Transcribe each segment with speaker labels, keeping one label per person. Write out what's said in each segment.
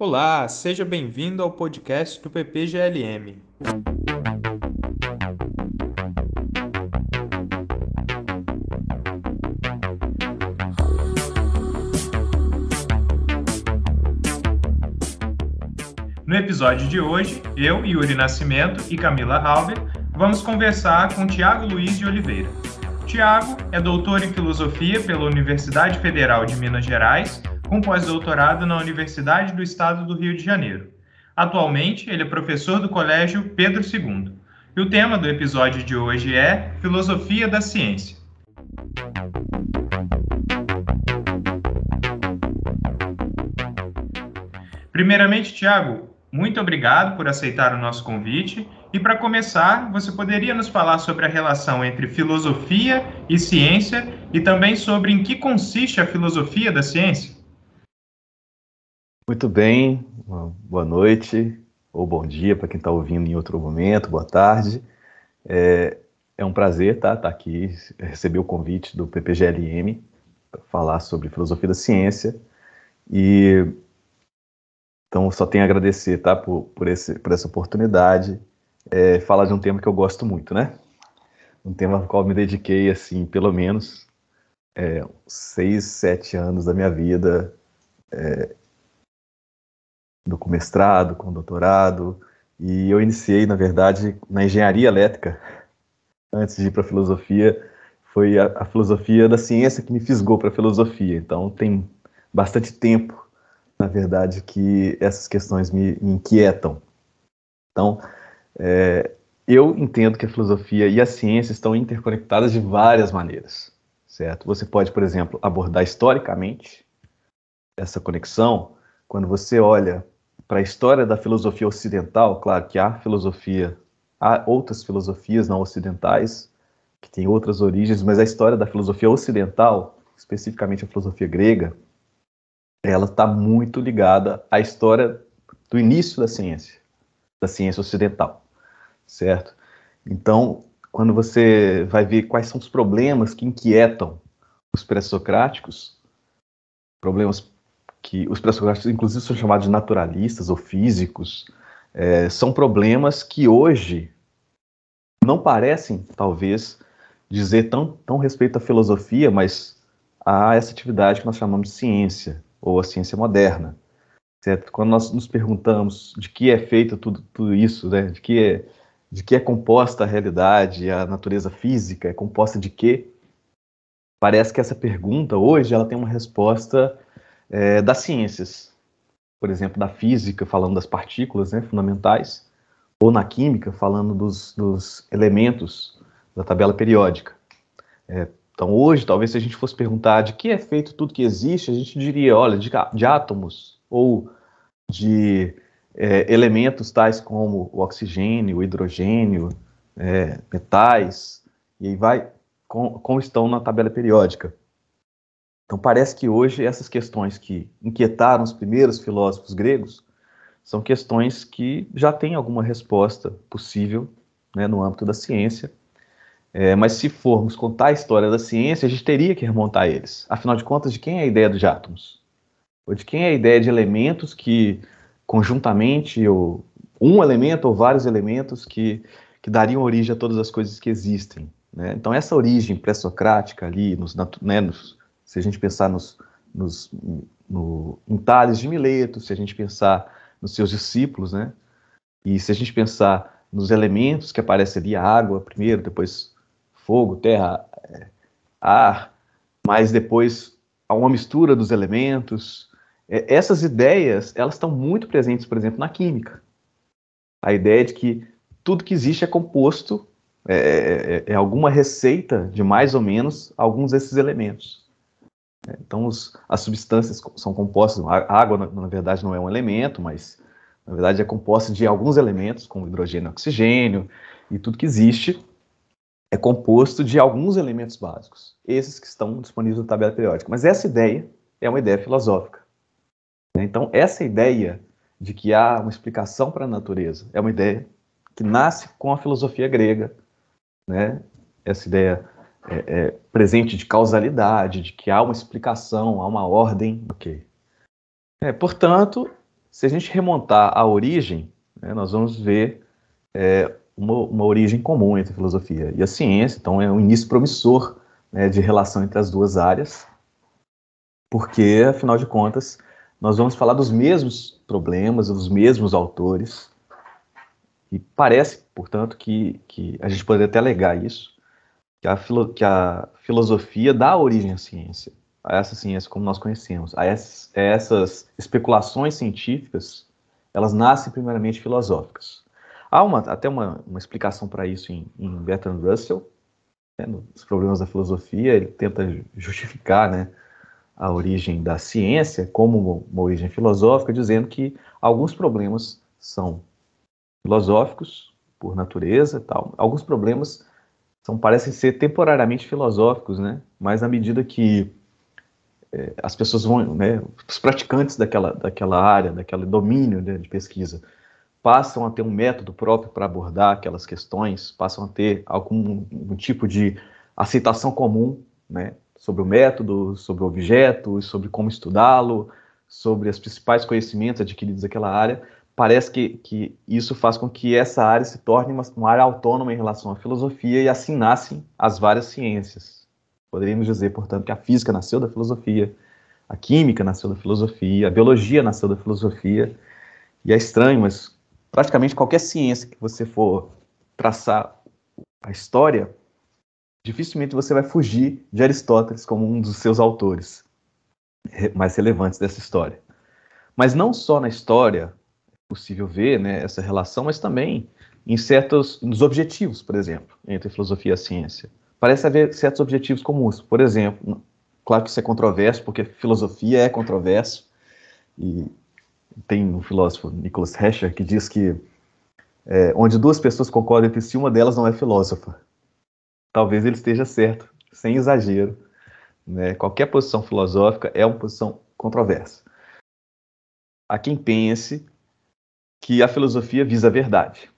Speaker 1: Olá, seja bem-vindo ao podcast do PPGLM. No episódio de hoje, eu, Yuri Nascimento e Camila Halber vamos conversar com Tiago Luiz de Oliveira. Tiago é doutor em filosofia pela Universidade Federal de Minas Gerais com pós-doutorado na Universidade do Estado do Rio de Janeiro. Atualmente, ele é professor do Colégio Pedro II. E o tema do episódio de hoje é Filosofia da Ciência. Primeiramente, Tiago, muito obrigado por aceitar o nosso convite. E para começar, você poderia nos falar sobre a relação entre filosofia e ciência e também sobre em que consiste a filosofia da ciência?
Speaker 2: Muito bem, boa noite ou bom dia para quem está ouvindo em outro momento, boa tarde. É, é um prazer estar tá, tá aqui, receber o convite do PPGLM para falar sobre filosofia da ciência. E então só tenho a agradecer tá, por, por, esse, por essa oportunidade, é, falar de um tema que eu gosto muito, né? Um tema ao qual me dediquei, assim, pelo menos é, seis, sete anos da minha vida é, do com mestrado, com doutorado, e eu iniciei, na verdade, na engenharia elétrica, antes de ir para a filosofia. Foi a, a, filosofia da ciência que me fisgou para a filosofia. Então, tem bastante tempo, na verdade, que essas questões me, me inquietam. Então, é, eu entendo que a filosofia e a ciência estão interconectadas de várias maneiras, certo? Você pode, por exemplo, abordar historicamente essa conexão quando você olha para a história da filosofia ocidental, claro que há filosofia, há outras filosofias não ocidentais que têm outras origens, mas a história da filosofia ocidental, especificamente a filosofia grega, ela está muito ligada à história do início da ciência, da ciência ocidental, certo? Então, quando você vai ver quais são os problemas que inquietam os pré-socráticos, problemas que os pré-socráticos, inclusive, são chamados de naturalistas ou físicos, é, são problemas que hoje não parecem, talvez, dizer tão, tão respeito à filosofia, mas a essa atividade que nós chamamos de ciência, ou a ciência moderna. Certo? Quando nós nos perguntamos de que é feito tudo, tudo isso, né? de, que é, de que é composta a realidade, a natureza física, é composta de quê? Parece que essa pergunta, hoje, ela tem uma resposta é, das ciências, por exemplo, da física, falando das partículas né, fundamentais, ou na química, falando dos, dos elementos da tabela periódica. É, então, hoje, talvez se a gente fosse perguntar de que é feito tudo que existe, a gente diria, olha, de, de átomos, ou de é, elementos tais como o oxigênio, o hidrogênio, é, metais, e aí vai, como, como estão na tabela periódica. Então parece que hoje essas questões que inquietaram os primeiros filósofos gregos são questões que já têm alguma resposta possível né, no âmbito da ciência. É, mas se formos contar a história da ciência, a gente teria que remontar eles. Afinal de contas, de quem é a ideia dos átomos? Ou de quem é a ideia de elementos que conjuntamente, ou um elemento ou vários elementos que, que dariam origem a todas as coisas que existem? Né? Então essa origem pré-socrática ali, nos, né, nos se a gente pensar nos, nos, no, em Tales de Mileto, se a gente pensar nos seus discípulos, né? E se a gente pensar nos elementos que aparecem ali, água primeiro, depois fogo, terra, é, ar, mas depois há uma mistura dos elementos. É, essas ideias, elas estão muito presentes, por exemplo, na química. A ideia de que tudo que existe é composto, é, é, é alguma receita de mais ou menos alguns desses elementos. É, então, os, as substâncias são compostas, a água, na, na, verdade, não é um elemento, mas, na verdade, é composta de alguns elementos, como hidrogênio e oxigênio, e tudo que existe é composto de alguns elementos básicos, esses que estão disponíveis na tabela periódica. Mas essa ideia é uma ideia filosófica. Né? Então, essa ideia de que há uma explicação para a natureza é uma ideia que nasce com a filosofia grega, né? essa ideia é, é, presente de causalidade, de que há uma explicação, há uma ordem. Ok. É, portanto, se a gente remontar a origem, né, nós vamos ver é, uma, uma, origem comum entre a filosofia e a ciência, então é um início promissor né, de relação entre as duas áreas, porque, afinal de contas, nós vamos falar dos mesmos problemas, dos mesmos autores, e parece, portanto, que, que a gente poderia até alegar isso, que a, filo, que a filosofia dá origem à ciência, a essa ciência como nós conhecemos, a essas, a essas especulações científicas, elas nascem primeiramente filosóficas. Há uma, até uma, uma explicação para isso em, em Bertrand Russell, né, nos problemas da filosofia, ele tenta justificar né, a origem da ciência como uma origem filosófica, dizendo que alguns problemas são filosóficos por natureza, tal. Alguns problemas são parecem ser temporariamente filosóficos, né? Mas à medida que é, as pessoas vão, né, os praticantes daquela, daquela área, daquele domínio né, de pesquisa, passam a ter um método próprio para abordar aquelas questões, passam a ter algum, algum tipo de aceitação comum, né, sobre o método, sobre o objeto, sobre como estudá-lo, sobre os principais conhecimentos adquiridos naquela área, parece que, que isso faz com que essa área se torne uma, uma área autônoma em relação à filosofia e assim nascem as várias ciências. Poderíamos dizer, portanto, que a física nasceu da filosofia, a química nasceu da filosofia, a biologia nasceu da filosofia, e é estranho, mas praticamente qualquer ciência que você for traçar a história, dificilmente você vai fugir de Aristóteles como um dos seus autores mais relevantes dessa história. Mas não só na história possível ver né, essa relação, mas também em certos nos objetivos, por exemplo, entre filosofia e ciência. Parece haver certos objetivos comuns. Por exemplo, claro que isso é controverso, porque filosofia é controverso, e tem um filósofo, Nicholas Hecher, que diz que é, onde duas pessoas concordam entre si, uma delas não é filósofa talvez ele esteja certo, sem exagero. Né? Qualquer posição filosófica é uma posição controversa. Há quem pense que a filosofia visa a verdade.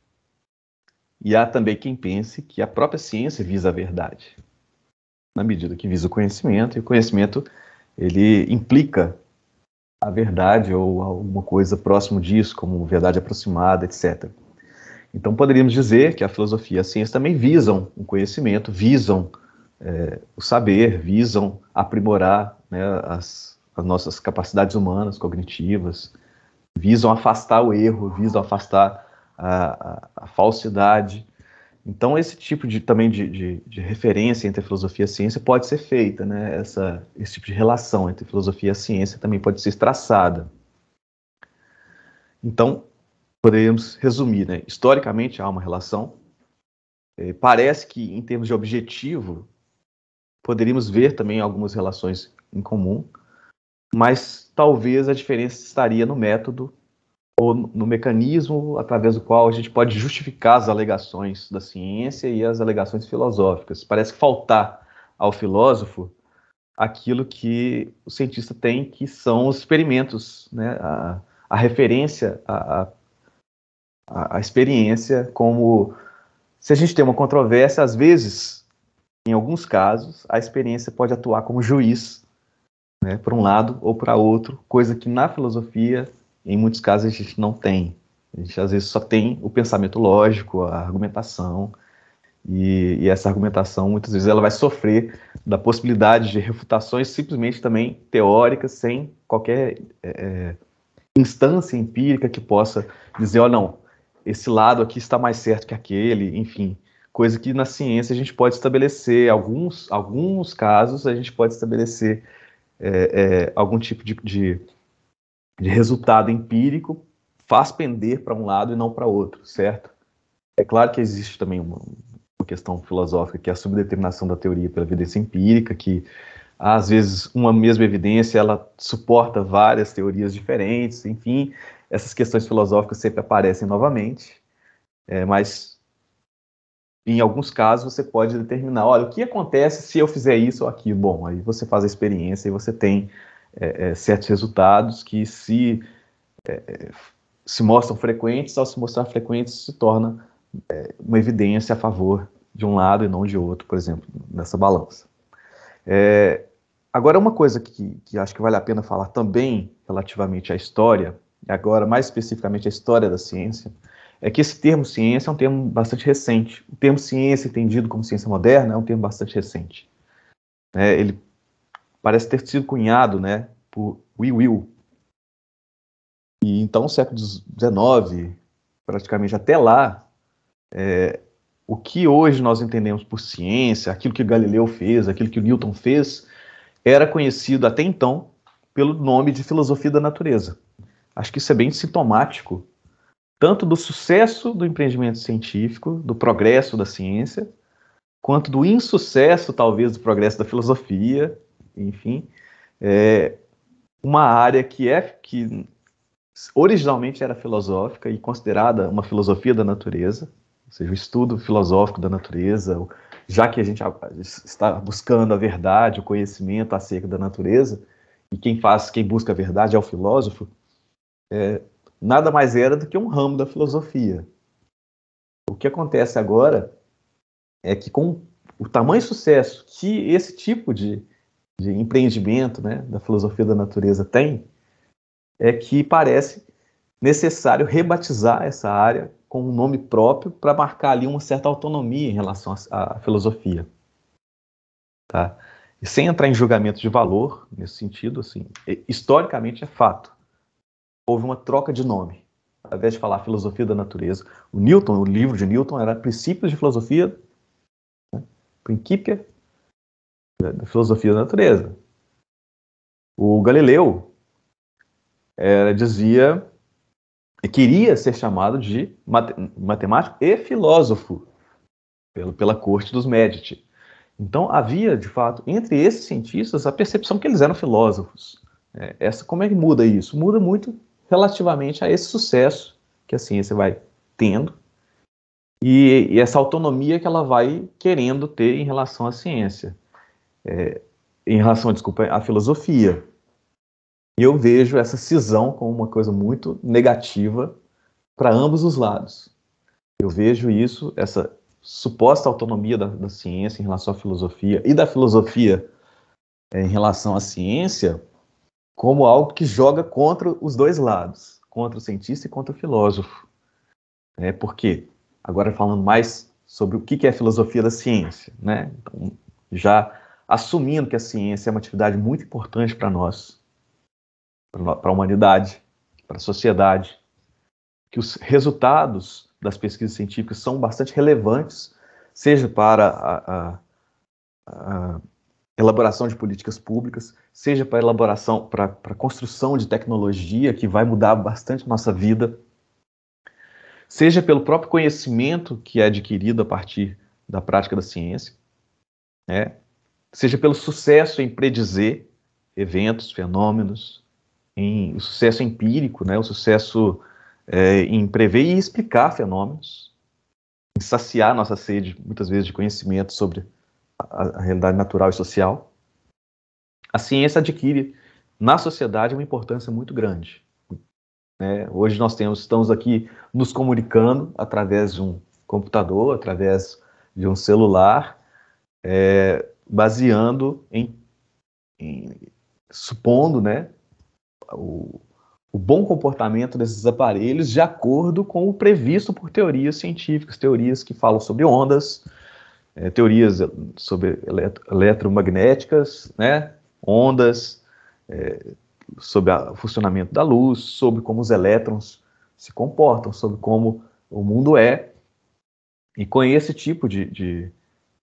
Speaker 2: E há também quem pense que a própria ciência visa a verdade. Na medida que visa o conhecimento, e o conhecimento ele implica a verdade ou alguma coisa próximo disso, como verdade aproximada, etc. Então poderíamos dizer que a filosofia e a ciência também visam o conhecimento, visam é, o saber, visam aprimorar né, as, as, nossas capacidades humanas, cognitivas, visam afastar o erro, visam afastar a, a, a falsidade. Então esse tipo de, também de, de, de, referência entre a filosofia e a ciência pode ser feita, né? Essa, esse tipo de relação entre filosofia e a ciência também pode ser traçada. Então, poderíamos resumir, né? Historicamente há uma relação. É, parece que, em termos de objetivo, poderíamos ver também algumas relações em comum, mas talvez a diferença estaria no método ou no mecanismo através do qual a gente pode justificar as alegações da ciência e as alegações filosóficas. Parece faltar ao filósofo aquilo que o cientista tem, que são os experimentos, né? a, a referência a a, a experiência como se a gente tem uma controvérsia, às vezes, em alguns casos, a experiência pode atuar como juiz, né, para um lado ou para outro, coisa que na filosofia, em muitos casos, a gente não tem. A gente às vezes só tem o pensamento lógico, a argumentação, e, e, essa argumentação muitas vezes ela vai sofrer da possibilidade de refutações simplesmente também teóricas, sem qualquer é, instância empírica que possa dizer, ó, oh, não, esse lado aqui está mais certo que aquele, enfim, coisa que na ciência a gente pode estabelecer, alguns, alguns casos a gente pode estabelecer é, é, algum tipo de, de, de, resultado empírico, faz pender para um lado e não para outro, certo? É claro que existe também uma, uma questão filosófica, que é a subdeterminação da teoria pela evidência empírica, que às vezes uma mesma evidência ela suporta várias teorias diferentes, enfim, essas questões filosóficas sempre aparecem novamente, é, mas em alguns casos você pode determinar, olha, o que acontece se eu fizer isso ou aquilo? Bom, aí você faz a experiência e você tem é, é, certos resultados que se, é, é, se mostram frequentes, ao se mostrar frequentes se torna é, uma evidência a favor de um lado e não de outro, por exemplo, nessa balança. agora, uma coisa que, que acho que vale a pena falar também relativamente à história e agora mais especificamente a história da ciência, é que esse termo ciência é um termo bastante recente. O termo ciência, entendido como ciência moderna, é um termo bastante recente. É, ele parece ter sido cunhado né, por Will Will. E então, século XIX, praticamente até lá, é, o que hoje nós entendemos por ciência, aquilo que Galileu fez, aquilo que Newton fez, era conhecido até então pelo nome de filosofia da natureza. Acho que isso é bem sintomático tanto do sucesso do empreendimento científico, do progresso da ciência, quanto do insucesso, talvez, do progresso da filosofia, enfim, é uma área que é que originalmente era filosófica e considerada uma filosofia da natureza, ou seja, o estudo filosófico da natureza, já que a gente está buscando a verdade, o conhecimento acerca da natureza, e quem faz, quem busca a verdade é o filósofo, é, nada mais era do que um ramo da filosofia. O que acontece agora é que com o tamanho sucesso que esse tipo de, de empreendimento né, da filosofia da natureza tem, é que parece necessário rebatizar essa área com um nome próprio para marcar ali uma certa autonomia em relação à, filosofia. Tá? E sem entrar em julgamento de valor, nesse sentido, assim, historicamente é fato houve uma troca de nome. Ao invés de falar filosofia da natureza, o Newton, o livro de Newton era Princípios de Filosofia, né? Principia da Filosofia da Natureza. O Galileu era, dizia queria ser chamado de matemático e filósofo pelo, pela corte dos Médici. Então havia, de fato, entre esses cientistas a percepção que eles eram filósofos. É, essa, como é que muda isso? Muda muito relativamente a esse sucesso que a ciência vai tendo e, e essa autonomia que ela vai querendo ter em relação à ciência, é, em relação, desculpa, à filosofia. E eu vejo essa cisão como uma coisa muito negativa para ambos os lados. Eu vejo isso, essa suposta autonomia da, da ciência em relação à filosofia e da filosofia é, em relação à ciência como algo que joga contra os dois lados, contra o cientista e contra o filósofo. É, por quê? Agora falando mais sobre o que é a filosofia da ciência, né? Então, já assumindo que a ciência é uma atividade muito importante para nós, para a humanidade, para a sociedade, que os resultados das pesquisas científicas são bastante relevantes, seja para a, a, a elaboração de políticas públicas, seja para elaboração, para, construção de tecnologia que vai mudar bastante nossa vida, seja pelo próprio conhecimento que é adquirido a partir da prática da ciência, né? seja pelo sucesso em predizer eventos, fenômenos, em o sucesso empírico, né? o sucesso é, em prever e explicar fenômenos, em saciar nossa sede, muitas vezes, de conhecimento sobre a, realidade natural e social, a ciência adquire na sociedade uma importância muito grande. Né? Hoje nós temos, estamos aqui nos comunicando através de um computador, através de um celular, é, baseando em, em, supondo, né, o, o bom comportamento desses aparelhos de acordo com o previsto por teorias científicas, teorias que falam sobre ondas, é, teorias sobre eletromagnéticas, né, ondas, é, sobre o funcionamento da luz, sobre como os elétrons se comportam, sobre como o mundo é. E com esse tipo de, de,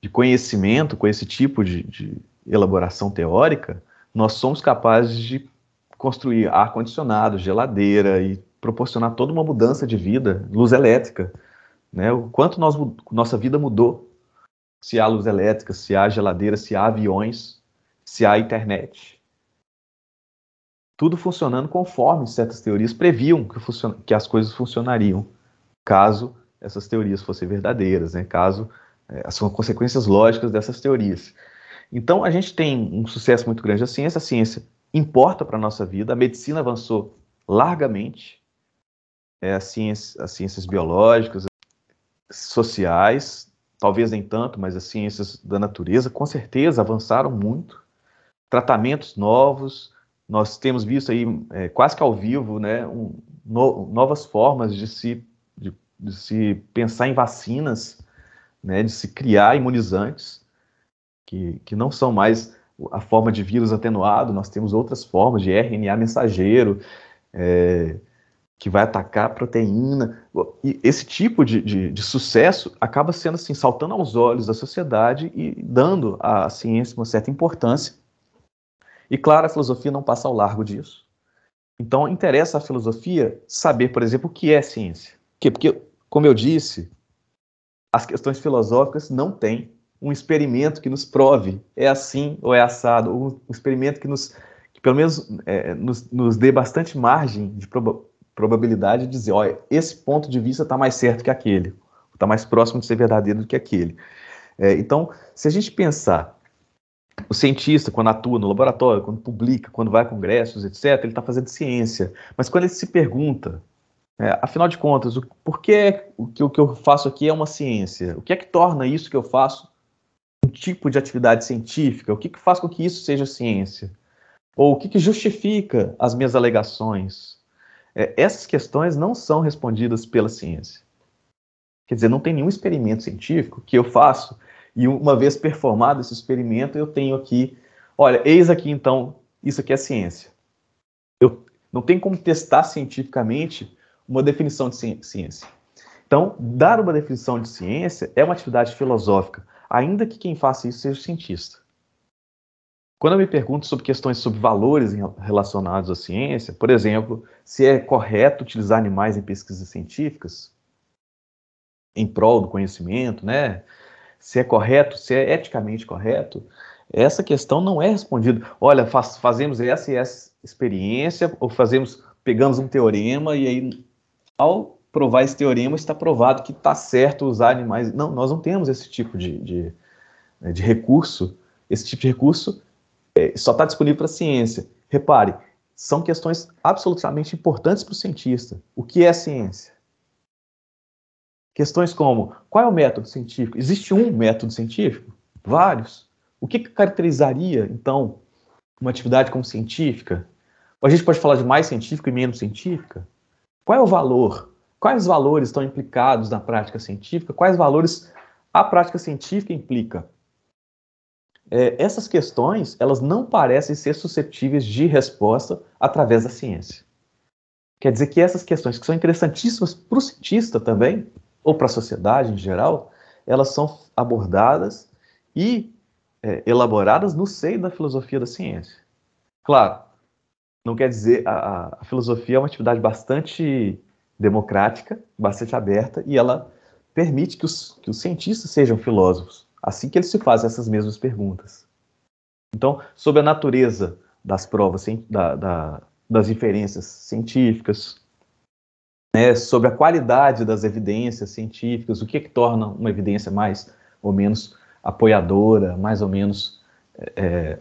Speaker 2: de conhecimento, com esse tipo de, de elaboração teórica, nós somos capazes de construir ar-condicionado, geladeira e proporcionar toda uma mudança de vida, luz elétrica. Né? O quanto nós, nossa vida mudou se há luz elétrica, se há geladeira, se há aviões, se há internet. Tudo funcionando conforme certas teorias previam que, que as coisas funcionariam, caso essas teorias fossem verdadeiras, né? caso é, as consequências lógicas dessas teorias. Então a gente tem um sucesso muito grande da ciência, a ciência importa para a nossa vida, a medicina avançou largamente, é, as, ciências, as ciências biológicas, sociais, talvez nem tanto, mas as ciências da natureza com certeza avançaram muito. Tratamentos novos, nós temos visto aí é, quase que ao vivo, né, um, no, novas formas de se, de, de, se pensar em vacinas, né, de se criar imunizantes, que, que não são mais a forma de vírus atenuado, nós temos outras formas de RNA mensageiro, é, que vai atacar a proteína. E esse tipo de, de, de, sucesso acaba sendo assim, saltando aos olhos da sociedade e dando à ciência uma certa importância. E claro, a filosofia não passa ao largo disso. Então, interessa à filosofia saber, por exemplo, o que é ciência. Por quê? Porque, como eu disse, as questões filosóficas não têm um experimento que nos prove é assim ou é assado, ou um experimento que nos, que pelo menos é, nos, nos dê bastante margem de proba probabilidade de dizer, olha, esse ponto de vista está mais certo que aquele, está mais próximo de ser verdadeiro do que aquele. É, então, se a gente pensar o cientista, quando atua no laboratório, quando publica, quando vai a congressos, etc., ele está fazendo ciência. Mas quando ele se pergunta, é, afinal de contas, o, por que o, que o que eu faço aqui é uma ciência? O que é que torna isso que eu faço um tipo de atividade científica? O que, que faz com que isso seja ciência? Ou o que, que justifica as minhas alegações? É, essas questões não são respondidas pela ciência. Quer dizer, não tem nenhum experimento científico que eu faço e uma vez performado esse experimento, eu tenho aqui, olha, eis aqui então, isso aqui é ciência. Eu não tem como testar cientificamente uma definição de ciência. Então, dar uma definição de ciência é uma atividade filosófica, ainda que quem faça isso seja cientista. Quando eu me pergunto sobre questões sobre valores relacionados à ciência, por exemplo, se é correto utilizar animais em pesquisas científicas, em prol do conhecimento, né? Se é correto, se é eticamente correto, essa questão não é respondida. Olha, faz, fazemos essa e essa experiência, ou fazemos, pegamos um teorema e aí, ao provar esse teorema, está provado que está certo usar animais. Não, nós não temos esse tipo de, de, de recurso. Esse tipo de recurso é, só está disponível para a ciência. Repare, são questões absolutamente importantes para o cientista. O que é ciência? Questões como: qual é o método científico? Existe um método científico? Vários. O que caracterizaria, então, uma atividade como científica? A gente pode falar de mais científica e menos científica? Qual é o valor? Quais valores estão implicados na prática científica? Quais valores a prática científica implica? É, essas questões elas não parecem ser suscetíveis de resposta através da ciência. Quer dizer que essas questões que são interessantíssimas para o cientista também, ou para a sociedade em geral, elas são abordadas e é, elaboradas no seio da filosofia da ciência. Claro, não quer dizer a, a filosofia é uma atividade bastante democrática, bastante aberta e ela permite que os, que os cientistas sejam filósofos assim que eles se fazem essas mesmas perguntas. Então, sobre a natureza das provas, da, da, das inferências científicas, né, sobre a qualidade das evidências científicas, o que, é que torna uma evidência mais ou menos apoiadora, mais ou menos é,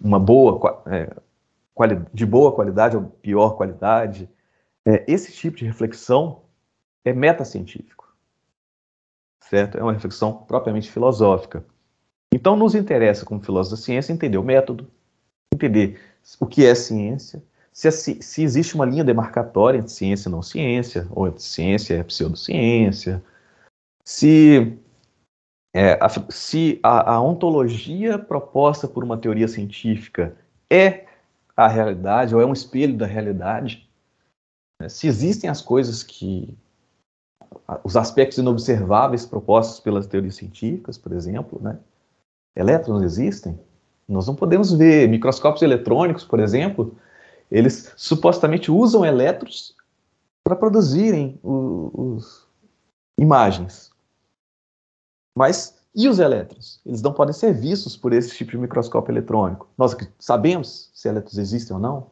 Speaker 2: uma boa, é, de boa qualidade ou pior qualidade. É, esse tipo de reflexão é metacientífico certo? É uma reflexão propriamente filosófica. Então, nos interessa, como filósofos da ciência, entender o método, entender o que é ciência, se, se existe uma linha demarcatória entre ciência e não ciência, ou entre ciência e pseudociência, se, é, a, se a, a ontologia proposta por uma teoria científica é a realidade, ou é um espelho da realidade, né? se existem as coisas que os aspectos inobserváveis propostos pelas teorias científicas, por exemplo, né? Elétrons existem? Nós não podemos ver microscópios eletrônicos, por exemplo, eles supostamente usam elétrons para produzirem os imagens. Mas e os elétrons? Eles não podem ser vistos por esse tipo de microscópio eletrônico. Nós sabemos se elétrons existem ou não.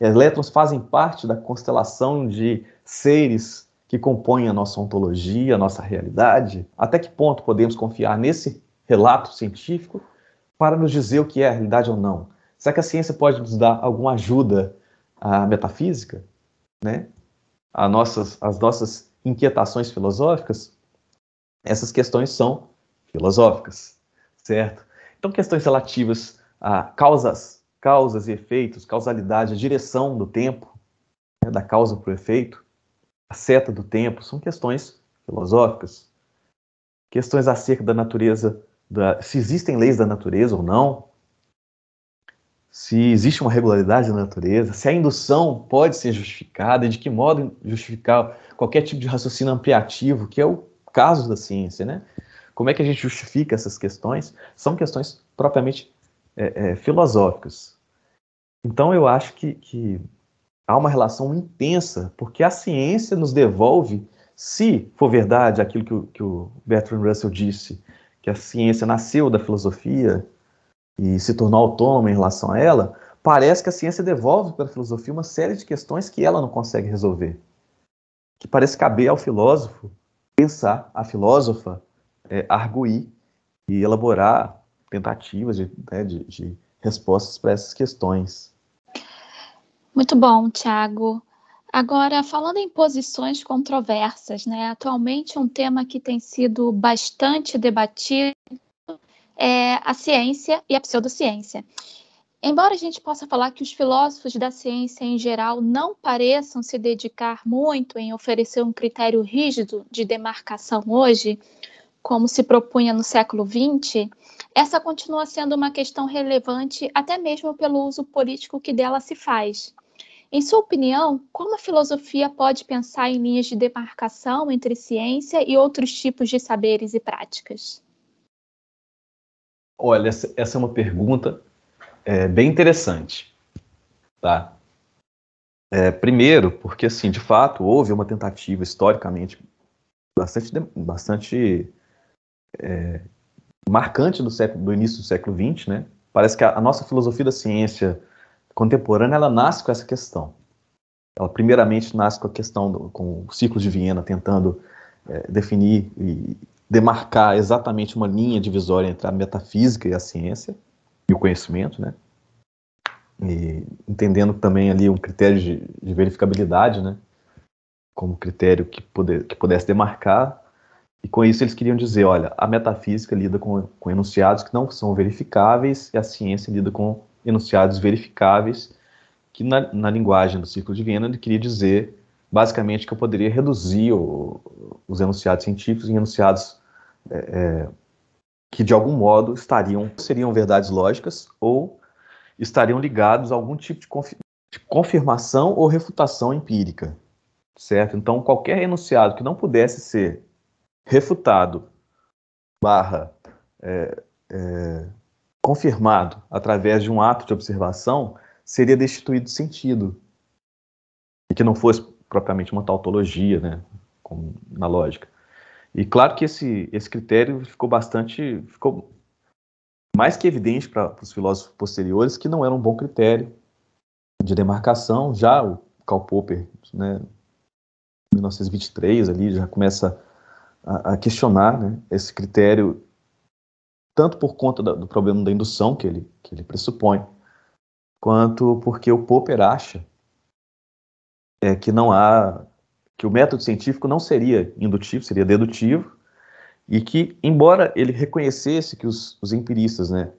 Speaker 2: Elétrons fazem parte da constelação de seres que compõem a nossa ontologia, a nossa realidade? Até que ponto podemos confiar nesse relato científico para nos dizer o que é a realidade ou não? Será que a ciência pode nos dar alguma ajuda à metafísica? Né? A nossas, as nossas inquietações filosóficas? Essas questões são filosóficas, certo? Então, questões relativas a causas, causas e efeitos, causalidade, a direção do tempo, né, da causa para o efeito, a seta do tempo, são questões filosóficas. Questões acerca da natureza, da, se existem leis da natureza ou não, se existe uma regularidade na natureza, se a indução pode ser justificada e de que modo justificar qualquer tipo de raciocínio ampliativo, que é o caso da ciência, né? Como é que a gente justifica essas questões? São questões propriamente é, é, filosóficas. Então eu acho que, que há uma relação intensa, porque a ciência nos devolve, se for verdade aquilo que o, que o Bertrand Russell disse, que a ciência nasceu da filosofia, e se tornou autônoma em relação a ela, parece que a ciência devolve para a filosofia uma série de questões que ela não consegue resolver. Que parece caber ao filósofo pensar, a filósofa é, arguir e elaborar tentativas de, né, de, de respostas para essas questões.
Speaker 3: Muito bom, Tiago. Agora, falando em posições controversas, né? Atualmente um tema que tem sido bastante debatido é a ciência e a pseudociência. Embora a gente possa falar que os filósofos da ciência em geral não pareçam se dedicar muito em oferecer um critério rígido de demarcação hoje, como se propunha no século XX, essa continua sendo uma questão relevante até mesmo pelo uso político que dela se faz. Em sua opinião, como a filosofia pode pensar em linhas de demarcação entre ciência e outros tipos de saberes e práticas?
Speaker 2: Olha, essa, é uma pergunta é, bem interessante, tá? É, primeiro, porque assim, de fato, houve uma tentativa historicamente bastante, bastante é, marcante do, século, do início do século XX, né? Parece que a, a, nossa filosofia da ciência contemporânea ela nasce com essa questão. Ela primeiramente nasce com a questão do, com o ciclo de Viena tentando é, definir e demarcar exatamente uma linha divisória entre a metafísica e a ciência e o conhecimento, né? E entendendo também ali um critério de, de verificabilidade, né? Como critério que, poder, que pudesse demarcar. E com isso eles queriam dizer, olha, a metafísica lida com, com enunciados que não são verificáveis e a ciência lida com enunciados verificáveis, que na, na linguagem do ciclo de Viena ele queria dizer basicamente que eu poderia reduzir o, os enunciados científicos em enunciados é, é, que de algum modo estariam seriam verdades lógicas ou estariam ligados a algum tipo de, confi de confirmação ou refutação empírica, certo? Então qualquer enunciado que não pudesse ser refutado barra é, é, confirmado através de um ato de observação seria destituído de sentido e que não fosse propriamente uma tautologia, né, como na lógica. E claro que esse, esse critério ficou bastante, ficou mais que evidente para os filósofos posteriores que não era um bom critério de demarcação. Já o Karl Popper, né, 1923 ali já começa a, a questionar né, esse critério tanto por conta da, do problema da indução que ele, que ele pressupõe, quanto porque o Popper acha é, que não há que o método científico não seria indutivo, seria dedutivo, e que, embora ele reconhecesse que os, os empiristas né,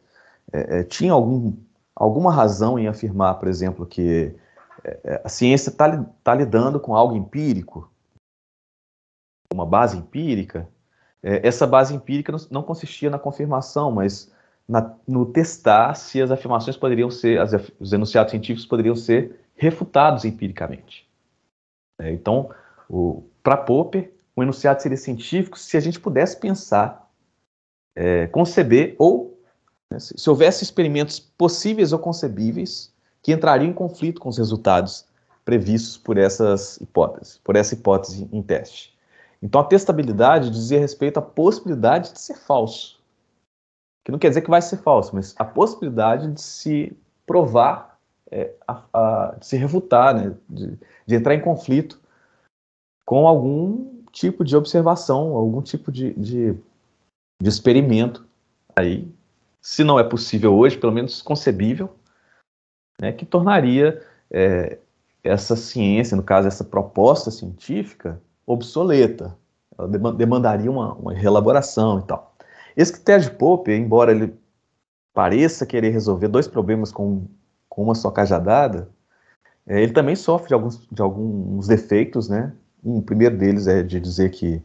Speaker 2: é, é, tinham algum, alguma razão em afirmar, por exemplo, que é, é a ciência está tá lidando com algo empírico, uma base empírica, é, essa base empírica não, consistia na confirmação, mas na, no testar se as afirmações poderiam ser, as, os enunciados científicos poderiam ser refutados empiricamente. É, então, para Popper, o enunciado seria científico se a gente pudesse pensar, é, conceber ou né, se, se houvesse experimentos possíveis ou concebíveis que entrariam em conflito com os resultados previstos por essas hipóteses, por essa hipótese em teste. Então a testabilidade dizia respeito à possibilidade de ser falso. Que não quer dizer que vai ser falso, mas a possibilidade de se provar, é, a, a, de se refutar, né, de, de entrar em conflito com algum tipo de observação, algum tipo de, de, de experimento aí, se não é possível hoje, pelo menos concebível, né, que tornaria é, essa ciência, no caso essa proposta científica, obsoleta. Ela demandaria uma, uma reelaboração e tal. Esse critério de Popper, embora ele pareça querer resolver dois problemas com com uma só cajadada, é, ele também sofre de alguns, de alguns defeitos, né? Um primeiro deles é de dizer que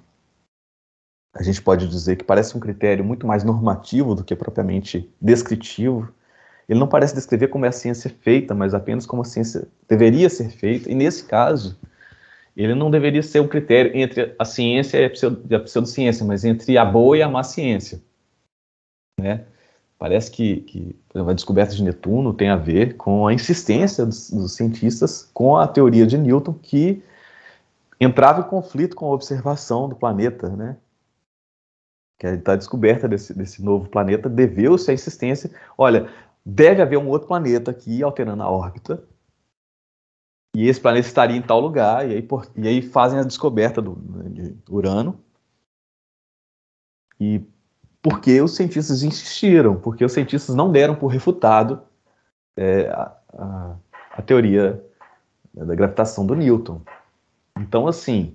Speaker 2: a gente pode dizer que parece um critério muito mais normativo do que propriamente descritivo. Ele não parece descrever como é a ciência feita, mas apenas como a ciência deveria ser feita. E nesse caso, ele não deveria ser um critério entre a ciência e a, pseudo, a pseudociência, mas entre a boa e a má ciência. Né? Parece que, que exemplo, a descoberta de Netuno tem a ver com a insistência dos, dos cientistas com a teoria de Newton que entrava em conflito com a observação do planeta, né? Que a descoberta desse, desse novo planeta deveu-se à insistência. Olha, deve haver um outro planeta aqui alterando a órbita, e esse planeta estaria em tal lugar, e aí, por, e aí fazem a descoberta do, de Urano. E porque os cientistas insistiram, porque os cientistas não deram por refutado é, a, a, a, teoria da gravitação do Newton. Então, assim,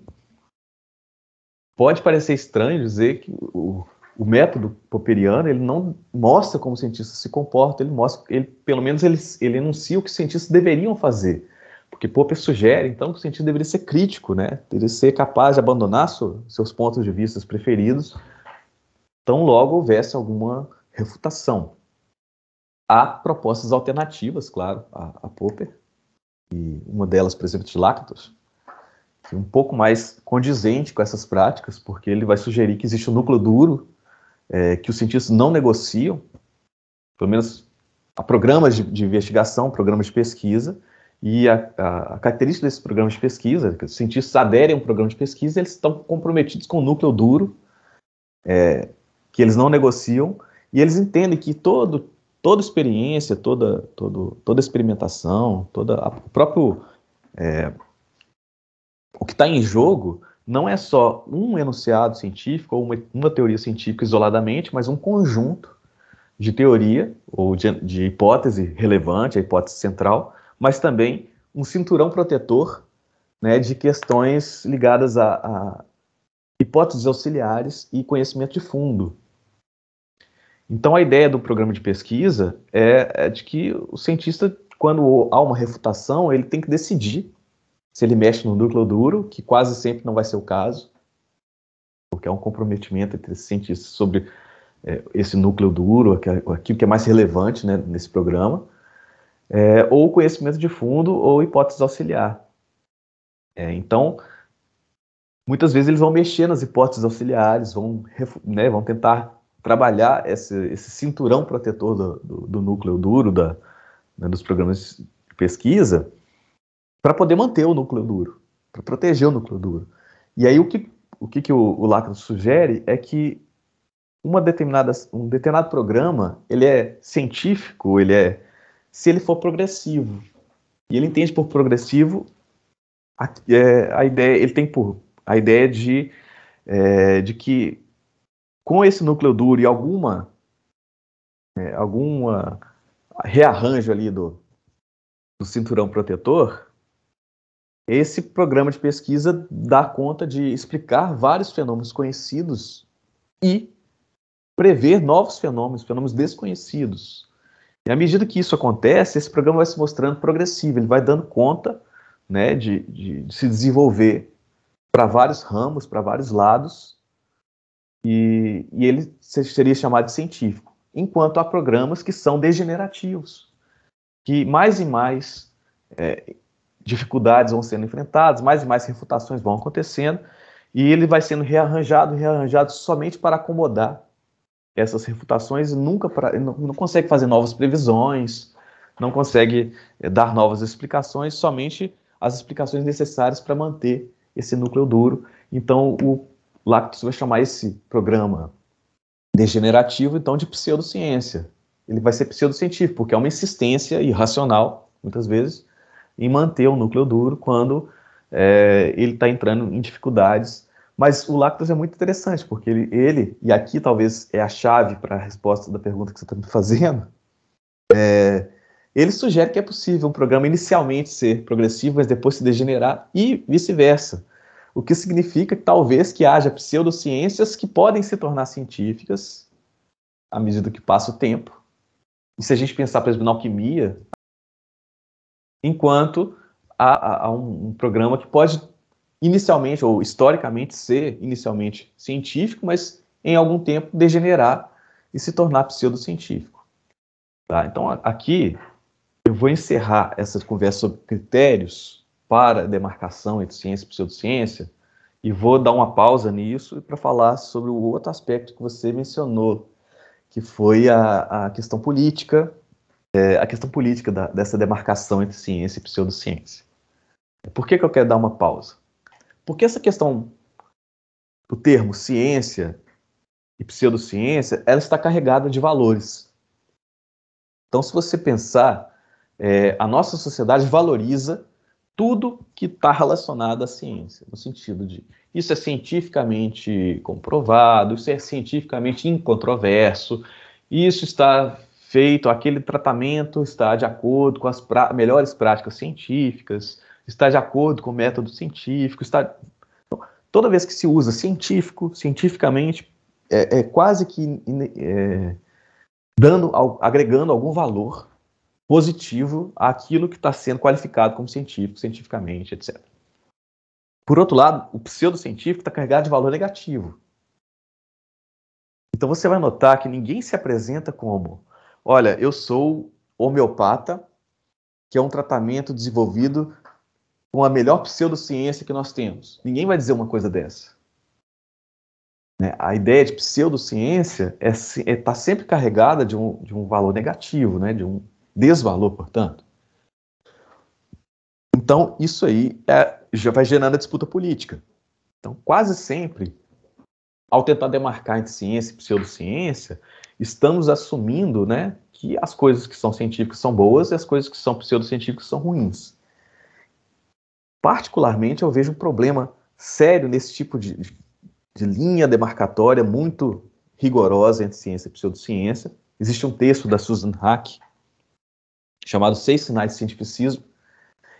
Speaker 2: pode parecer estranho dizer que o, o método popperiano ele não mostra como o cientista se comporta, ele mostra, ele, pelo menos ele, ele enuncia o que os cientistas deveriam fazer. Porque Popper sugere, então, que o cientista deveria ser crítico, né? deveria ser capaz de abandonar so, seus pontos de vista preferidos, tão logo houvesse alguma refutação. Há propostas alternativas, claro, a, a Popper, e uma delas, por exemplo, de Lactos, é um pouco mais condizente com essas práticas, porque ele vai sugerir que existe um núcleo duro é, que os cientistas não negociam, pelo menos a programas de, de investigação, programas de pesquisa, e a, a, característica desses programas de pesquisa, que os cientistas aderem a um programa de pesquisa, eles estão comprometidos com o núcleo duro, é, que eles não negociam, e eles entendem que todo, toda experiência, toda, todo, toda experimentação, toda a, o próprio é, o que está em jogo não é só um enunciado científico ou uma, uma, teoria científica isoladamente, mas um conjunto de teoria ou de, de hipótese relevante, a hipótese central, mas também um cinturão protetor né, de questões ligadas a, a hipóteses auxiliares e conhecimento de fundo. Então, a ideia do programa de pesquisa é, é, de que o cientista, quando há uma refutação, ele tem que decidir se ele mexe no núcleo duro, que quase sempre não vai ser o caso, porque há um comprometimento entre os cientistas sobre é, esse núcleo duro, aquilo que é mais relevante né, nesse programa, é, ou conhecimento de fundo ou hipótese auxiliar. É, então, muitas vezes eles vão mexer nas hipóteses auxiliares, vão, né, vão tentar trabalhar esse, esse cinturão protetor do, do, do núcleo duro da, né, dos programas de pesquisa para poder manter o núcleo duro, para proteger o núcleo duro. E aí o que o, que, que o, o Lacro sugere é que uma determinada, um determinado programa ele é científico, ele é se ele for progressivo. E ele entende por progressivo a, é, a ideia, ele tem por a ideia de, é, de que com esse núcleo duro e alguma é, alguma rearranjo ali do, do cinturão protetor, esse programa de pesquisa dá conta de explicar vários fenômenos conhecidos e prever novos fenômenos, fenômenos desconhecidos. E à medida que isso acontece, esse programa vai se mostrando progressivo, ele vai dando conta né, de, de, de se desenvolver para vários ramos, para vários lados, e, e, ele seria chamado de científico. Enquanto há programas que são degenerativos, que mais e mais é, dificuldades vão sendo enfrentadas, mais e mais refutações vão acontecendo, e ele vai sendo rearranjado, rearranjado somente para acomodar essas refutações nunca pra, não, não, consegue fazer novas previsões, não consegue é, dar novas explicações, somente as explicações necessárias para manter esse núcleo duro. Então, o Lactus vai chamar esse programa degenerativo, então, de pseudociência. Ele vai ser pseudocientífico, porque é uma insistência irracional, muitas vezes, em manter o núcleo duro quando é, ele está entrando em dificuldades mas o Lactos é muito interessante, porque ele, ele e aqui talvez é a chave para a resposta da pergunta que você está me fazendo, é, ele sugere que é possível um programa inicialmente ser progressivo, mas depois se degenerar e vice-versa. O que significa que talvez que haja pseudociências que podem se tornar científicas à medida que passa o tempo. E se a gente pensar, por exemplo, na alquimia, enquanto há, há um, um, programa que pode inicialmente ou historicamente ser inicialmente científico, mas em algum tempo degenerar e se tornar pseudocientífico. Tá? Então aqui eu vou encerrar essa conversa sobre critérios para demarcação entre ciência e pseudociência e vou dar uma pausa nisso para falar sobre o outro aspecto que você mencionou, que foi a, a questão política, é, a questão política da, dessa demarcação entre ciência e pseudociência. Por que, que eu quero dar uma pausa? Porque essa questão do termo ciência e pseudociência, ela está carregada de valores. Então, se você pensar, é, a nossa sociedade valoriza tudo que está relacionado à ciência, no sentido de isso é cientificamente comprovado, isso é cientificamente incontroverso, isso está feito, aquele tratamento está de acordo com as melhores práticas científicas, está de acordo com o método científico, está toda vez que se usa científico, cientificamente, é, é quase que é, dando, agregando algum valor positivo àquilo que está sendo qualificado como científico, cientificamente, etc. Por outro lado, o pseudocientífico está carregado de valor negativo. Então você vai notar que ninguém se apresenta como, olha, eu sou homeopata, que é um tratamento desenvolvido com a melhor pseudociência que nós temos. Ninguém vai dizer uma coisa dessa. Né? A ideia de pseudociência está é, é, tá sempre carregada de um, de um valor negativo, né? de um desvalor, portanto. Então, isso aí é, já vai gerando a disputa política. Então, quase sempre, ao tentar demarcar entre ciência e pseudociência, estamos assumindo né, que as coisas que são científicas são boas e as coisas que são pseudocientíficas são ruins. Particularmente, eu vejo um problema sério nesse tipo de, de linha demarcatória muito rigorosa entre ciência e pseudociência. Existe um texto da Susan Hack chamado Seis Sinais de Cientificismo,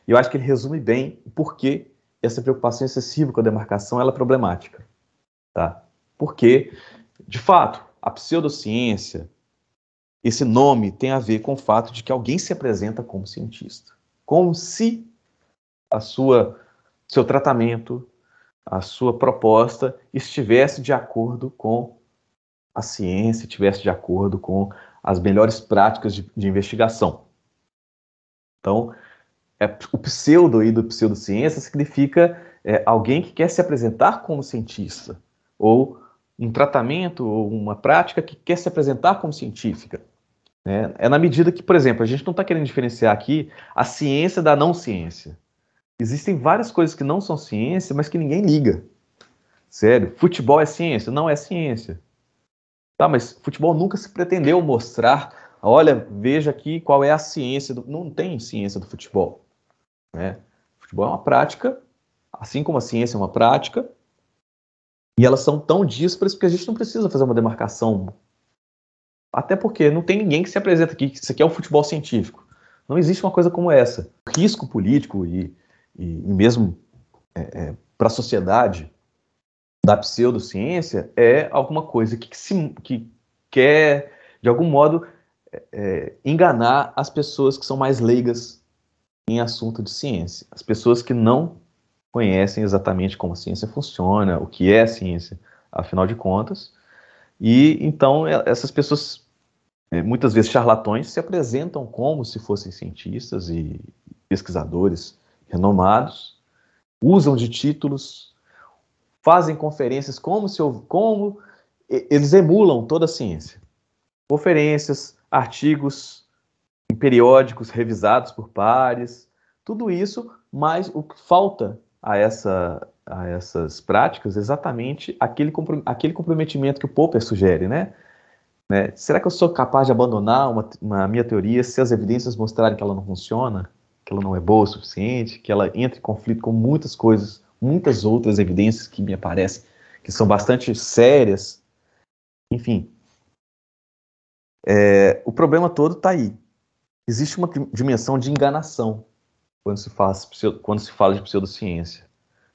Speaker 2: e eu acho que ele resume bem por que essa preocupação excessiva com a demarcação é problemática. Tá? Porque, de fato, a pseudociência, esse nome tem a ver com o fato de que alguém se apresenta como cientista, como se a sua seu tratamento, a sua proposta estivesse de acordo com a ciência, estivesse de acordo com as melhores práticas de, de investigação. Então, é, o pseudo aí do pseudociência significa é, alguém que quer se apresentar como cientista, ou um tratamento ou uma prática que quer se apresentar como científica. Né? É na medida que, por exemplo, a gente não está querendo diferenciar aqui a ciência da não ciência. Existem várias coisas que não são ciência, mas que ninguém liga. Sério, futebol é ciência? Não é ciência. Tá, mas futebol nunca se pretendeu mostrar, olha, veja aqui qual é a ciência do... Não tem ciência do futebol. Né? Futebol é uma prática, assim como a ciência é uma prática, e elas são tão díspares que a gente não precisa fazer uma demarcação. Até porque não tem ninguém que se apresenta aqui que isso aqui é um futebol científico. Não existe uma coisa como essa. O risco político e e, e mesmo é, é, para a sociedade da pseudociência é alguma coisa que, se, que quer, de algum modo, é, é, enganar as pessoas que são mais leigas em assunto de ciência. As pessoas que não conhecem exatamente como a ciência funciona, o que é a ciência, afinal de contas. E então é, essas pessoas, é, muitas vezes charlatões, se apresentam como se fossem cientistas e pesquisadores renomados, usam de títulos, fazem conferências como se como eles emulam toda a ciência. Conferências, artigos em periódicos revisados por pares, tudo isso, mas o que falta a, essa, a essas práticas é exatamente aquele, aquele comprometimento que o Popper sugere, né? né? Será que eu sou capaz de abandonar uma, uma minha teoria se as evidências mostrarem que ela não funciona? Que ela não é boa o suficiente, que ela entra em conflito com muitas coisas, muitas outras evidências que me aparecem, que são bastante sérias. Enfim, é, o problema todo está aí. Existe uma dimensão de enganação quando se, faz, quando se fala de pseudociência.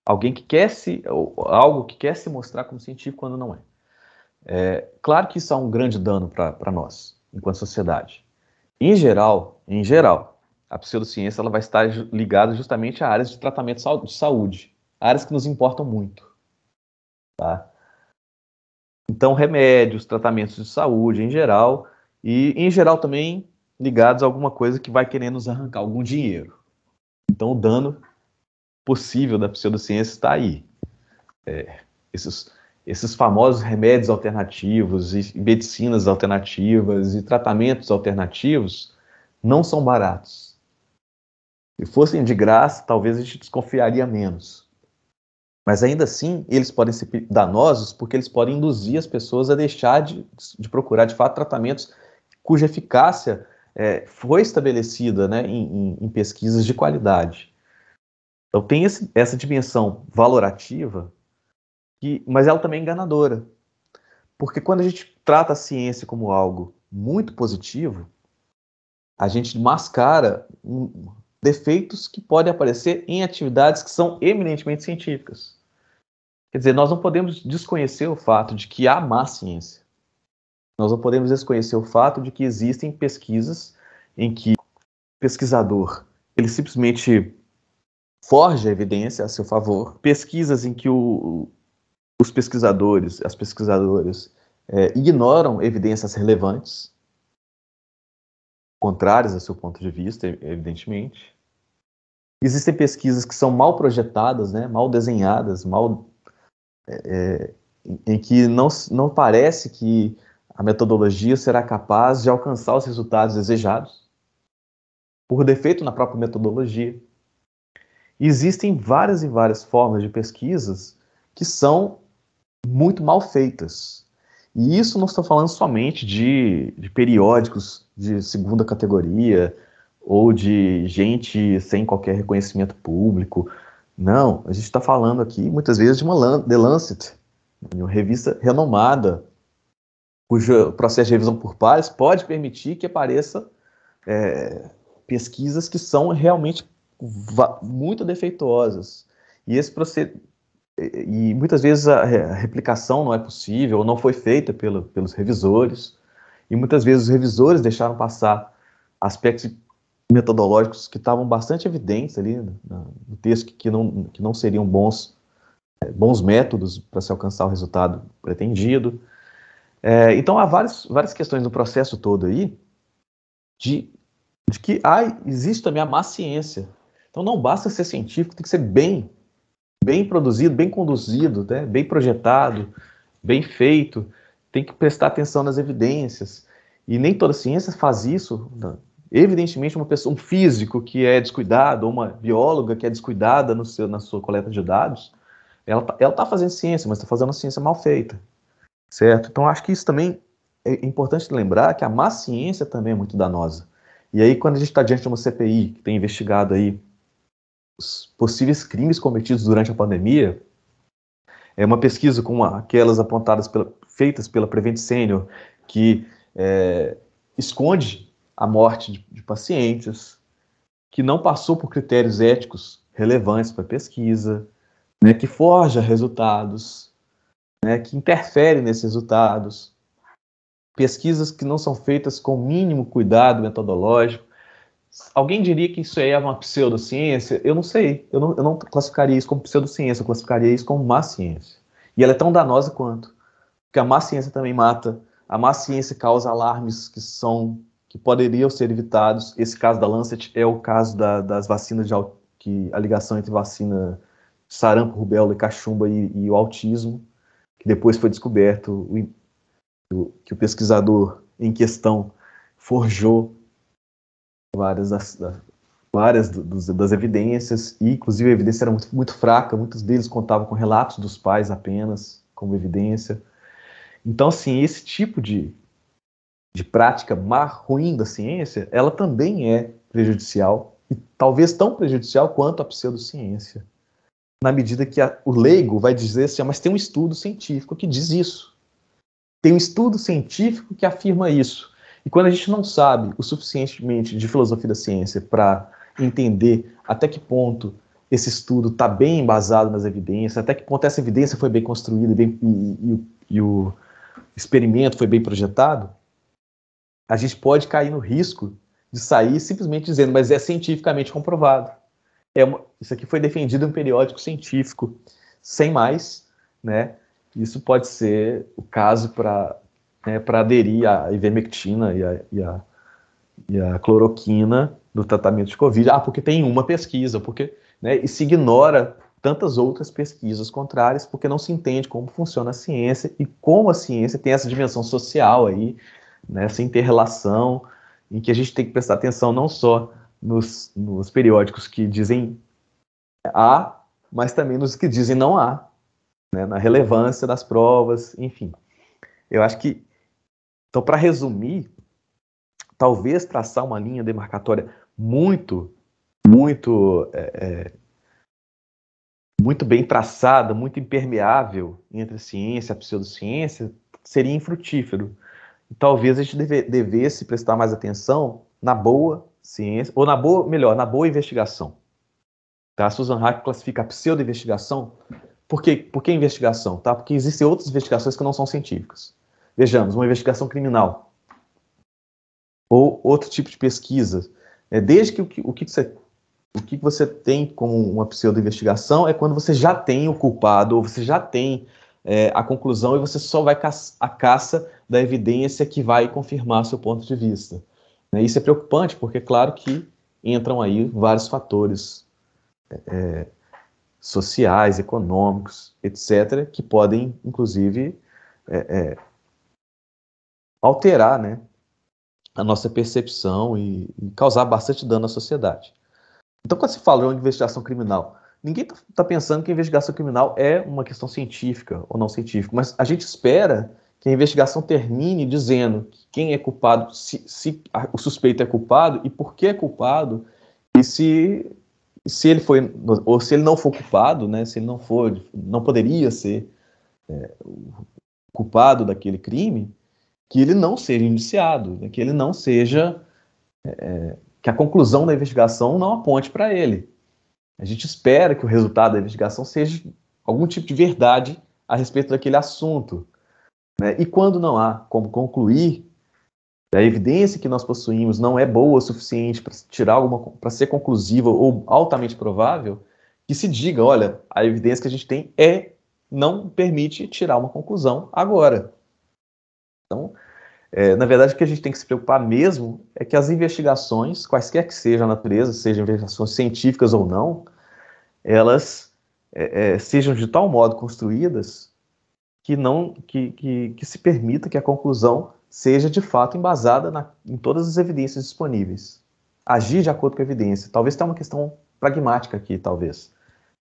Speaker 2: Alguém que quer se, algo que quer se mostrar como científico quando não é. é claro que isso é um grande dano para nós, enquanto sociedade. Em geral, em geral, a pseudociência ela vai estar ligada justamente a áreas de tratamento de saúde, áreas que nos importam muito. Tá? Então, remédios, tratamentos de saúde em geral, e em geral também ligados a alguma coisa que vai querer nos arrancar algum dinheiro. Então, o dano possível da pseudociência está aí. É, esses, esses famosos remédios alternativos e medicinas alternativas e tratamentos alternativos não são baratos. Se fossem de graça, talvez a gente desconfiaria menos. Mas ainda assim, eles podem ser danosos porque eles podem induzir as pessoas a deixar de, de procurar, de fato, tratamentos cuja eficácia é, foi estabelecida né, em, em, pesquisas de qualidade. Então tem esse, essa dimensão valorativa, que, mas ela também é enganadora. Porque quando a gente trata a ciência como algo muito positivo, a gente mascara um, defeitos que podem aparecer em atividades que são eminentemente científicas. Quer dizer, nós não podemos desconhecer o fato de que há má ciência. Nós não podemos desconhecer o fato de que existem pesquisas em que o pesquisador ele simplesmente forja a evidência a seu favor, pesquisas em que o, os pesquisadores, as pesquisadoras, é, ignoram evidências relevantes, contrárias ao seu ponto de vista, evidentemente. Existem pesquisas que são mal projetadas, né, mal desenhadas, mal é, é em que não, não parece que a metodologia será capaz de alcançar os resultados desejados, por defeito na própria metodologia. Existem várias e várias formas de pesquisas que são muito mal feitas. E isso não estou falando somente de, de periódicos de segunda categoria ou de gente sem qualquer reconhecimento público. Não, a gente está falando aqui muitas vezes de uma The Lancet, uma revista renomada cujo processo de revisão por pares pode permitir que apareça é, pesquisas que são realmente muito defeituosas. E esse e muitas vezes a, replicação não é possível, ou não foi feita pelo, pelos revisores, e muitas vezes os revisores deixaram passar aspectos metodológicos que estavam bastante evidentes ali no, texto, que, não, que não seriam bons, é, bons métodos para se alcançar o resultado pretendido. É, então há várias, várias questões no processo todo aí de, de que existe também a má ciência. Então não basta ser científico, tem que ser bem, bem produzido, bem conduzido, né? bem projetado, bem feito, tem que prestar atenção nas evidências. E nem toda ciência faz isso. Né? Evidentemente, uma pessoa, um físico que é descuidado, ou uma bióloga que é descuidada no seu, na sua coleta de dados, ela está tá fazendo ciência, mas está fazendo ciência mal feita certo? Então acho que isso também é importante lembrar que a má ciência também é muito danosa. E aí quando a gente está diante de uma CPI que tem investigado aí os possíveis crimes cometidos durante a pandemia, é uma pesquisa como aquelas apontadas pela, feitas pela Prevent Senior que é, esconde a morte de, de pacientes, que não passou por critérios éticos relevantes para a pesquisa, né, que forja resultados, né, que interferem nesses resultados, pesquisas que não são feitas com mínimo cuidado metodológico. Alguém diria que isso aí é uma pseudociência? Eu não sei, eu não, eu não classificaria isso como pseudociência, eu classificaria isso como má ciência. E ela é tão danosa quanto, porque a má ciência também mata, a má ciência causa alarmes que são que poderiam ser evitados. Esse caso da Lancet é o caso da, das vacinas de que a ligação entre vacina sarampo, rubéola e cachumba e, e o autismo que depois foi descoberto o, que o pesquisador em questão forjou várias das, várias dos, das evidências, e inclusive a evidência era muito, muito fraca, muitos deles contavam com relatos dos pais apenas como evidência. Então, assim, esse tipo de, de prática má, ruim da ciência, ela também é prejudicial, e talvez tão prejudicial quanto a pseudociência na medida que a, o leigo vai dizer assim, ah, mas tem um estudo científico que diz isso. Tem um estudo científico que afirma isso. E quando a gente não sabe o suficientemente de filosofia da ciência para entender até que ponto esse estudo está bem embasado nas evidências, até que ponto essa evidência foi bem construída bem, e, e, e o experimento foi bem projetado, a gente pode cair no risco de sair simplesmente dizendo, mas é cientificamente comprovado. É uma, isso aqui foi defendido em um periódico científico, sem mais, né? Isso pode ser o caso para né, para aderir à ivermectina e a, e, a, e a cloroquina no tratamento de Covid. Ah, porque tem uma pesquisa, porque né, e se ignora tantas outras pesquisas contrárias, porque não se entende como funciona a ciência e como a ciência tem essa dimensão social aí, né, essa inter-relação, em que a gente tem que prestar atenção não só nos, nos periódicos que dizem A, mas também nos que dizem não há, né, na relevância das provas, enfim. Eu acho que, então, para resumir, talvez traçar uma linha demarcatória muito, muito, é, é, muito bem traçada, muito impermeável entre a ciência e a pseudociência, seria infrutífero. E talvez a gente deve, devesse prestar mais atenção na boa ciência, ou na boa, melhor, na boa investigação. Tá? A Susan Hack classifica a pseudo-investigação. Por, quê? Por que investigação? Tá? Porque existem outras investigações que não são científicas. Vejamos, uma investigação criminal. Ou outro tipo de pesquisa. É, desde que o que, o que você o que você tem como uma pseudo-investigação é quando você já tem o culpado, ou você já tem é, a conclusão e você só vai caça, a caça da evidência que vai confirmar seu ponto de vista. Né? Isso é preocupante, porque é claro que entram aí vários fatores é, é, sociais, econômicos, etc., que podem, inclusive, é, é, alterar né, a nossa percepção e, e, causar bastante dano à sociedade. Então, quando se fala de investigação criminal, ninguém está tá pensando que a investigação criminal é uma questão científica ou não científica, mas a gente espera que a investigação termine dizendo quem é culpado, se, se a, o suspeito é culpado e por que é culpado, e se, se ele foi, ou se ele não for culpado, né, se ele não for, não poderia ser é, culpado daquele crime, que ele não seja indiciado, né, que ele não seja, é, é, que a conclusão da investigação não aponte para ele. A gente espera que o resultado da investigação seja algum tipo de verdade a respeito daquele assunto. Né? E quando não há como concluir, a evidência que nós possuímos não é boa o suficiente para tirar alguma, para ser conclusiva ou altamente provável, que se diga, olha, a evidência que a gente tem é não permite tirar uma conclusão agora. Então, é, na verdade, o que a gente tem que se preocupar mesmo é que as investigações, quaisquer que sejam a natureza, sejam investigações científicas ou não, elas é, é, sejam de tal modo construídas que não que, que, que se permita que a conclusão seja de fato embasada na, em todas as evidências disponíveis. Agir de acordo com a evidência. Talvez tenha uma questão pragmática aqui, talvez.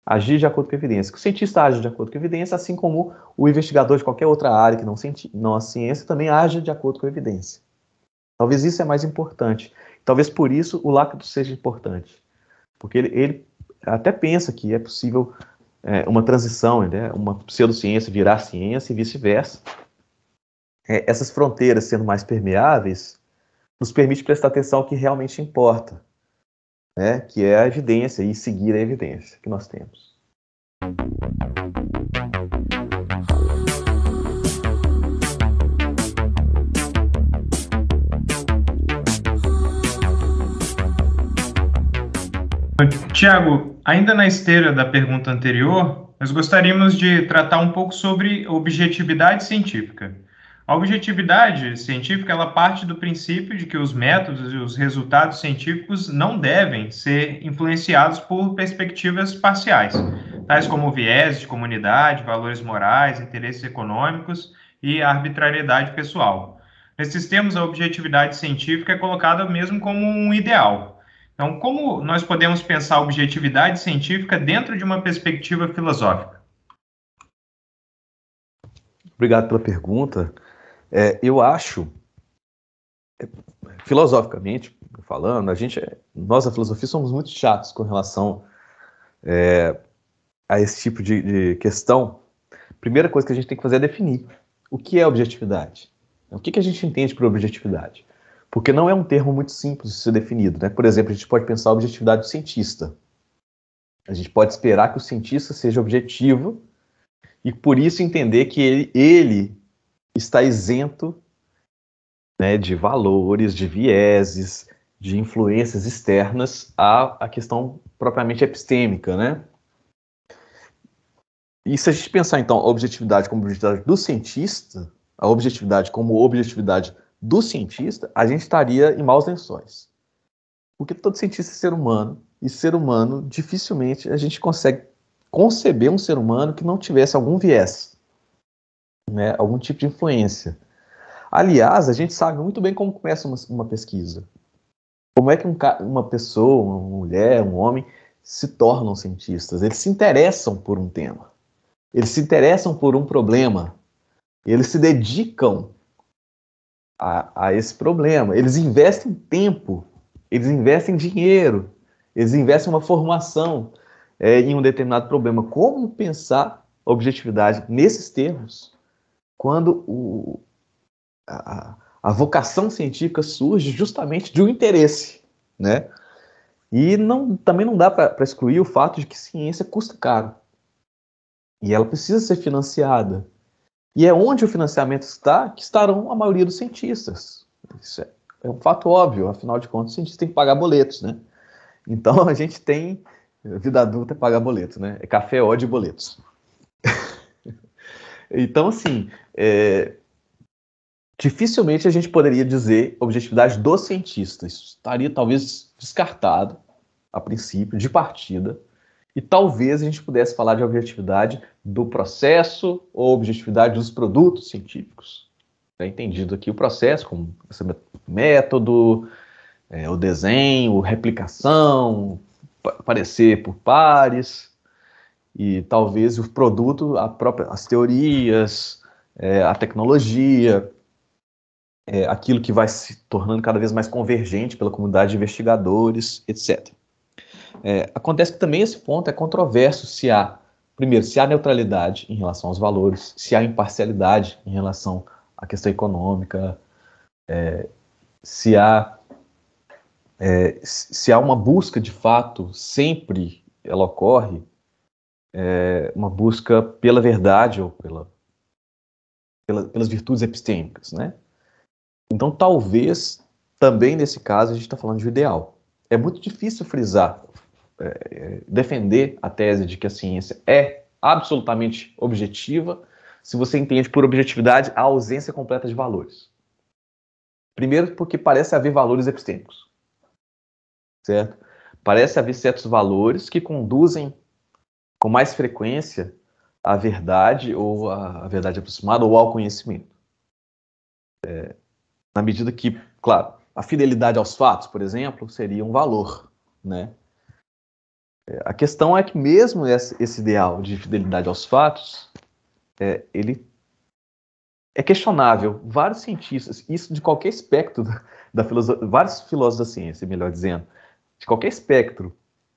Speaker 2: Agir de acordo com a evidência. O cientista age de acordo com a evidência, assim como o investigador de qualquer outra área que não, não a ciência também age de acordo com a evidência. Talvez isso é mais importante. Talvez por isso o Lacto seja importante. Porque ele, ele até pensa que é possível é, uma transição, né, uma pseudociência virar ciência e vice-versa. É, essas fronteiras sendo mais permeáveis nos permite prestar atenção ao que realmente importa, né, que é a evidência e seguir a evidência que nós temos.
Speaker 1: Tiago, ainda na esteira da pergunta anterior, nós gostaríamos de tratar um pouco sobre objetividade científica. A objetividade científica ela parte do princípio de que os métodos e os resultados científicos não devem ser influenciados por perspectivas parciais, tais como viés de comunidade, valores morais, interesses econômicos e arbitrariedade pessoal. Nesses termos, a objetividade científica é colocada mesmo como um ideal, então, como nós podemos pensar a objetividade científica dentro de uma perspectiva filosófica?
Speaker 2: Obrigado pela pergunta. É, eu acho, é, filosoficamente falando, a gente, nós da filosofia somos muito chatos com relação é, a esse tipo de, de, questão. Primeira coisa que a gente tem que fazer é definir o que é objetividade. O que, que a gente entende por objetividade? Porque não é um termo muito simples de ser definido. Né? Por exemplo, a gente pode pensar a objetividade do cientista. A gente pode esperar que o cientista seja objetivo e por isso entender que ele, ele está isento né, de valores, de vieses, de influências externas à, à questão propriamente epistêmica, né? E se a gente pensar, então, a objetividade como objetividade do cientista, a objetividade como objetividade do cientista, a gente estaria em maus lençóis. Porque todo cientista é ser humano, e ser humano, dificilmente a gente consegue conceber um ser humano que não tivesse algum viés, né, algum tipo de influência. Aliás, a gente sabe muito bem como começa uma, uma pesquisa. Como é que um, uma pessoa, uma mulher, um homem, se tornam cientistas? Eles se interessam por um tema. Eles se interessam por um problema. Eles se dedicam a, a esse problema. Eles investem tempo, eles investem dinheiro, eles investem uma formação é, em um determinado problema. Como pensar objetividade nesses termos quando o, a, a vocação científica surge justamente de um interesse, né? E não, também não dá para excluir o fato de que ciência custa caro. E ela precisa ser financiada. E é onde o financiamento está que estarão a maioria dos cientistas. Isso é, é um fato óbvio, afinal de contas, o cientista tem que pagar boletos, né? Então a gente tem vida adulta é pagar boleto, né? É café, ódio e boletos. Então, assim, é, dificilmente a gente poderia dizer objetividade do cientista. Isso estaria talvez descartado a princípio, de partida, e talvez a gente pudesse falar de objetividade do processo ou objetividade dos produtos científicos. É entendido aqui o processo como método, é, o desenho, replicação, aparecer por pares, e talvez o produto, a própria, as teorias, é, a tecnologia, é, aquilo que vai se tornando cada vez mais convergente pela comunidade de investigadores, etc. É, acontece que também esse ponto é controverso se há, primeiro, se há neutralidade em relação aos valores, se há imparcialidade em relação à questão econômica, é, se há é, se há uma busca de fato sempre ela ocorre é, uma busca pela verdade ou pela, pela, pelas virtudes epistêmicas, né? Então, talvez, também nesse caso, a gente está falando de um ideal. É muito difícil frisar, é, é, defender a tese de que a ciência é absolutamente objetiva se você entende por objetividade a ausência completa de valores. Primeiro, porque parece haver valores epistêmicos, certo? Parece haver certos valores que conduzem com mais frequência à verdade ou à verdade aproximada ou ao conhecimento. É, na medida que, claro, a fidelidade aos fatos, por exemplo, seria um valor, né? É, a questão é que mesmo esse ideal de fidelidade aos fatos, é, ele é questionável. Vários cientistas, isso de qualquer espectro da, da filosofia, vários filósofos da ciência, melhor dizendo, de qualquer espectro,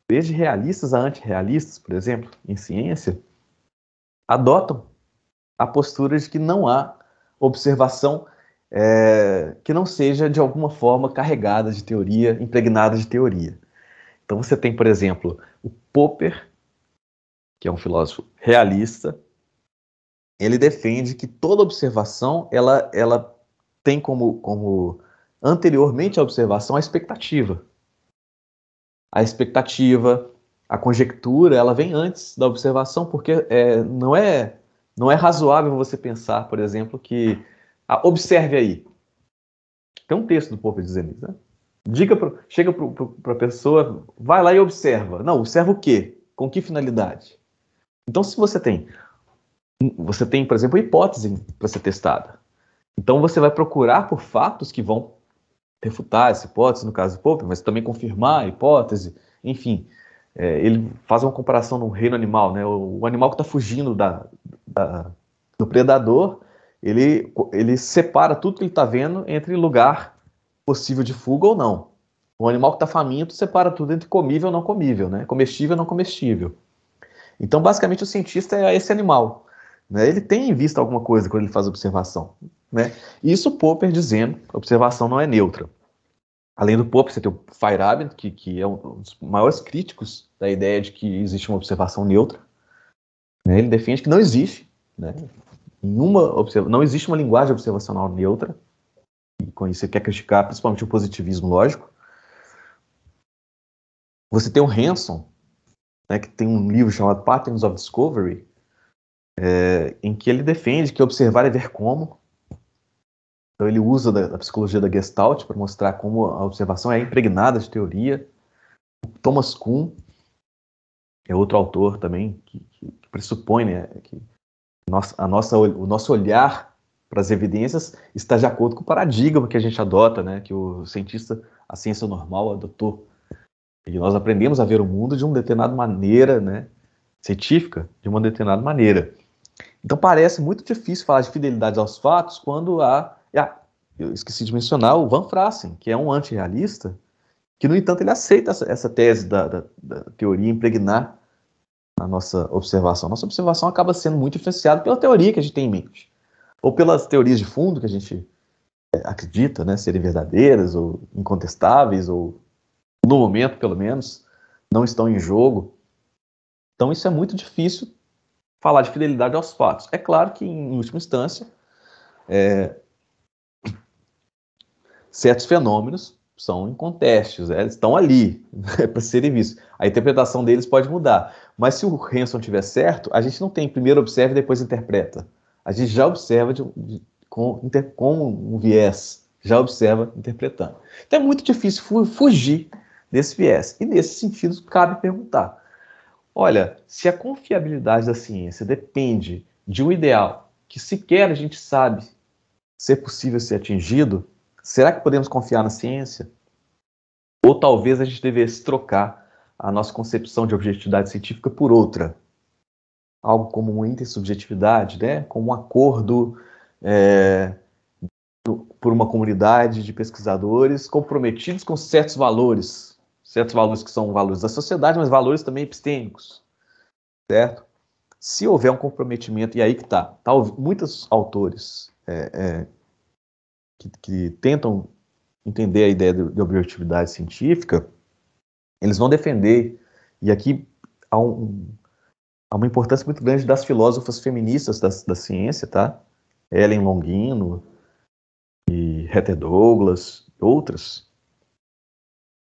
Speaker 2: desde realistas a antirrealistas, por exemplo, em ciência, adotam a postura de que não há observação é, que não seja de alguma forma carregada de teoria, impregnada de teoria. Então você tem, por exemplo, o Popper, que é um filósofo realista, ele defende que toda observação ela, ela tem como, como anteriormente à observação a expectativa. A expectativa, a conjectura, ela vem antes da observação, porque é, não, é, não é razoável você pensar, por exemplo, que ah, observe aí. Tem um texto do Popper dizendo isso, né? Diga pro, chega para a pessoa, vai lá e observa. Não, observa o quê? Com que finalidade? Então, se você tem, você tem, por exemplo, hipótese para ser testada. Então, você vai procurar por fatos que vão refutar essa hipótese, no caso do Popper, mas também confirmar a hipótese. Enfim, é, ele faz uma comparação no reino animal, né? O, o animal que está fugindo da, da, do predador, ele, ele separa tudo que ele está vendo entre lugar possível de fuga ou não. Um animal que está faminto separa tudo entre comível e não comível, né? comestível e não comestível. Então, basicamente, o cientista é esse animal. Né? Ele tem em vista alguma coisa quando ele faz observação. Né? Isso Popper dizendo a observação não é neutra. Além do Popper, você tem o Feyerabend, que, que é um dos maiores críticos da ideia de que existe uma observação neutra. Né? Ele defende que não existe. Né? Nenhuma observa... Não existe uma linguagem observacional neutra. E com isso ele quer criticar principalmente o positivismo lógico. Você tem o Hanson, né, que tem um livro chamado Patterns of Discovery, é, em que ele defende que observar é ver como. Então ele usa da, da psicologia da Gestalt para mostrar como a observação é impregnada de teoria. Thomas Kuhn é outro autor também que, que, que pressupõe né, que nossa, a nossa, o nosso olhar para as evidências está de acordo com o paradigma que a gente adota, né, que o cientista, a ciência normal adotou. E nós aprendemos a ver o mundo de uma determinada maneira, né, científica, de uma determinada maneira. Então parece muito difícil falar de fidelidade aos fatos quando há. Ah, eu esqueci de mencionar o Van Frassen, que é um antirrealista, que, no entanto, ele aceita essa, essa tese da, da, da, teoria impregnar a nossa observação. Nossa observação acaba sendo muito influenciada pela teoria que a gente tem em mente, ou pelas teorias de fundo que a gente é, acredita né, serem verdadeiras, ou incontestáveis, ou no momento, pelo menos, não estão em jogo. Então, isso é muito difícil falar de fidelidade aos fatos. É claro que, em última instância, é, certos fenômenos são incontestes, né? eles estão ali né, para serem vistos. A interpretação deles pode mudar. Mas se o Hanson tiver certo, a gente não tem primeiro observa e depois interpreta. A gente já observa de, de, com, inter, com um viés, já observa interpretando. Então é muito difícil fu fugir desse viés. E nesse sentido, cabe perguntar: olha, se a confiabilidade da ciência depende de um ideal que sequer a gente sabe ser possível ser atingido, será que podemos confiar na ciência? Ou talvez a gente devesse trocar a nossa concepção de objetividade científica por outra. Algo como uma intersubjetividade, né? como um acordo é, por uma comunidade de pesquisadores comprometidos com certos valores, certos valores que são valores da sociedade, mas valores também epistêmicos, certo? Se houver um comprometimento, e aí que está, tá, muitos autores é, é, que, que, tentam entender a ideia de, de, objetividade científica, eles vão defender, e aqui há, um, há uma importância muito grande das filósofas feministas da, da ciência, tá? Ellen Longino e Heather Douglas, outras,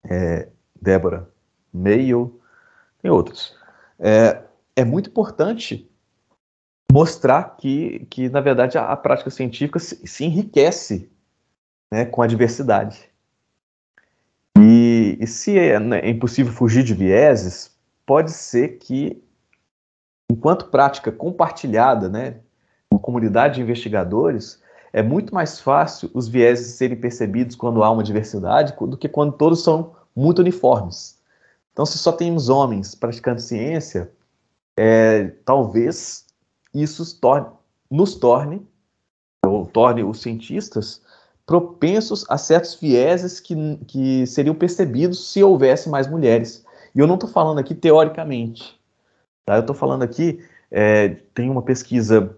Speaker 2: é, Débora Mayo, tem outros. É, é muito importante mostrar que, que na verdade, a, a prática científica se, se enriquece né, com a diversidade. E, e se é, né, é impossível fugir de vieses, pode ser que, enquanto prática compartilhada, né, uma comunidade de investigadores, é muito mais fácil os vieses serem percebidos quando há uma diversidade do que quando todos são muito uniformes. Então, se só temos homens praticando ciência, é, talvez isso torne, nos torne, ou torne os cientistas propensos a certos vieses que, que seriam percebidos se houvesse mais mulheres. E eu não estou falando aqui teoricamente. Tá? Eu estou falando aqui, é, tem uma pesquisa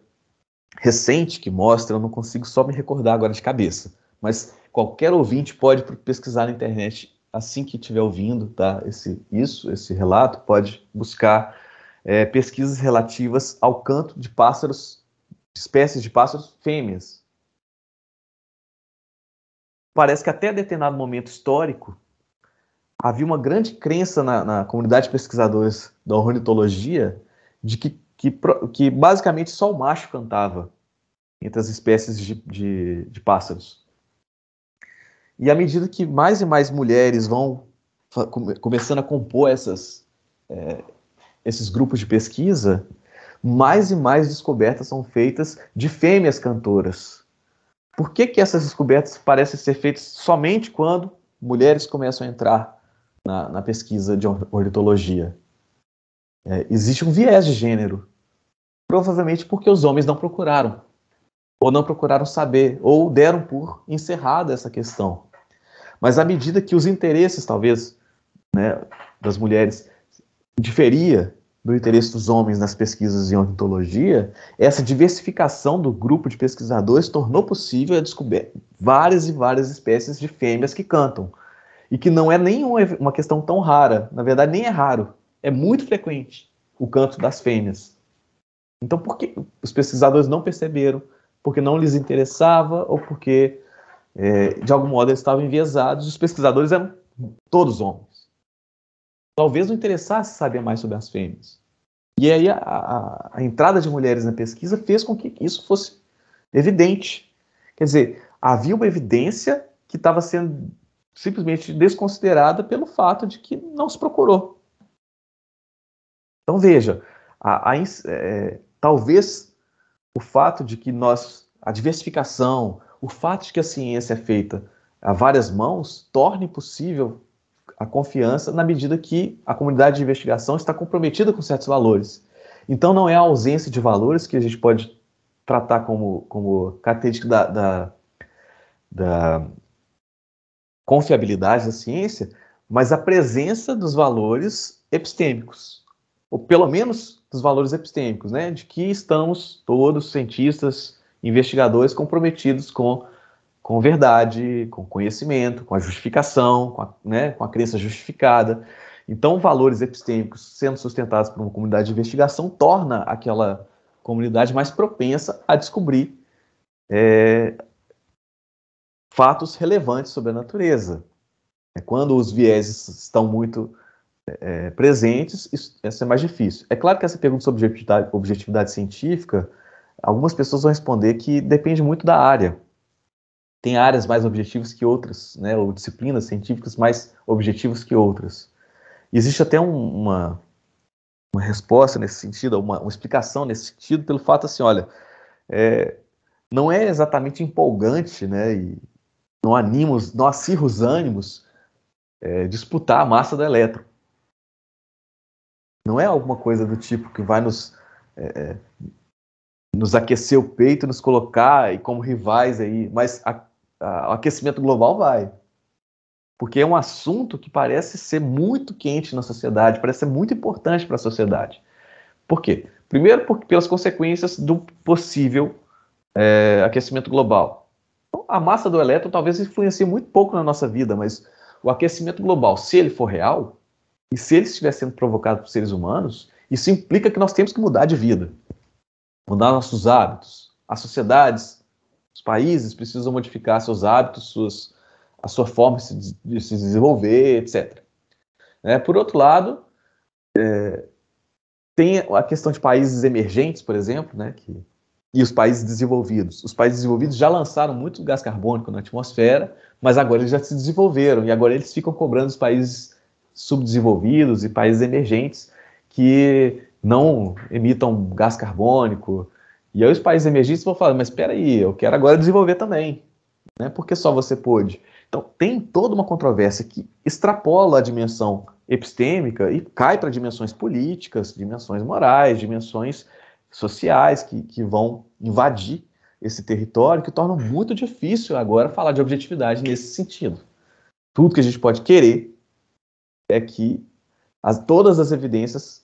Speaker 2: recente que mostra, eu não consigo só me recordar agora de cabeça, mas qualquer ouvinte pode pesquisar na internet assim que estiver ouvindo tá, esse, isso, esse relato, pode buscar é, pesquisas relativas ao canto de pássaros, espécies de pássaros fêmeas. Parece que até determinado momento histórico havia uma grande crença na, na comunidade de pesquisadores da ornitologia de que, que, que, basicamente só o macho cantava entre as espécies de, de, de pássaros. E à medida que mais e mais mulheres vão começando a compor essas, é, esses grupos de pesquisa, mais e mais descobertas são feitas de fêmeas cantoras. Por que, que essas descobertas parecem ser feitas somente quando mulheres começam a entrar na, na pesquisa de ornitologia? É, existe um viés de gênero. Provavelmente porque os homens não procuraram ou não procuraram saber, ou deram por encerrada essa questão. Mas à medida que os interesses, talvez, né, das mulheres diferia do interesse dos homens nas pesquisas em ornitologia, essa diversificação do grupo de pesquisadores tornou possível a descobrir várias e várias espécies de fêmeas que cantam. E que não é nem uma questão tão rara, na verdade, nem é raro, é muito frequente o canto das fêmeas. Então, por que os pesquisadores não perceberam? Porque não lhes interessava ou porque, é, de algum modo, eles estavam enviesados. Os pesquisadores eram todos homens. talvez não interessasse saber mais sobre as fêmeas. E aí a, a, a entrada de mulheres na pesquisa fez com que isso fosse evidente. Quer dizer, havia uma evidência que estava sendo simplesmente desconsiderada pelo fato de que não se procurou. Então veja, a, a, é, talvez o fato de que nós, a diversificação, o fato de que a ciência é feita a várias mãos, torne possível a confiança na medida que a comunidade de investigação está comprometida com certos valores. Então não é a ausência de valores que a gente pode tratar como, como característica da, da, da confiabilidade da ciência, mas a presença dos valores epistêmicos, ou pelo menos dos valores epistêmicos, né, de que estamos todos, cientistas, investigadores, comprometidos com, com verdade, com conhecimento, com a justificação, com a, né, com a crença justificada. Então, valores epistêmicos sendo sustentados por uma comunidade de investigação torna aquela comunidade mais propensa a descobrir é, fatos relevantes sobre a natureza. É, quando os vieses estão muito é, presentes, isso, é mais difícil. É claro que essa pergunta sobre objetividade, objetividade científica, algumas pessoas vão responder que depende muito da área. Tem áreas mais objetivas que outras, né, ou disciplinas científicas mais objetivas que outras. Existe até um, uma, uma resposta nesse sentido, uma, uma, explicação nesse sentido, pelo fato assim, olha, é, não é exatamente empolgante, né, e não anima, não acirra os ânimos é, disputar a massa do elétron. Não é alguma coisa do tipo que vai nos, é, é nos aquecer o peito, nos colocar e como rivais aí, mas a, a, o aquecimento global vai. Porque é um assunto que parece ser muito quente na sociedade, parece ser muito importante para a sociedade. Por quê? Primeiro, porque, pelas consequências do possível é, aquecimento global a massa do elétron talvez influencie muito pouco na nossa vida, mas o aquecimento global, se ele for real, e se ele estiver sendo provocado por seres humanos, isso implica que nós temos que mudar de vida, mudar nossos hábitos. As sociedades, os países precisam modificar seus hábitos, suas, a sua forma de se desenvolver, etc. É, por outro lado, é, tem a questão de países emergentes, por exemplo, né, que e os países desenvolvidos. Os países desenvolvidos já lançaram muito gás carbônico na atmosfera, mas agora eles já se desenvolveram e agora eles ficam cobrando os países subdesenvolvidos e países emergentes que não emitam gás carbônico. E aí os países emergentes vão falar, mas espera aí, eu quero agora desenvolver também. Né? Porque só você pôde. Então tem toda uma controvérsia que extrapola a dimensão epistêmica e cai para dimensões políticas, dimensões morais, dimensões sociais que, que vão invadir esse território, que tornam muito difícil agora falar de objetividade nesse sentido. Tudo que a gente pode querer é que as, todas as evidências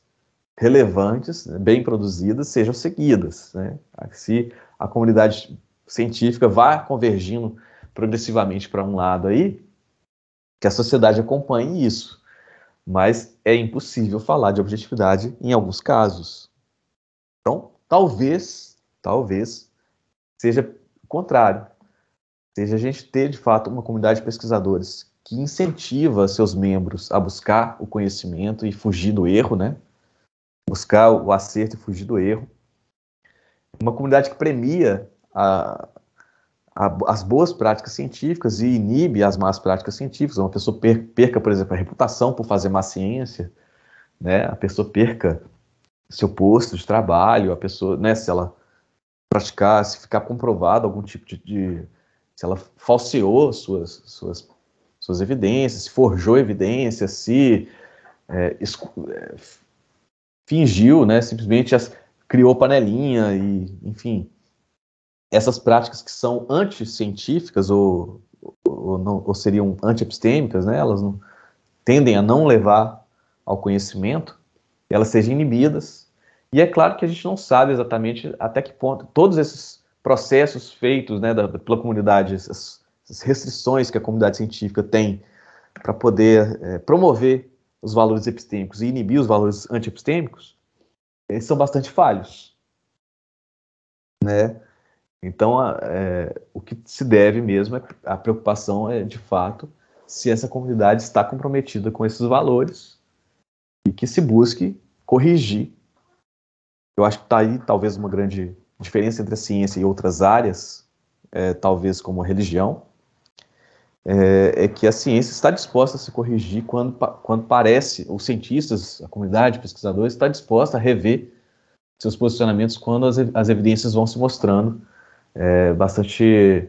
Speaker 2: relevantes, né, bem produzidas, sejam seguidas. Né? Se a comunidade científica vá convergindo progressivamente para um lado aí, que a sociedade acompanhe isso. Mas é impossível falar de objetividade em alguns casos. Então, talvez, talvez, seja o contrário. Seja a gente ter, de fato, uma comunidade de pesquisadores que incentiva seus membros a buscar o conhecimento e fugir do erro, né? Buscar o acerto e fugir do erro. Uma comunidade que premia a, a, as boas práticas científicas e inibe as más práticas científicas. Uma pessoa perca, por exemplo, a reputação por fazer má ciência, né? A pessoa perca seu posto de trabalho, a pessoa, né, se ela praticar, se ficar comprovado algum tipo de, de se ela falseou suas, suas, suas evidências, se forjou evidências, se é, é, fingiu, né, simplesmente as, criou panelinha e, enfim, essas práticas que são anticientíficas ou, ou, não, ou seriam antiepistêmicas, né, elas não, tendem a não levar ao conhecimento, elas sejam inibidas. E é claro que a gente não sabe exatamente até que ponto todos esses processos feitos né, da, pela comunidade, essas, essas, restrições que a comunidade científica tem para poder é, promover os valores epistêmicos e inibir os valores antiepistêmicos, eles são bastante falhos. Né? Então, a, é, o que se deve mesmo é a preocupação é, de fato, se essa comunidade está comprometida com esses valores e que se busque corrigir. Eu acho que está aí talvez uma grande diferença entre a ciência e outras áreas, é, talvez como a religião, é, é, que a ciência está disposta a se corrigir quando, quando parece, os cientistas, a comunidade, pesquisadores, está disposta a rever seus posicionamentos quando as, as evidências vão se mostrando é, bastante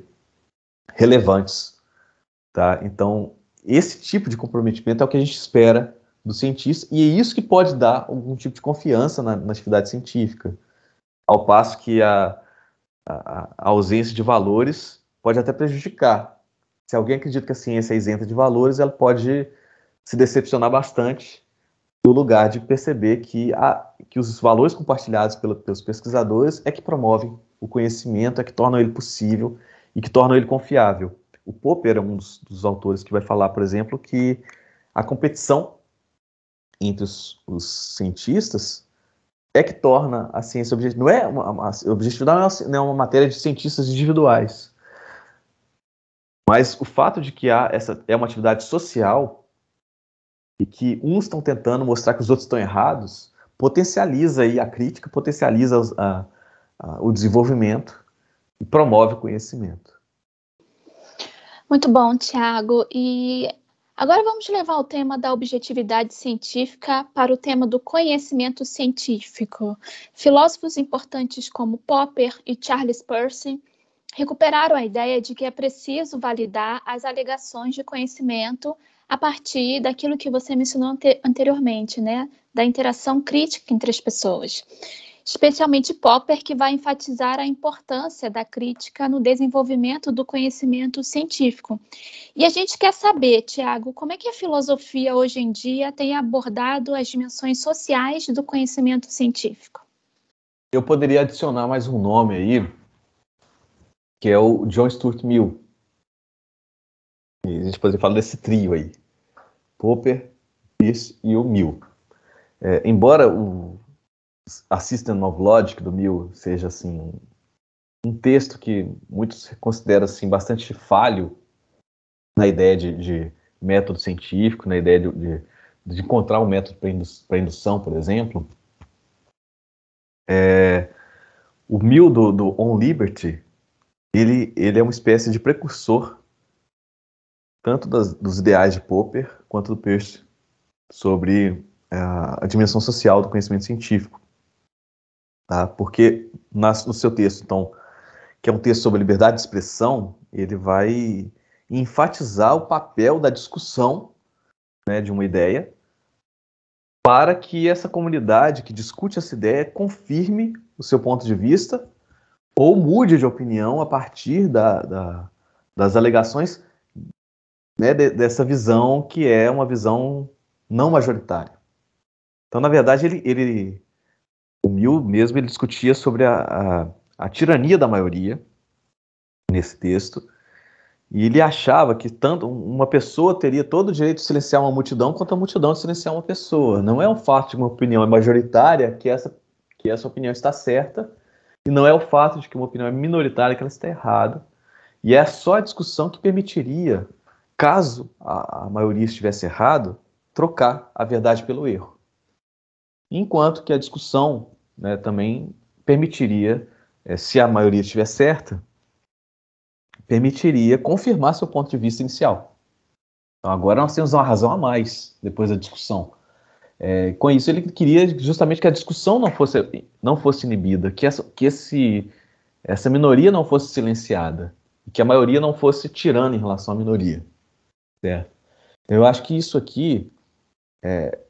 Speaker 2: relevantes. Tá? Então, esse tipo de comprometimento é o que a gente espera do cientista, e é isso que pode dar algum tipo de confiança na, na atividade científica. Ao passo que a, a, a, ausência de valores pode até prejudicar. Se alguém acredita que a ciência é isenta de valores, ela pode se decepcionar bastante no lugar de perceber que, a, que os valores compartilhados pelo, pelos pesquisadores é que promovem o conhecimento, é que tornam ele possível e que tornam ele confiável. O Popper é um dos, dos autores que vai falar, por exemplo, que a competição entre os, os cientistas é que torna a ciência objetiva. Não é uma, uma, objetividade é, não é uma matéria de cientistas individuais. Mas o fato de que há essa é uma atividade social e que uns estão tentando mostrar que os outros estão errados, potencializa aí a crítica, potencializa a, a, o desenvolvimento e promove o conhecimento.
Speaker 3: Muito bom, Tiago. E Agora vamos levar o tema da objetividade científica para o tema do conhecimento científico. Filósofos importantes como Popper e Charles Percy recuperaram a ideia de que é preciso validar as alegações de conhecimento a partir daquilo que você mencionou anteriormente, né? Da interação crítica entre as pessoas especialmente Popper, que vai enfatizar a importância da crítica no desenvolvimento do conhecimento científico. E a gente quer saber, Tiago, como é que a filosofia hoje em dia tem abordado as dimensões sociais do conhecimento científico?
Speaker 2: Eu poderia adicionar mais um nome aí, que é o John Stuart Mill. E a gente poderia falar desse trio aí, Popper, Peirce e o Mill. É, embora o a System of Logic do Mill seja assim um texto que muitos consideram assim bastante falho na ideia de, de método científico, na ideia de, de, de encontrar um método para indução, por exemplo. É, o Mill do, do, On Liberty, ele, ele é uma espécie de precursor tanto das, dos ideais de Popper quanto do Peirce sobre a, a dimensão social do conhecimento científico. Tá? Porque no seu texto, então, que é um texto sobre liberdade de expressão, ele vai enfatizar o papel da discussão né, de uma ideia para que essa comunidade que discute essa ideia confirme o seu ponto de vista ou mude de opinião a partir da, da, das alegações né, de, dessa visão que é uma visão não majoritária. Então, na verdade, ele, ele o Mill mesmo ele discutia sobre a, a, a tirania da maioria nesse texto, e ele achava que tanto uma pessoa teria todo o direito de silenciar uma multidão quanto a multidão de silenciar uma pessoa. Não é o fato de uma opinião é majoritária que essa, que essa opinião está certa, e não é o fato de que uma opinião é minoritária que ela está errada. E é só a discussão que permitiria, caso a, a maioria estivesse errado, trocar a verdade pelo erro. Enquanto que a discussão né, também permitiria, é, se a maioria estiver certa, permitiria confirmar seu ponto de vista inicial. Então, agora nós temos uma razão a mais depois da discussão. É, com isso, ele queria justamente que a discussão não fosse, não fosse inibida, que, essa, que esse, essa minoria não fosse silenciada, que a maioria não fosse tirando em relação à minoria. Certo? Então, eu acho que isso aqui está é,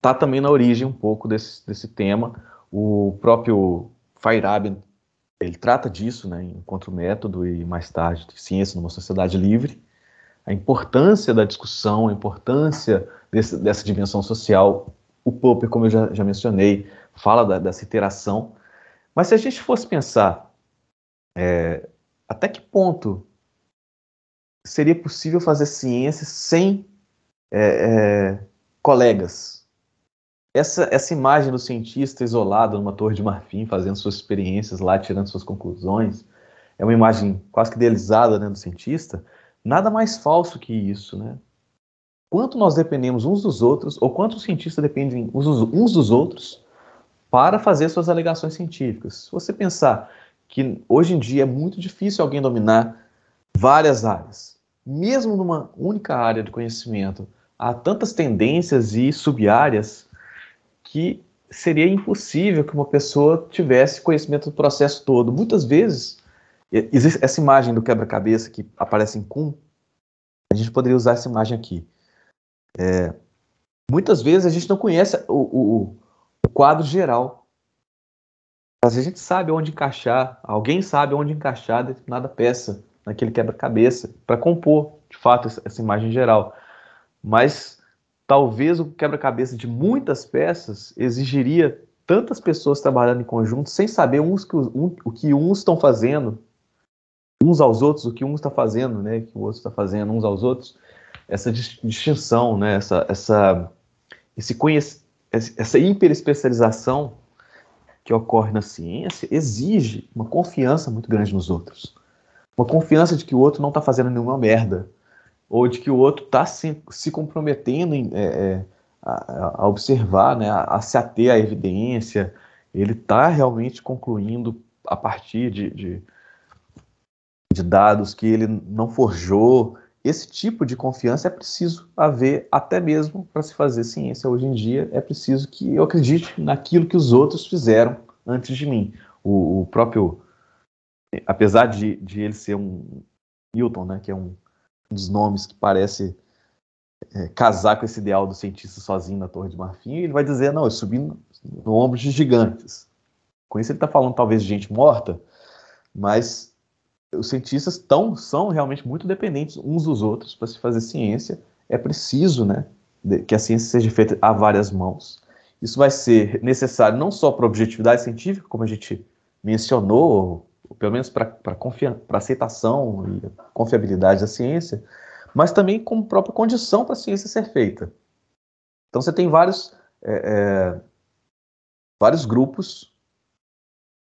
Speaker 2: tá também na origem um pouco desse, desse tema, o próprio Feyerabend, ele trata disso, né, enquanto método e mais tarde de ciência numa sociedade livre, a importância da discussão, a importância desse, dessa dimensão social. O Popper, como eu já, já mencionei, fala da, dessa interação. Mas se a gente fosse pensar é, até que ponto seria possível fazer ciência sem é, é, colegas, essa, essa imagem do cientista isolado numa torre de marfim, fazendo suas experiências lá, tirando suas conclusões, é uma imagem quase que idealizada né, do cientista, nada mais falso que isso, né? quanto nós dependemos uns dos outros, ou quanto os cientistas dependem uns dos outros para fazer suas alegações científicas. Se você pensar que hoje em dia é muito difícil alguém dominar várias áreas, mesmo numa única área de conhecimento, há tantas tendências e sub-áreas que seria impossível que uma pessoa tivesse conhecimento do processo todo. Muitas vezes, existe essa imagem do quebra-cabeça que aparece em Kuhn, a gente poderia usar essa imagem aqui. É, muitas vezes a gente não conhece o, o, o quadro geral. Mas a gente sabe onde encaixar, alguém sabe onde encaixar determinada peça naquele quebra-cabeça para compor, de fato, essa imagem geral. Mas talvez o quebra-cabeça de muitas peças exigiria tantas pessoas trabalhando em conjunto sem saber uns que, um, o que uns estão fazendo uns aos outros, o que um está fazendo, né, que o outro está fazendo uns aos outros, essa distinção, né, essa, essa, esse conhec essa hiperespecialização que ocorre na ciência exige uma confiança muito grande nos outros. Uma confiança de que o outro não está fazendo nenhuma merda, ou de que o outro está se, se comprometendo em, é, é, a, a, observar, né, a, a, se ater à evidência, ele está realmente concluindo a partir de, de, de dados que ele não forjou. Esse tipo de confiança é preciso haver até mesmo para se fazer ciência hoje em dia. É preciso que eu acredite naquilo que os outros fizeram antes de mim. O, o próprio, apesar de, de ele ser um Newton, né, que é um dos nomes que parece é, casar com esse ideal do cientista sozinho na Torre de Marfim, ele vai dizer, não, eu subi no, no ombro de gigantes. Com isso ele está falando talvez de gente morta, mas os cientistas tão, são realmente muito dependentes uns dos outros para se fazer ciência. É preciso né, que a ciência seja feita a várias mãos. Isso vai ser necessário não só para a objetividade científica, como a gente mencionou, ou pelo menos para a aceitação e confiabilidade da ciência, mas também como própria condição para a ciência ser feita. Então você tem vários, é, é, vários grupos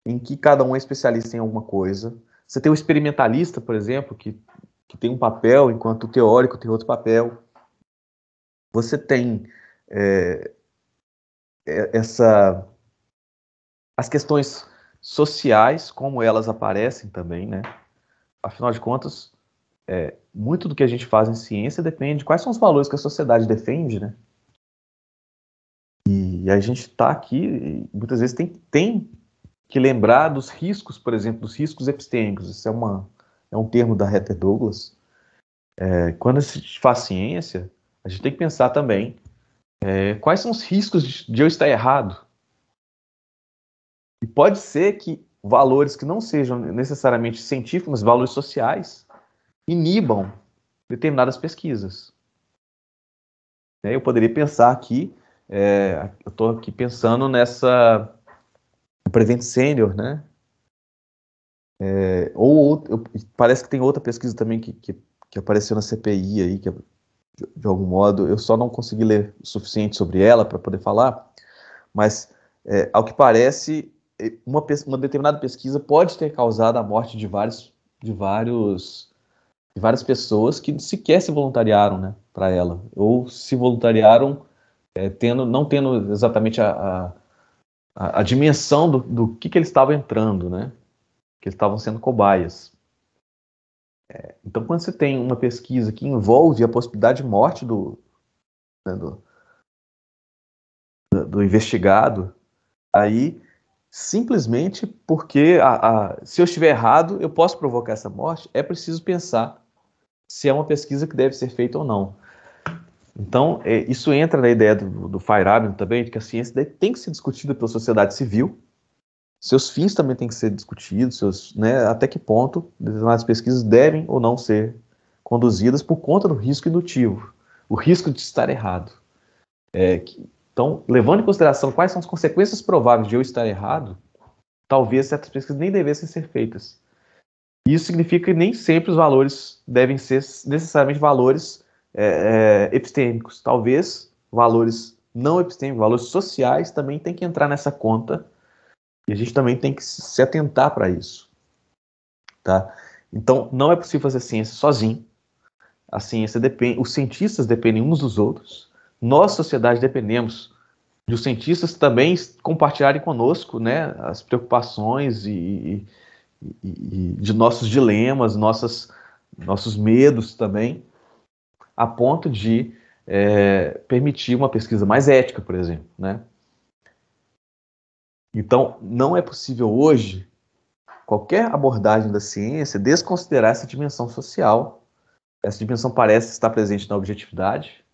Speaker 2: em que cada um é especialista em alguma coisa. Você tem o experimentalista, por exemplo, que, que tem um papel, enquanto o teórico tem outro papel. Você tem é, é essa as questões sociais, como elas aparecem também, né? Afinal de contas, é, muito do que a gente faz em ciência depende de quais são os valores que a sociedade defende, né? E a gente está aqui, muitas vezes tem, tem que lembrar dos riscos, por exemplo, dos riscos epistêmicos. Isso é, uma, é um termo da Heather Douglas. É, quando se faz ciência, a gente tem que pensar também é, quais são os riscos de, de eu estar errado, e pode ser que valores que não sejam necessariamente científicos, mas valores sociais, inibam determinadas pesquisas. Eu poderia pensar aqui, é, eu estou aqui pensando nessa Prevent Senior, né? É, ou parece que tem outra pesquisa também que, que, que apareceu na CPI aí, que de, de, algum modo eu só não consegui ler o suficiente sobre ela para poder falar, mas é, ao que parece uma, uma determinada pesquisa pode ter causado a morte de vários de vários de várias pessoas que sequer se voluntariaram né, para ela ou se voluntariaram é, tendo não tendo exatamente a, a, a dimensão do, do que, que eles estavam entrando né que eles estavam sendo cobaias é, então quando você tem uma pesquisa que envolve a possibilidade de morte do, né, do, do investigado aí simplesmente porque a, a, se eu estiver errado, eu posso provocar essa morte, é preciso pensar se é uma pesquisa que deve ser feita ou não. Então, é, isso entra na ideia do, do Feyerabend também, de que a ciência tem que ser discutida pela sociedade civil, seus fins também têm que ser discutidos, seus, né, até que ponto determinadas pesquisas devem ou não ser conduzidas por conta do risco indutivo, o risco de estar errado. É, que, então, levando em consideração quais são as consequências prováveis de eu estar errado, talvez certas pesquisas nem devessem ser feitas. Isso significa que nem sempre os valores devem ser necessariamente valores é, é, epistêmicos. Talvez valores não epistêmicos, valores sociais também tem que entrar nessa conta e a gente também tem que se atentar para isso. Tá? Então, não é possível fazer ciência sozinho. a ciência depende, os cientistas dependem uns dos outros, nós, sociedade, dependemos de os cientistas também compartilharem conosco né, as preocupações e, e, e de nossos dilemas, nossas, nossos medos também, a ponto de é, permitir uma pesquisa mais ética, por exemplo. Né? Então, não é possível hoje qualquer abordagem da ciência desconsiderar essa dimensão social. Essa dimensão parece estar presente na objetividade,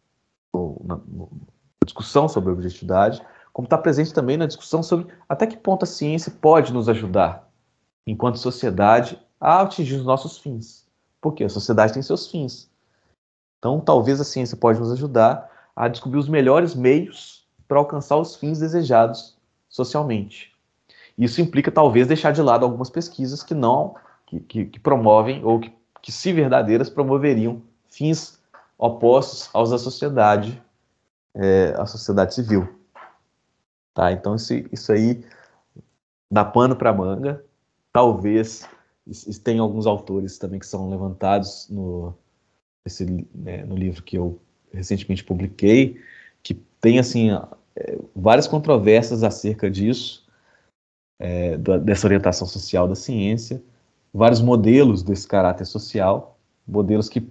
Speaker 2: ou na, na discussão sobre a objetividade, como está presente também na discussão sobre até que ponto a ciência pode nos ajudar, enquanto sociedade, a atingir os nossos fins. Porque a sociedade tem seus fins. Então, talvez a ciência pode nos ajudar a descobrir os melhores meios para alcançar os fins desejados socialmente. Isso implica, talvez, deixar de lado algumas pesquisas que não, que, que, que promovem, ou que, que, se verdadeiras, promoveriam fins opostos aos da sociedade, é, a sociedade civil. Tá? Então, isso, isso aí dá pano para manga. Talvez tenha alguns autores também que são levantados no, esse, né, no livro que eu recentemente publiquei, que tem assim é, várias controvérsias acerca disso, é, dessa orientação social da ciência, vários modelos desse caráter social, modelos que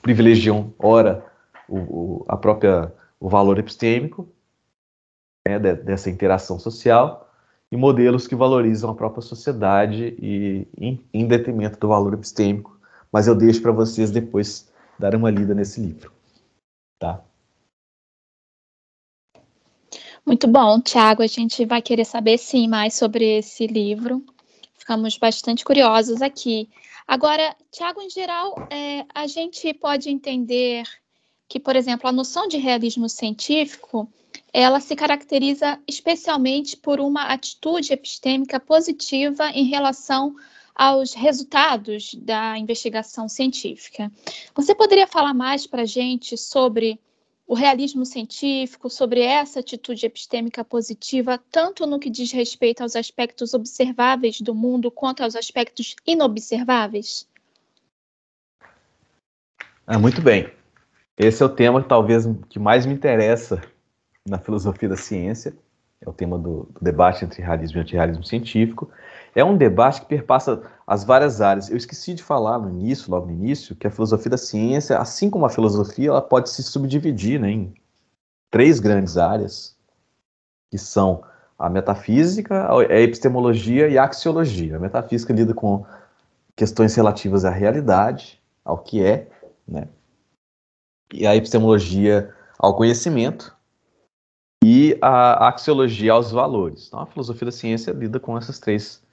Speaker 2: privilegiam, ora, o, o a própria, o valor epistêmico né, dessa interação social, e modelos que valorizam a própria sociedade e em, em detrimento do valor epistêmico. Mas eu deixo para vocês depois darem uma lida nesse livro. Tá?
Speaker 3: Muito bom, Tiago. A gente vai querer saber sim mais sobre esse livro. Ficamos bastante curiosos aqui. Agora, Tiago, em geral, é, a gente pode entender que, por exemplo, a noção de realismo científico ela se caracteriza especialmente por uma atitude epistêmica positiva em relação aos resultados da investigação científica. Você poderia falar mais para a gente sobre o realismo científico, sobre essa atitude epistêmica positiva, tanto no que diz respeito aos aspectos observáveis do mundo, quanto aos aspectos inobserváveis?
Speaker 2: Ah, muito bem. Esse é o tema talvez que mais me interessa na filosofia da ciência, é o tema do, do debate entre realismo e antirrealismo científico. É um debate que perpassa as várias áreas. Eu esqueci de falar no início, logo no início, que a filosofia da ciência, assim como a filosofia, ela pode se subdividir né, em três grandes áreas, que são a metafísica, a epistemologia e a axiologia. A metafísica lida com questões relativas à realidade, ao que é, né? E a epistemologia ao conhecimento, e a axiologia aos valores. Então, a filosofia da ciência lida com essas três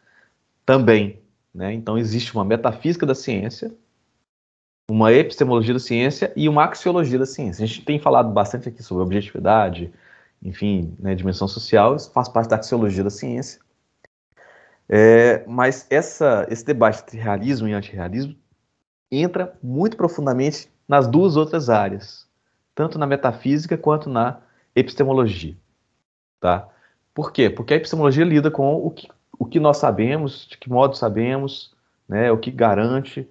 Speaker 2: também. Né? Então, existe uma metafísica da ciência, uma epistemologia da ciência e uma axiologia da ciência. A gente tem falado bastante aqui sobre objetividade, enfim, né, dimensão social, isso faz parte da axiologia da ciência. É, mas essa, esse debate entre realismo e antirrealismo entra muito profundamente nas duas outras áreas, tanto na metafísica quanto na epistemologia. Tá? Por quê? Porque a epistemologia lida com o que, o que nós sabemos, de que modo sabemos, né, o que garante,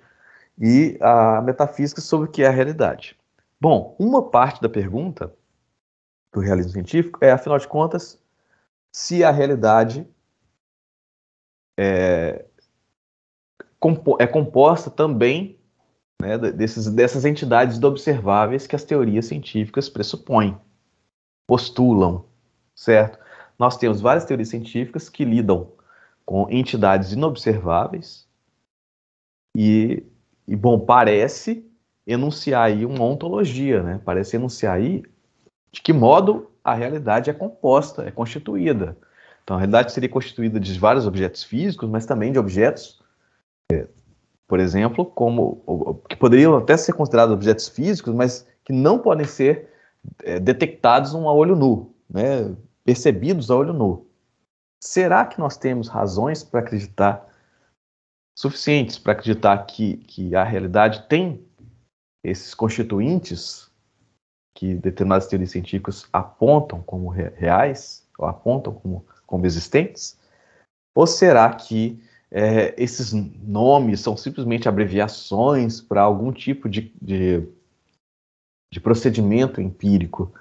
Speaker 2: e a metafísica sobre o que é a realidade. Bom, uma parte da pergunta do realismo científico é, afinal de contas, se a realidade é, é composta também né, desses, dessas entidades observáveis que as teorias científicas pressupõem postulam, certo? Nós temos várias teorias científicas que lidam com entidades inobserváveis e, e bom, parece enunciar aí uma ontologia, né? Parece enunciar aí de que modo a realidade é composta, é constituída. Então, a realidade seria constituída de vários objetos físicos, mas também de objetos, é, por exemplo, como que poderiam até ser considerados objetos físicos, mas que não podem ser é, detectados a olho nu, né, percebidos a olho nu. Será que nós temos razões para acreditar, suficientes para acreditar que, que a realidade tem esses constituintes que determinadas teorias científicas apontam como reais, ou apontam como, como existentes? Ou será que é, esses nomes são simplesmente abreviações para algum tipo de, de de procedimento empírico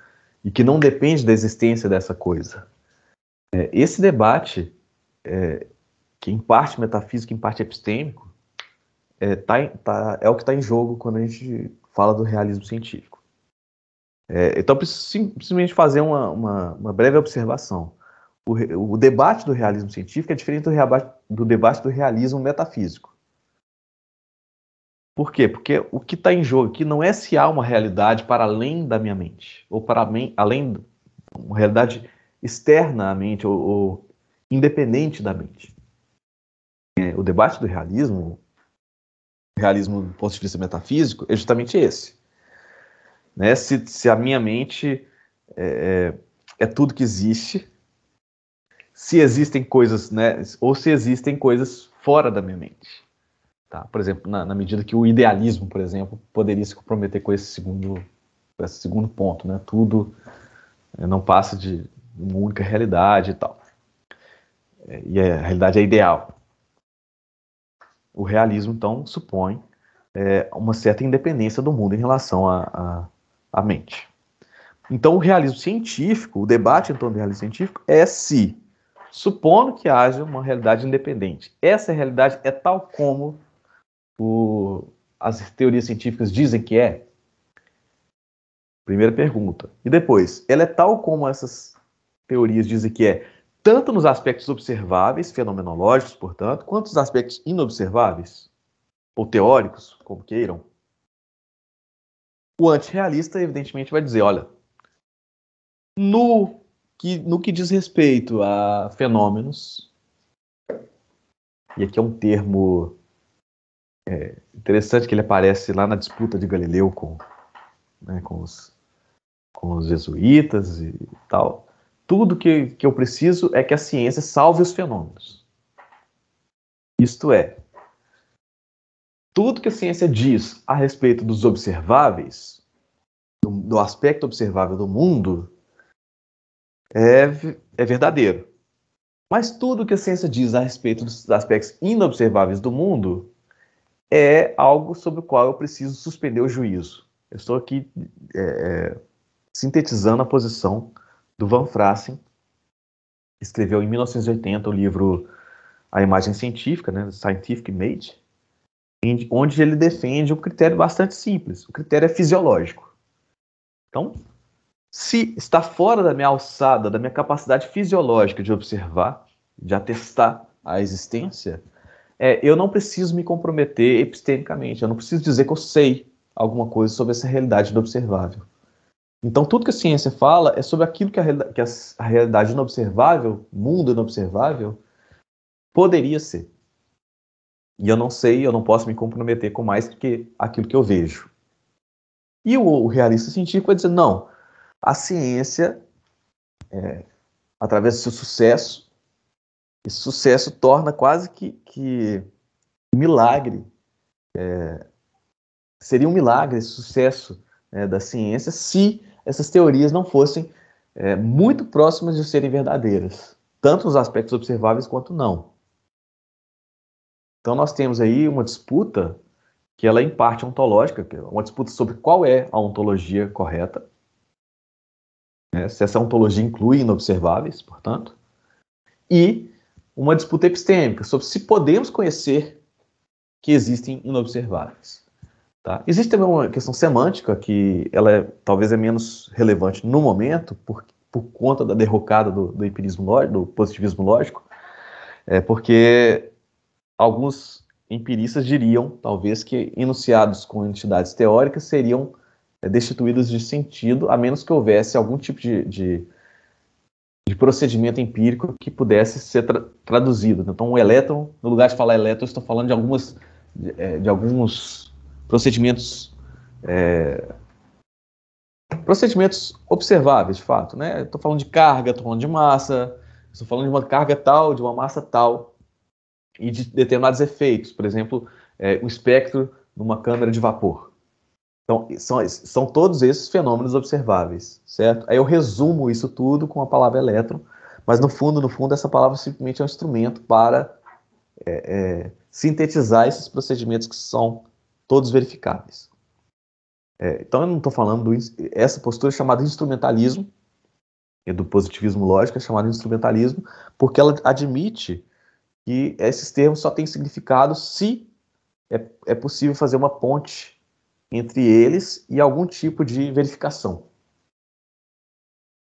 Speaker 2: e que não depende da existência dessa coisa. É, esse debate, é, que em parte metafísico, em parte epistêmico, é, tá, tá, é o que está em jogo quando a gente fala do realismo científico. É, então, preciso simplesmente fazer uma, uma, uma breve observação. O, o, debate do realismo científico é diferente do, do debate do realismo metafísico. Por quê? Porque o que está em jogo aqui não é se há uma realidade para além da minha mente, ou para além, uma realidade externa à mente, ou, ou independente da mente. É, o debate do realismo, realismo do ponto de vista metafísico, é justamente esse. Né? Se, se a minha mente é, é, é tudo que existe, se existem coisas, né, ou se existem coisas fora da minha mente. Tá? Por exemplo, na, na, medida que o idealismo, por exemplo, poderia se comprometer com esse segundo, esse segundo ponto, né? Tudo é, não passa de uma única realidade e tal. É, e a realidade é ideal. O realismo, então, supõe é, uma certa independência do mundo em relação à mente. Então, o realismo científico, o debate em torno do realismo científico é se, supondo que haja uma realidade independente, essa realidade é tal como o, as teorias científicas dizem que é? Primeira pergunta. E depois, ela é tal como essas teorias dizem que é, tanto nos aspectos observáveis, fenomenológicos, portanto, quanto nos aspectos inobserváveis, ou teóricos, como queiram? O antirrealista, evidentemente, vai dizer: olha, no que, no que diz respeito a fenômenos, e aqui é um termo é interessante que ele aparece lá na disputa de Galileu com, né, com, os, com os jesuítas e tal. Tudo que, que eu preciso é que a ciência salve os fenômenos. Isto é, tudo que a ciência diz a respeito dos observáveis, do, do aspecto observável do mundo, é, é verdadeiro. Mas tudo que a ciência diz a respeito dos aspectos inobserváveis do mundo é algo sobre o qual eu preciso suspender o juízo. Eu estou aqui é, é, sintetizando a posição do Van Frassen, escreveu em 1980 o livro A Imagem Científica, né, Scientific Image, onde ele defende um critério bastante simples. O critério é fisiológico. Então, se está fora da minha alçada, da minha capacidade fisiológica de observar, de atestar a existência, é, eu não preciso me comprometer epistemicamente, eu não preciso dizer que eu sei alguma coisa sobre essa realidade inobservável. Então, tudo que a ciência fala é sobre aquilo que a, que a realidade inobservável, mundo inobservável, poderia ser. E eu não sei, eu não posso me comprometer com mais do que aquilo que eu vejo. E o, o realista científico vai dizer: não, a ciência, é, através do seu sucesso, esse sucesso torna quase que, que milagre. É, seria um milagre esse sucesso é, da ciência se essas teorias não fossem é, muito próximas de serem verdadeiras, tanto nos aspectos observáveis quanto não. Então nós temos aí uma disputa que ela é em parte ontológica, é uma disputa sobre qual é a ontologia correta, né, se essa ontologia inclui inobserváveis, portanto, e uma disputa epistêmica sobre se podemos conhecer que existem inobserváveis. Tá? Existe também uma questão semântica que ela é, talvez é menos relevante no momento por, por conta da derrocada do, do empirismo lógico, do positivismo lógico, é porque alguns empiristas diriam, talvez, que enunciados com entidades teóricas seriam é, destituídos de sentido, a menos que houvesse algum tipo de, de de procedimento empírico que pudesse ser tra traduzido. Então, o elétron, no lugar de falar elétron, estou falando de algumas de, é, de alguns procedimentos é, procedimentos observáveis, de fato, né? Estou falando de carga, estou falando de massa, estou falando de uma carga tal, de uma massa tal e de determinados efeitos, por exemplo, é, o espectro numa câmara de vapor. Então, são, são todos esses fenômenos observáveis, certo? Aí eu resumo isso tudo com a palavra elétron, mas no fundo, no fundo, essa palavra simplesmente é um instrumento para é, é, sintetizar esses procedimentos que são todos verificáveis. É, então eu não estou falando do, essa postura é chamada instrumentalismo e do positivismo lógico é chamada instrumentalismo porque ela admite que esses termos só têm significado se é, é possível fazer uma ponte entre eles e algum tipo de verificação.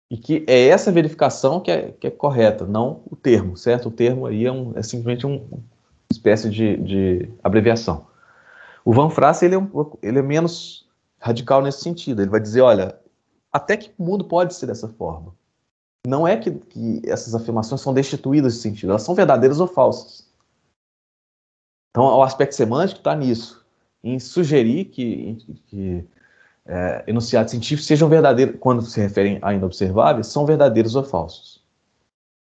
Speaker 2: E que é essa verificação que é, que é correta, não o termo, certo? O termo aí é, um, é simplesmente um, uma espécie de, de abreviação. O Van Frasse ele é, um, ele é menos radical nesse sentido. Ele vai dizer, olha, até que o mundo pode ser dessa forma. Não é que, que essas afirmações são destituídas de sentido, elas são verdadeiras ou falsas. Então, o aspecto semântico está nisso, em sugerir que, que é, enunciados científicos sejam verdadeiros, quando se referem a inobserváveis, são verdadeiros ou falsos.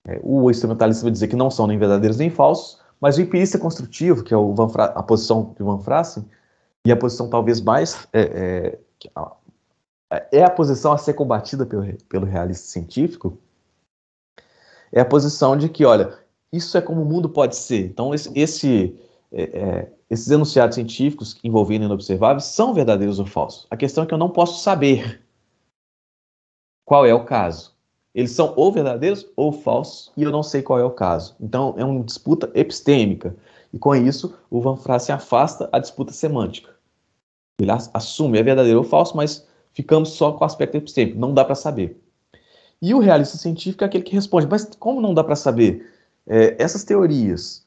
Speaker 2: É, o instrumentalista vai dizer que não são nem verdadeiros nem falsos, mas o empirista construtivo, que é o Van Fra a posição de Van Frassen, e a posição talvez mais. É, é, é a posição a ser combatida pelo, pelo realista científico, é a posição de que, olha, isso é como o mundo pode ser. Então, esse, esse é, é, esses enunciados científicos envolvendo inobserváveis são verdadeiros ou falsos. A questão é que eu não posso saber qual é o caso. Eles são ou verdadeiros ou falsos e eu não sei qual é o caso. Então é uma disputa epistêmica. E com isso, o Van Frassen afasta a disputa semântica. Ele assume é verdadeiro ou falso, mas ficamos só com o aspecto epistêmico. Não dá para saber. E o realista científico é aquele que responde: mas como não dá para saber? É, essas teorias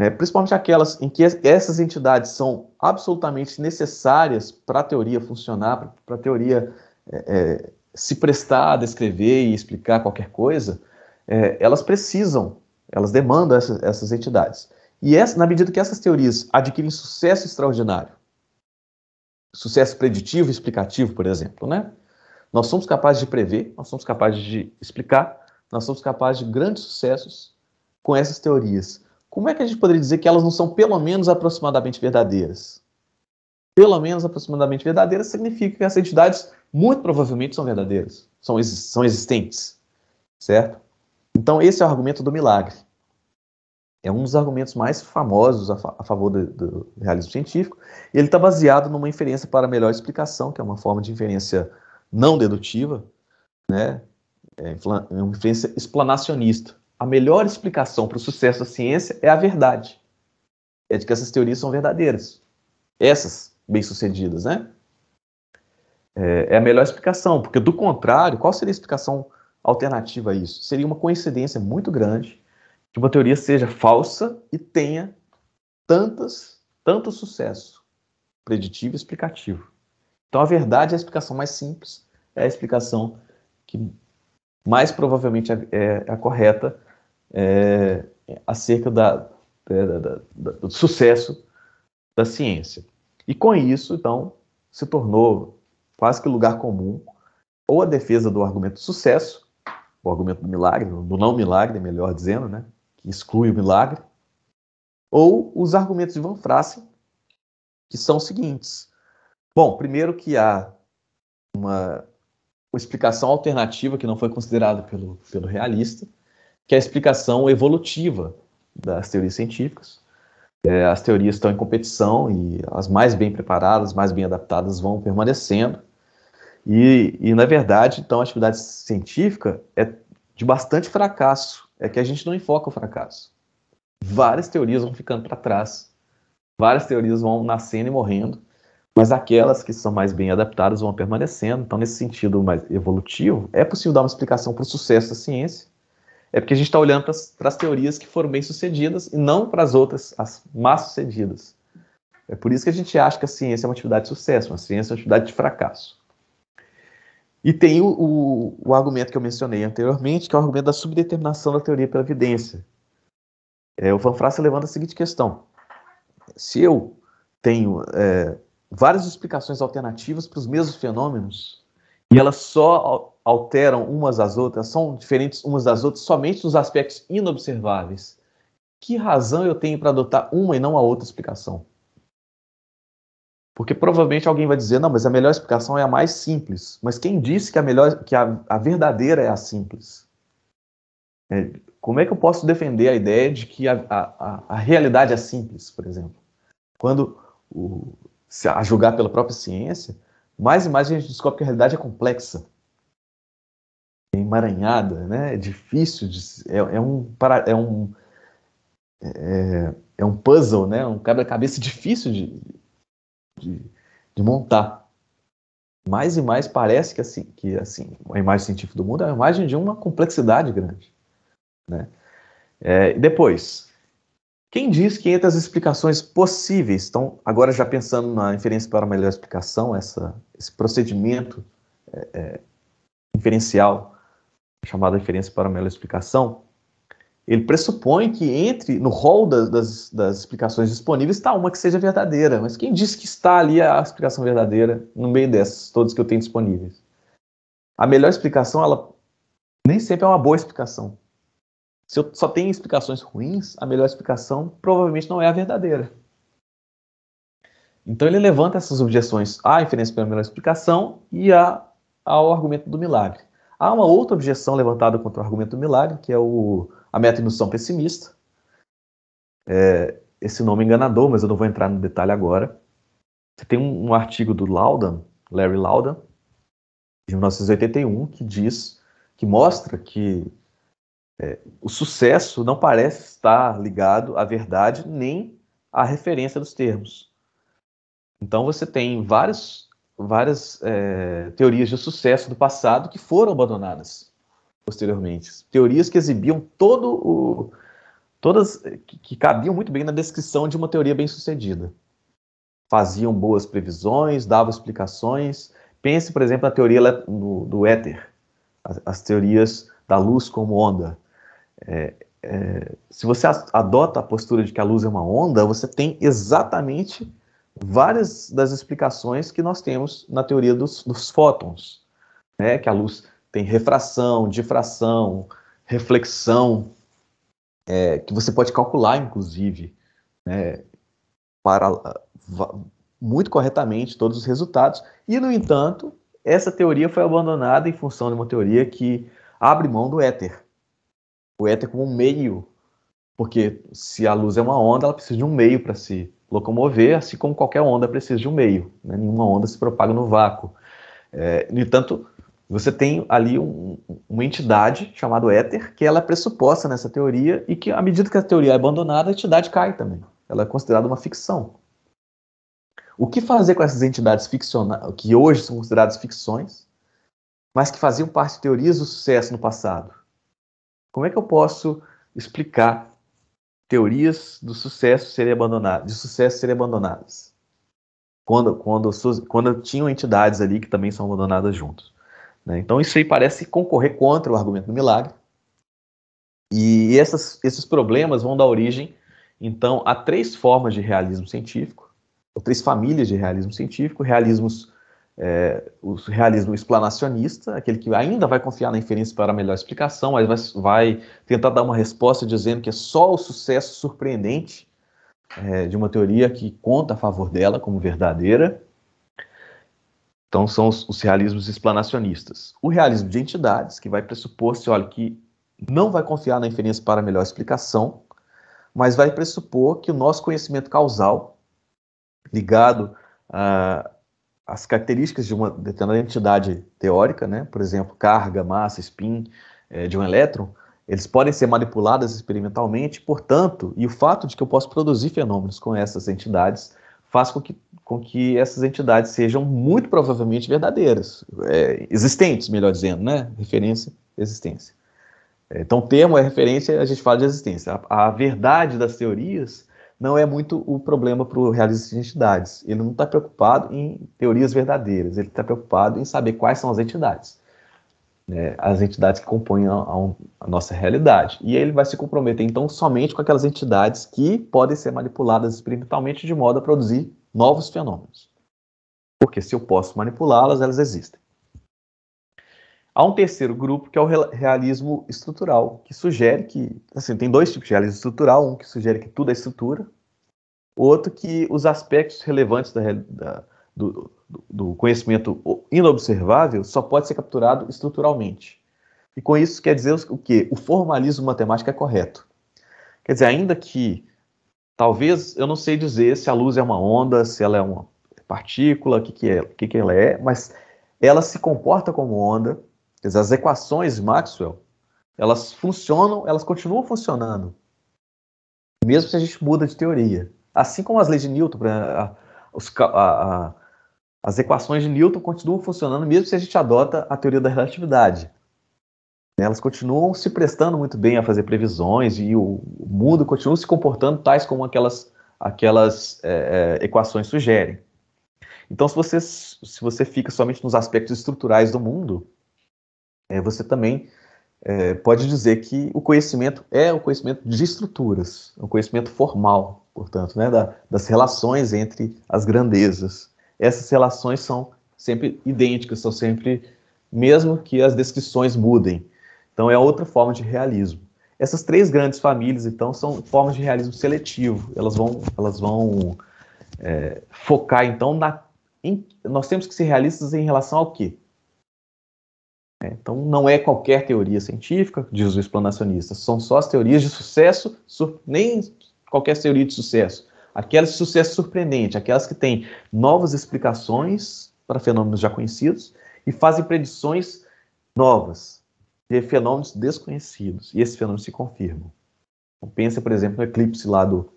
Speaker 2: é, principalmente aquelas em que essas entidades são absolutamente necessárias para a teoria funcionar, para a teoria é, é, se prestar a descrever e explicar qualquer coisa, é, elas precisam, elas demandam essas, entidades. E essa, na medida que essas teorias adquirem sucesso extraordinário, sucesso preditivo e explicativo, por exemplo, né? Nós somos capazes de prever, nós somos capazes de explicar, nós somos capazes de grandes sucessos com essas teorias como é que a gente poderia dizer que elas não são pelo menos aproximadamente verdadeiras? Pelo menos aproximadamente verdadeiras significa que essas entidades muito provavelmente são verdadeiras, são, são existentes, certo? Então esse é o argumento do milagre. É um dos argumentos mais famosos a, fa a favor do, do, realismo científico. Ele está baseado numa inferência para melhor explicação, que é uma forma de inferência não dedutiva, né? É uma inferência explanacionista a melhor explicação para o sucesso da ciência é a verdade. É de que essas teorias são verdadeiras. Essas bem-sucedidas, né? É, é, a melhor explicação, porque do contrário, qual seria a explicação alternativa a isso? Seria uma coincidência muito grande que uma teoria seja falsa e tenha tantas, tanto sucesso preditivo e explicativo. Então a verdade é a explicação mais simples, é a explicação que mais provavelmente é, é, é a correta é, acerca da, da, da, do sucesso da ciência. E com isso, então, se tornou quase que lugar comum ou a defesa do argumento do sucesso, o argumento do milagre, do não milagre, melhor dizendo, né, que exclui o milagre, ou os argumentos de Van Frassen, que são os seguintes. Bom, primeiro que há uma, uma explicação alternativa que não foi considerada pelo, pelo realista, que é a explicação evolutiva das teorias científicas. É, as teorias estão em competição e as mais bem preparadas, mais bem adaptadas vão permanecendo. E, e, na verdade, então, a atividade científica é de bastante fracasso. É que a gente não enfoca o fracasso. Várias teorias vão ficando para trás, várias teorias vão nascendo e morrendo, mas aquelas que são mais bem adaptadas vão permanecendo. Então, nesse sentido mais evolutivo, é possível dar uma explicação para o sucesso da ciência é porque a gente está olhando para as teorias que foram bem sucedidas e não para as outras, as má sucedidas. É por isso que a gente acha que a ciência é uma atividade de sucesso, uma ciência é uma atividade de fracasso. E tem o, o, o argumento que eu mencionei anteriormente, que é o argumento da subdeterminação da teoria pela evidência. É, o Van Frassen levanta a seguinte questão: se eu tenho é, várias explicações alternativas para os mesmos fenômenos e elas só alteram umas às outras, são diferentes umas das outras somente nos aspectos inobserváveis. Que razão eu tenho para adotar uma e não a outra explicação? Porque provavelmente alguém vai dizer, não, mas a melhor explicação é a mais simples. Mas quem disse que a melhor, que a, a verdadeira é a simples? É, como é que eu posso defender a ideia de que a, a, a realidade é simples, por exemplo? Quando, o, se a julgar pela própria ciência, mais e mais a gente descobre que a realidade é complexa, emaranhada, né? é difícil, de, é, é, um, é, um, é, é um puzzle, né? um quebra-cabeça difícil de, de, de, montar. Mais e mais parece que, assim, que assim, a imagem científica do mundo é a imagem de uma complexidade grande. Né? É, depois, quem diz que entre as explicações possíveis, então, agora já pensando na inferência para melhor explicação, essa, esse procedimento é, é, inferencial, chamado inferência para melhor explicação, ele pressupõe que entre no rol das, das, das explicações disponíveis está uma que seja verdadeira. Mas quem diz que está ali a explicação verdadeira no meio dessas, todas que eu tenho disponíveis? A melhor explicação, ela nem sempre é uma boa explicação. Se eu só tenho explicações ruins, a melhor explicação provavelmente não é a verdadeira. Então ele levanta essas objeções à inferência pela melhor explicação e a, ao argumento do milagre. Há uma outra objeção levantada contra o argumento do milagre, que é o, a meta-indução pessimista. É, esse nome é enganador, mas eu não vou entrar no detalhe agora. Tem um, um artigo do Loudon, Larry Loudon, de 1981, que diz, que mostra que é, o sucesso não parece estar ligado à verdade nem à referência dos termos. Então você tem vários, várias é, teorias de sucesso do passado que foram abandonadas posteriormente. Teorias que exibiam todo o. todas. que, que cabiam muito bem na descrição de uma teoria bem-sucedida. Faziam boas previsões, davam explicações. Pense, por exemplo, na teoria do, do éter, as, as teorias da luz como onda. É, é, se você adota a postura de que a luz é uma onda, você tem exatamente várias das explicações que nós temos na teoria dos, dos fótons, né? que a luz tem refração, difração, reflexão, é, que você pode calcular, inclusive, né, para muito corretamente todos os resultados. E, no entanto, essa teoria foi abandonada em função de uma teoria que abre mão do éter o éter como um meio, porque se a luz é uma onda, ela precisa de um meio para se locomover, assim como qualquer onda precisa de um meio. Né? Nenhuma onda se propaga no vácuo. É, no entanto, você tem ali um, uma entidade chamada éter, que ela é pressuposta nessa teoria e que, à medida que a teoria é abandonada, a entidade cai também. Ela é considerada uma ficção. O que fazer com essas entidades ficcionais, que hoje são consideradas ficções, mas que faziam parte de teorias do sucesso no passado? Como é que eu posso explicar teorias do sucesso serem abandonadas, de sucesso serem abandonadas? Quando, quando, quando tinham entidades ali que também são abandonadas juntos. Né? Então isso aí parece concorrer contra o argumento do milagre. E essas, esses problemas vão dar origem, então, a três formas de realismo científico, ou três famílias de realismo científico, realismos é, o realismo explanacionista, aquele que ainda vai confiar na inferência para a melhor explicação, mas vai, vai tentar dar uma resposta dizendo que é só o sucesso surpreendente é, de uma teoria que conta a favor dela como verdadeira. Então são os, os realismos explanacionistas. O realismo de entidades, que vai pressupor-se, olha, que não vai confiar na inferência para a melhor explicação, mas vai pressupor que o nosso conhecimento causal, ligado a, as características de uma determinada entidade teórica, né, por exemplo, carga, massa, spin é, de um elétron, eles podem ser manipuladas experimentalmente, portanto, e o fato de que eu posso produzir fenômenos com essas entidades faz com que, com que essas entidades sejam muito provavelmente verdadeiras, é, existentes, melhor dizendo, né, referência, existência. É, então, termo é referência, a gente fala de existência. A, a verdade das teorias não é muito o problema para o realista de entidades. Ele não está preocupado em teorias verdadeiras, ele está preocupado em saber quais são as entidades. Né, as entidades que compõem a, a, nossa realidade. E ele vai se comprometer, então, somente com aquelas entidades que podem ser manipuladas experimentalmente de modo a produzir novos fenômenos. Porque se eu posso manipulá-las, elas existem. Há um terceiro grupo que é o realismo estrutural, que sugere que, assim, tem dois tipos de realismo estrutural, um que sugere que tudo é estrutura, outro que os aspectos relevantes da, da, do, do, conhecimento inobservável só pode ser capturado estruturalmente. E com isso quer dizer o que? O formalismo matemático é correto. Quer dizer, ainda que talvez eu não sei dizer se a luz é uma onda, se ela é uma partícula, o que, que, é, que, que ela é, mas ela se comporta como onda. As equações Maxwell, elas funcionam, elas continuam funcionando, mesmo se a gente muda de teoria. Assim como as leis de Newton, a, a, a, as equações de Newton continuam funcionando, mesmo se a gente adota a teoria da relatividade. Elas continuam se prestando muito bem a fazer previsões e o, o mundo continua se comportando tais como aquelas, aquelas é, é, equações sugerem. Então, se você, se você fica somente nos aspectos estruturais do mundo, é, você também é, pode dizer que o conhecimento é o conhecimento de estruturas, o conhecimento formal, portanto, né, da, das relações entre as grandezas. Essas relações são sempre idênticas, são sempre, mesmo que as descrições mudem. Então, é outra forma de realismo. Essas três grandes famílias, então, são formas de realismo seletivo. Elas vão, elas vão é, focar, então, na. Em, nós temos que ser realistas em relação ao quê? É, então, não é qualquer teoria científica, diz o explanacionista, são só as teorias de sucesso, nem qualquer teoria de sucesso, aquelas de sucesso surpreendente, aquelas que têm novas explicações para fenômenos já conhecidos e fazem predições novas de fenômenos desconhecidos, e esses fenômenos se confirmam. Então, pensa, por exemplo, no eclipse lá do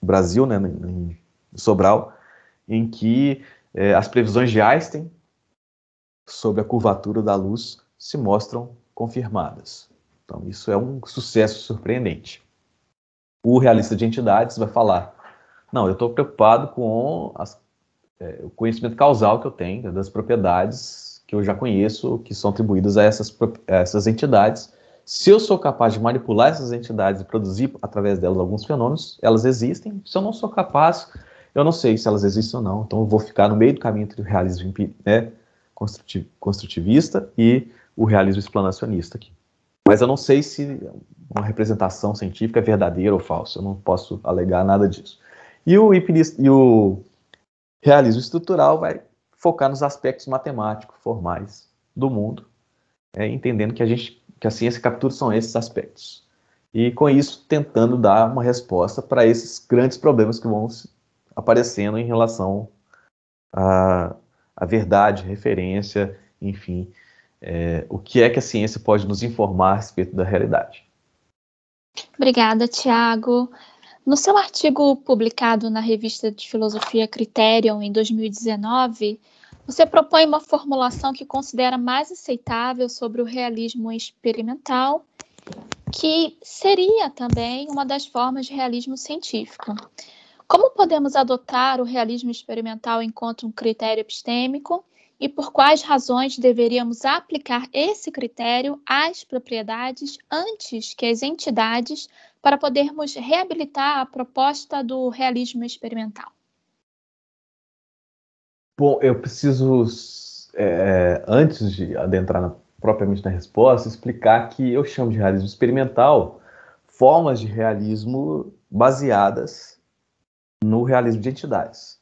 Speaker 2: Brasil, né, em Sobral, em que é, as previsões de Einstein sobre a curvatura da luz se mostram confirmadas. Então, isso é um sucesso surpreendente. O realista de entidades vai falar: não, eu estou preocupado com as, é, o conhecimento causal que eu tenho das propriedades que eu já conheço, que são atribuídas a essas, a essas entidades. Se eu sou capaz de manipular essas entidades e produzir através delas alguns fenômenos, elas existem. Se eu não sou capaz, eu não sei se elas existem ou não. Então, eu vou ficar no meio do caminho entre o realismo né, construtivista e o realismo explanacionista aqui. Mas eu não sei se uma representação científica é verdadeira ou falsa, eu não posso alegar nada disso. E o, e o realismo estrutural vai focar nos aspectos matemáticos, formais do mundo, é, entendendo que a gente, que a ciência captura são esses aspectos. E com isso tentando dar uma resposta para esses grandes problemas que vão aparecendo em relação a a verdade, referência, enfim, é, o que é que a ciência pode nos informar a respeito da realidade.
Speaker 3: Obrigada, Tiago. No seu artigo publicado na revista de Filosofia Criterion em 2019, você propõe uma formulação que considera mais aceitável sobre o realismo experimental, que seria também uma das formas de realismo científico. Como podemos adotar o realismo experimental enquanto um critério epistêmico e por quais razões deveríamos aplicar esse critério às propriedades antes que as entidades para podermos reabilitar a proposta do realismo experimental?
Speaker 2: Bom, eu preciso, é, antes de adentrar na, propriamente na resposta, explicar que eu chamo de realismo experimental formas de realismo baseadas no realismo de entidades.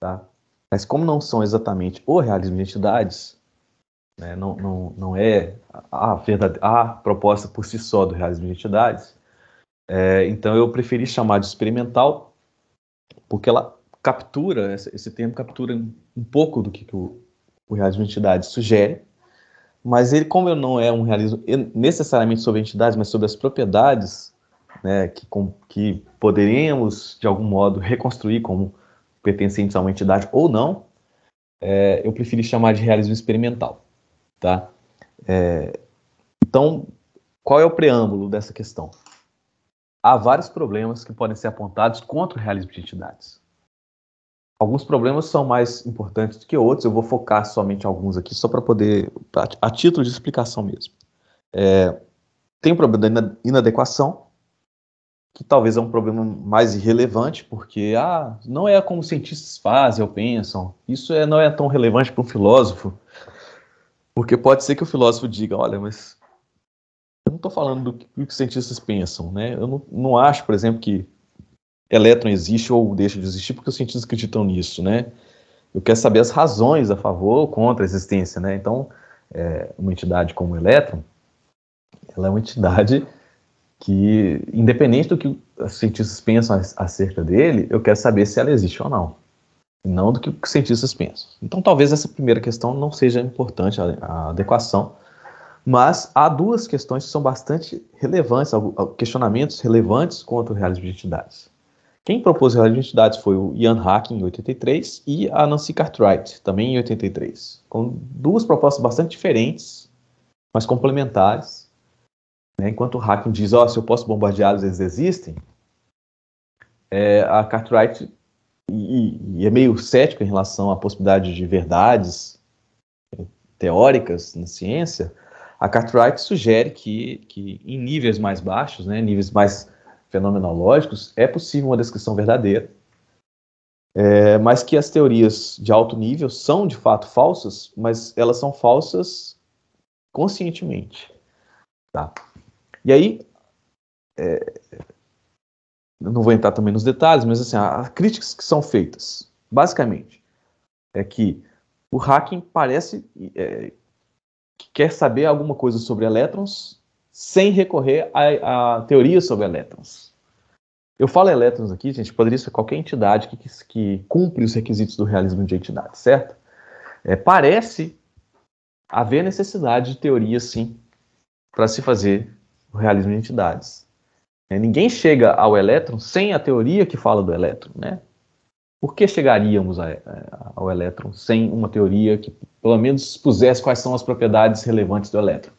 Speaker 2: Tá? Mas como não são exatamente o realismo de entidades, né, não, não, não é a, verdade, a proposta por si só do realismo de entidades, é, então eu preferi chamar de experimental, porque ela captura, esse, termo captura um pouco do que, que o, o realismo de entidades sugere, mas ele, como não é um realismo necessariamente sobre entidades, mas sobre as propriedades né, que, com, que poderíamos, de algum modo, reconstruir como pertencentes a uma entidade ou não, é, eu preferi chamar de realismo experimental. Tá? É, então, qual é o preâmbulo dessa questão? Há vários problemas que podem ser apontados contra o realismo de entidades. Alguns problemas são mais importantes do que outros, eu vou focar somente alguns aqui, só para poder, a título de explicação mesmo. É, tem o problema da inadequação, que talvez é um problema mais irrelevante, porque ah, não é como cientistas fazem ou pensam. Isso é, não é tão relevante para um filósofo, porque pode ser que o filósofo diga, olha, mas eu não estou falando do que, do que, os cientistas pensam, né? Eu não, não acho, por exemplo, que elétron existe ou deixa de existir porque os cientistas acreditam nisso, né? Eu quero saber as razões a favor ou contra a existência, né? Então, é, uma entidade como o elétron, ela é uma entidade que, independente do que os cientistas pensam acerca dele, eu quero saber se ela existe ou não. não do que os cientistas pensam. Então, talvez essa primeira questão não seja importante, a, a adequação, mas há duas questões que são bastante relevantes, questionamentos relevantes contra o realismo de entidades. Quem propôs o realismo de entidades foi o Ian Hacking, em 83, e a Nancy Cartwright, também em 83, com duas propostas bastante diferentes, mas complementares. Né? Enquanto o Hacking diz, oh, se eu posso bombardeá-los, eles existem, é, a Cartwright e, e, é meio cético em relação à possibilidade de verdades é, teóricas na ciência, a Cartwright sugere que, que em níveis mais baixos, né, níveis mais fenomenológicos, é possível uma descrição verdadeira, é, mas que as teorias de alto nível são de fato falsas, mas elas são falsas conscientemente. Tá? E aí, é, não vou entrar também nos detalhes, mas assim, as críticas que são feitas, basicamente, é que o hacking parece é, que quer saber alguma coisa sobre elétrons sem recorrer a, a teorias sobre elétrons. Eu falo elétrons aqui, gente, poderia ser qualquer entidade que, que, que cumpre os requisitos do realismo de entidade, certo? É, parece haver necessidade de teoria, sim, para se fazer o realismo de entidades. É, ninguém chega ao elétron sem a teoria que fala do elétron, né? Por que chegaríamos a, a, ao elétron sem uma teoria que, pelo menos, expusesse quais são as propriedades relevantes do elétron?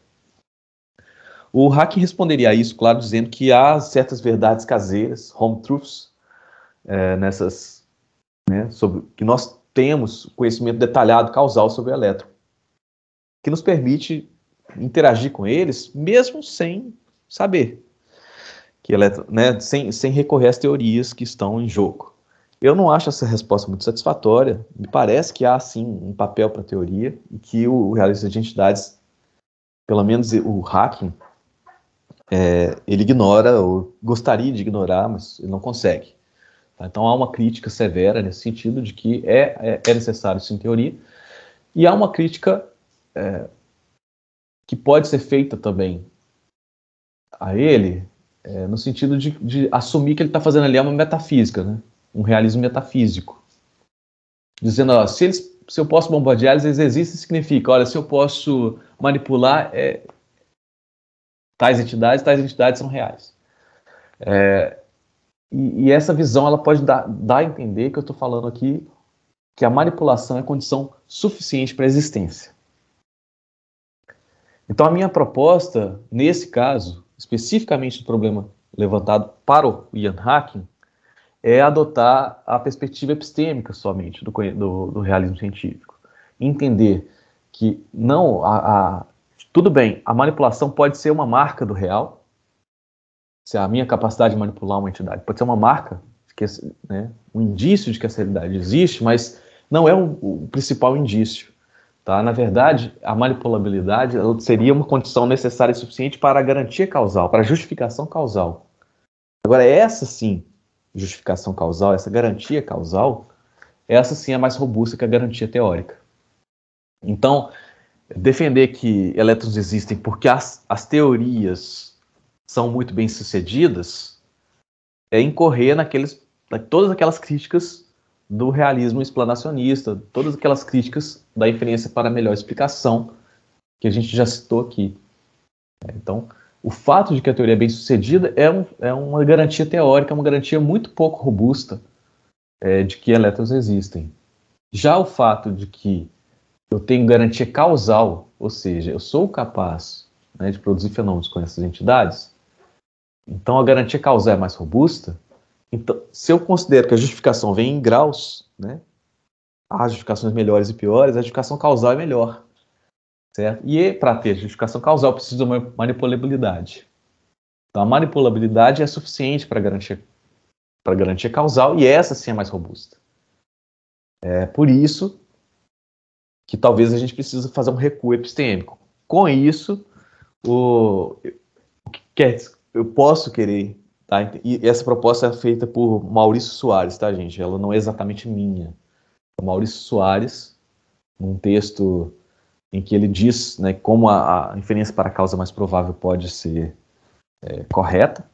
Speaker 2: O Hack responderia a isso, claro, dizendo que há certas verdades caseiras, home truths, é, nessas, né, sobre que nós temos conhecimento detalhado causal sobre o elétron, que nos permite interagir com eles, mesmo sem saber que eletro, né, sem, sem recorrer às teorias que estão em jogo. Eu não acho essa resposta muito satisfatória. Me parece que há sim um papel para a teoria e que o, o realista de entidades, pelo menos o hacking, é, ele ignora ou gostaria de ignorar, mas ele não consegue. Tá? Então há uma crítica severa nesse sentido de que é, é, é necessário sim teoria e há uma crítica é, que pode ser feita também a ele é, no sentido de, de, assumir que ele está fazendo ali uma metafísica, né? um realismo metafísico. Dizendo, ó, se, eles, se eu posso bombardear eles, eles existem, significa, olha, se eu posso manipular é, tais entidades, tais entidades são reais. É, e, e, essa visão ela pode dar, dar a entender que eu estou falando aqui que a manipulação é condição suficiente para a existência. Então, a minha proposta, nesse caso, especificamente do problema levantado para o Ian Hacking, é adotar a perspectiva epistêmica somente do, do, do realismo científico. Entender que não a, a, tudo bem, a manipulação pode ser uma marca do real, se a minha capacidade de manipular uma entidade pode ser uma marca, que, né, um indício de que essa realidade existe, mas não é o, o principal indício. Tá? Na verdade, a manipulabilidade seria uma condição necessária e suficiente para a garantia causal, para a justificação causal. Agora, essa sim, justificação causal, essa garantia causal, essa sim é mais robusta que a garantia teórica. Então, defender que elétrons existem porque as, as teorias são muito bem sucedidas é incorrer naqueles, todas aquelas críticas do realismo explanacionista, todas aquelas críticas da inferência para melhor explicação que a gente já citou aqui. É, então, o fato de que a teoria é bem sucedida é, um, é uma garantia teórica, uma garantia muito pouco robusta é, de que elétrons existem. Já o fato de que eu tenho garantia causal, ou seja, eu sou capaz né, de produzir fenômenos com essas entidades, então a garantia causal é mais robusta, então, se eu considero que a justificação vem em graus, né? Há justificações melhores e piores, a justificação causal é melhor. Certo? E para ter justificação causal, precisa de uma manipulabilidade. Então, a manipulabilidade é suficiente para garantir para garantia causal e essa sim é mais robusta. É por isso que talvez a gente precise fazer um recuo epistêmico. Com isso, o, o que quer, eu posso querer Tá? E essa proposta é feita por Maurício Soares, tá, gente? Ela não é exatamente minha. É Maurício Soares, num texto em que ele diz né, como a, a inferência para a causa mais provável pode ser é, correta.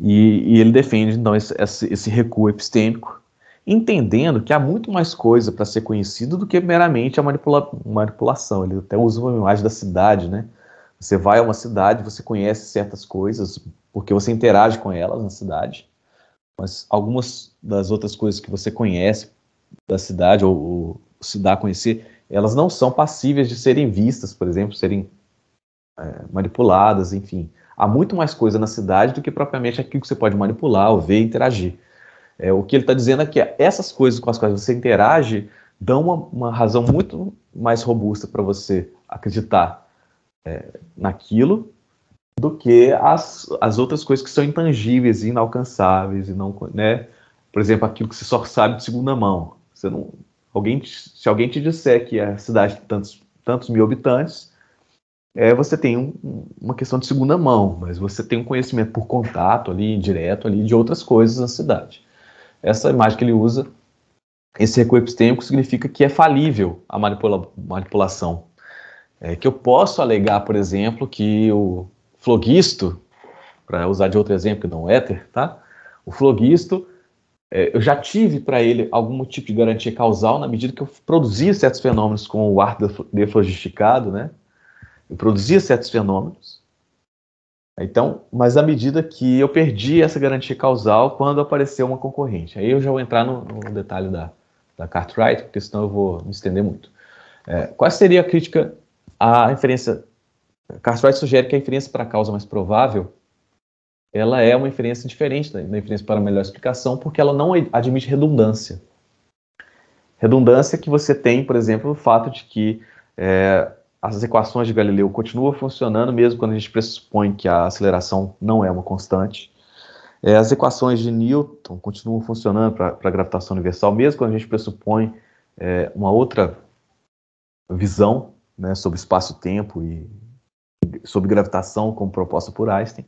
Speaker 2: E, e, ele defende, então, esse, esse, esse, recuo epistêmico. entendendo que há muito mais coisa para ser conhecido do que meramente a manipula manipulação. Ele até usa uma imagem da cidade, né? Você vai a uma cidade, você conhece certas coisas, porque você interage com elas na cidade, mas algumas das outras coisas que você conhece da cidade ou, ou se dá a conhecer, elas não são passíveis de serem vistas, por exemplo, serem é, manipuladas, enfim. Há muito mais coisa na cidade do que propriamente aquilo que você pode manipular ou ver interagir. É, o que ele está dizendo é que essas coisas com as quais você interage dão uma, uma razão muito mais robusta para você acreditar é, naquilo do que as, as outras coisas que são intangíveis e inalcançáveis e não, né? Por exemplo, aquilo que você só sabe de segunda mão. Você não, alguém, se alguém te disser que a cidade tem tantos, tantos mil habitantes, é, você tem um, uma questão de segunda mão, mas você tem um conhecimento por contato ali, direto ali, de outras coisas na cidade. Essa imagem que ele usa, esse recuo epistêmico, significa que é falível a manipula manipulação. É, que eu posso alegar, por exemplo, que o flogisto, para usar de outro exemplo que não é éter, tá? O flogisto, é, eu já tive para ele algum tipo de garantia causal na medida que eu produzia certos fenômenos com o ar deflogisticado, né? Eu produzia certos fenômenos, então, mas à medida que eu perdi essa garantia causal quando apareceu uma concorrente. Aí eu já vou entrar no, no detalhe da, da Cartwright, porque senão eu vou me estender muito. É, qual seria a crítica à inferência? Cartwright sugere que a inferência para a causa mais provável ela é uma inferência diferente da, da inferência para a melhor explicação, porque ela não admite redundância. Redundância que você tem, por exemplo, o fato de que é, as equações de Galileu continuam funcionando mesmo quando a gente pressupõe que a aceleração não é uma constante. É, as equações de Newton continuam funcionando para a gravitação universal, mesmo quando a gente pressupõe é, uma outra visão né, sobre espaço-tempo e sobre gravitação, como proposta por Einstein.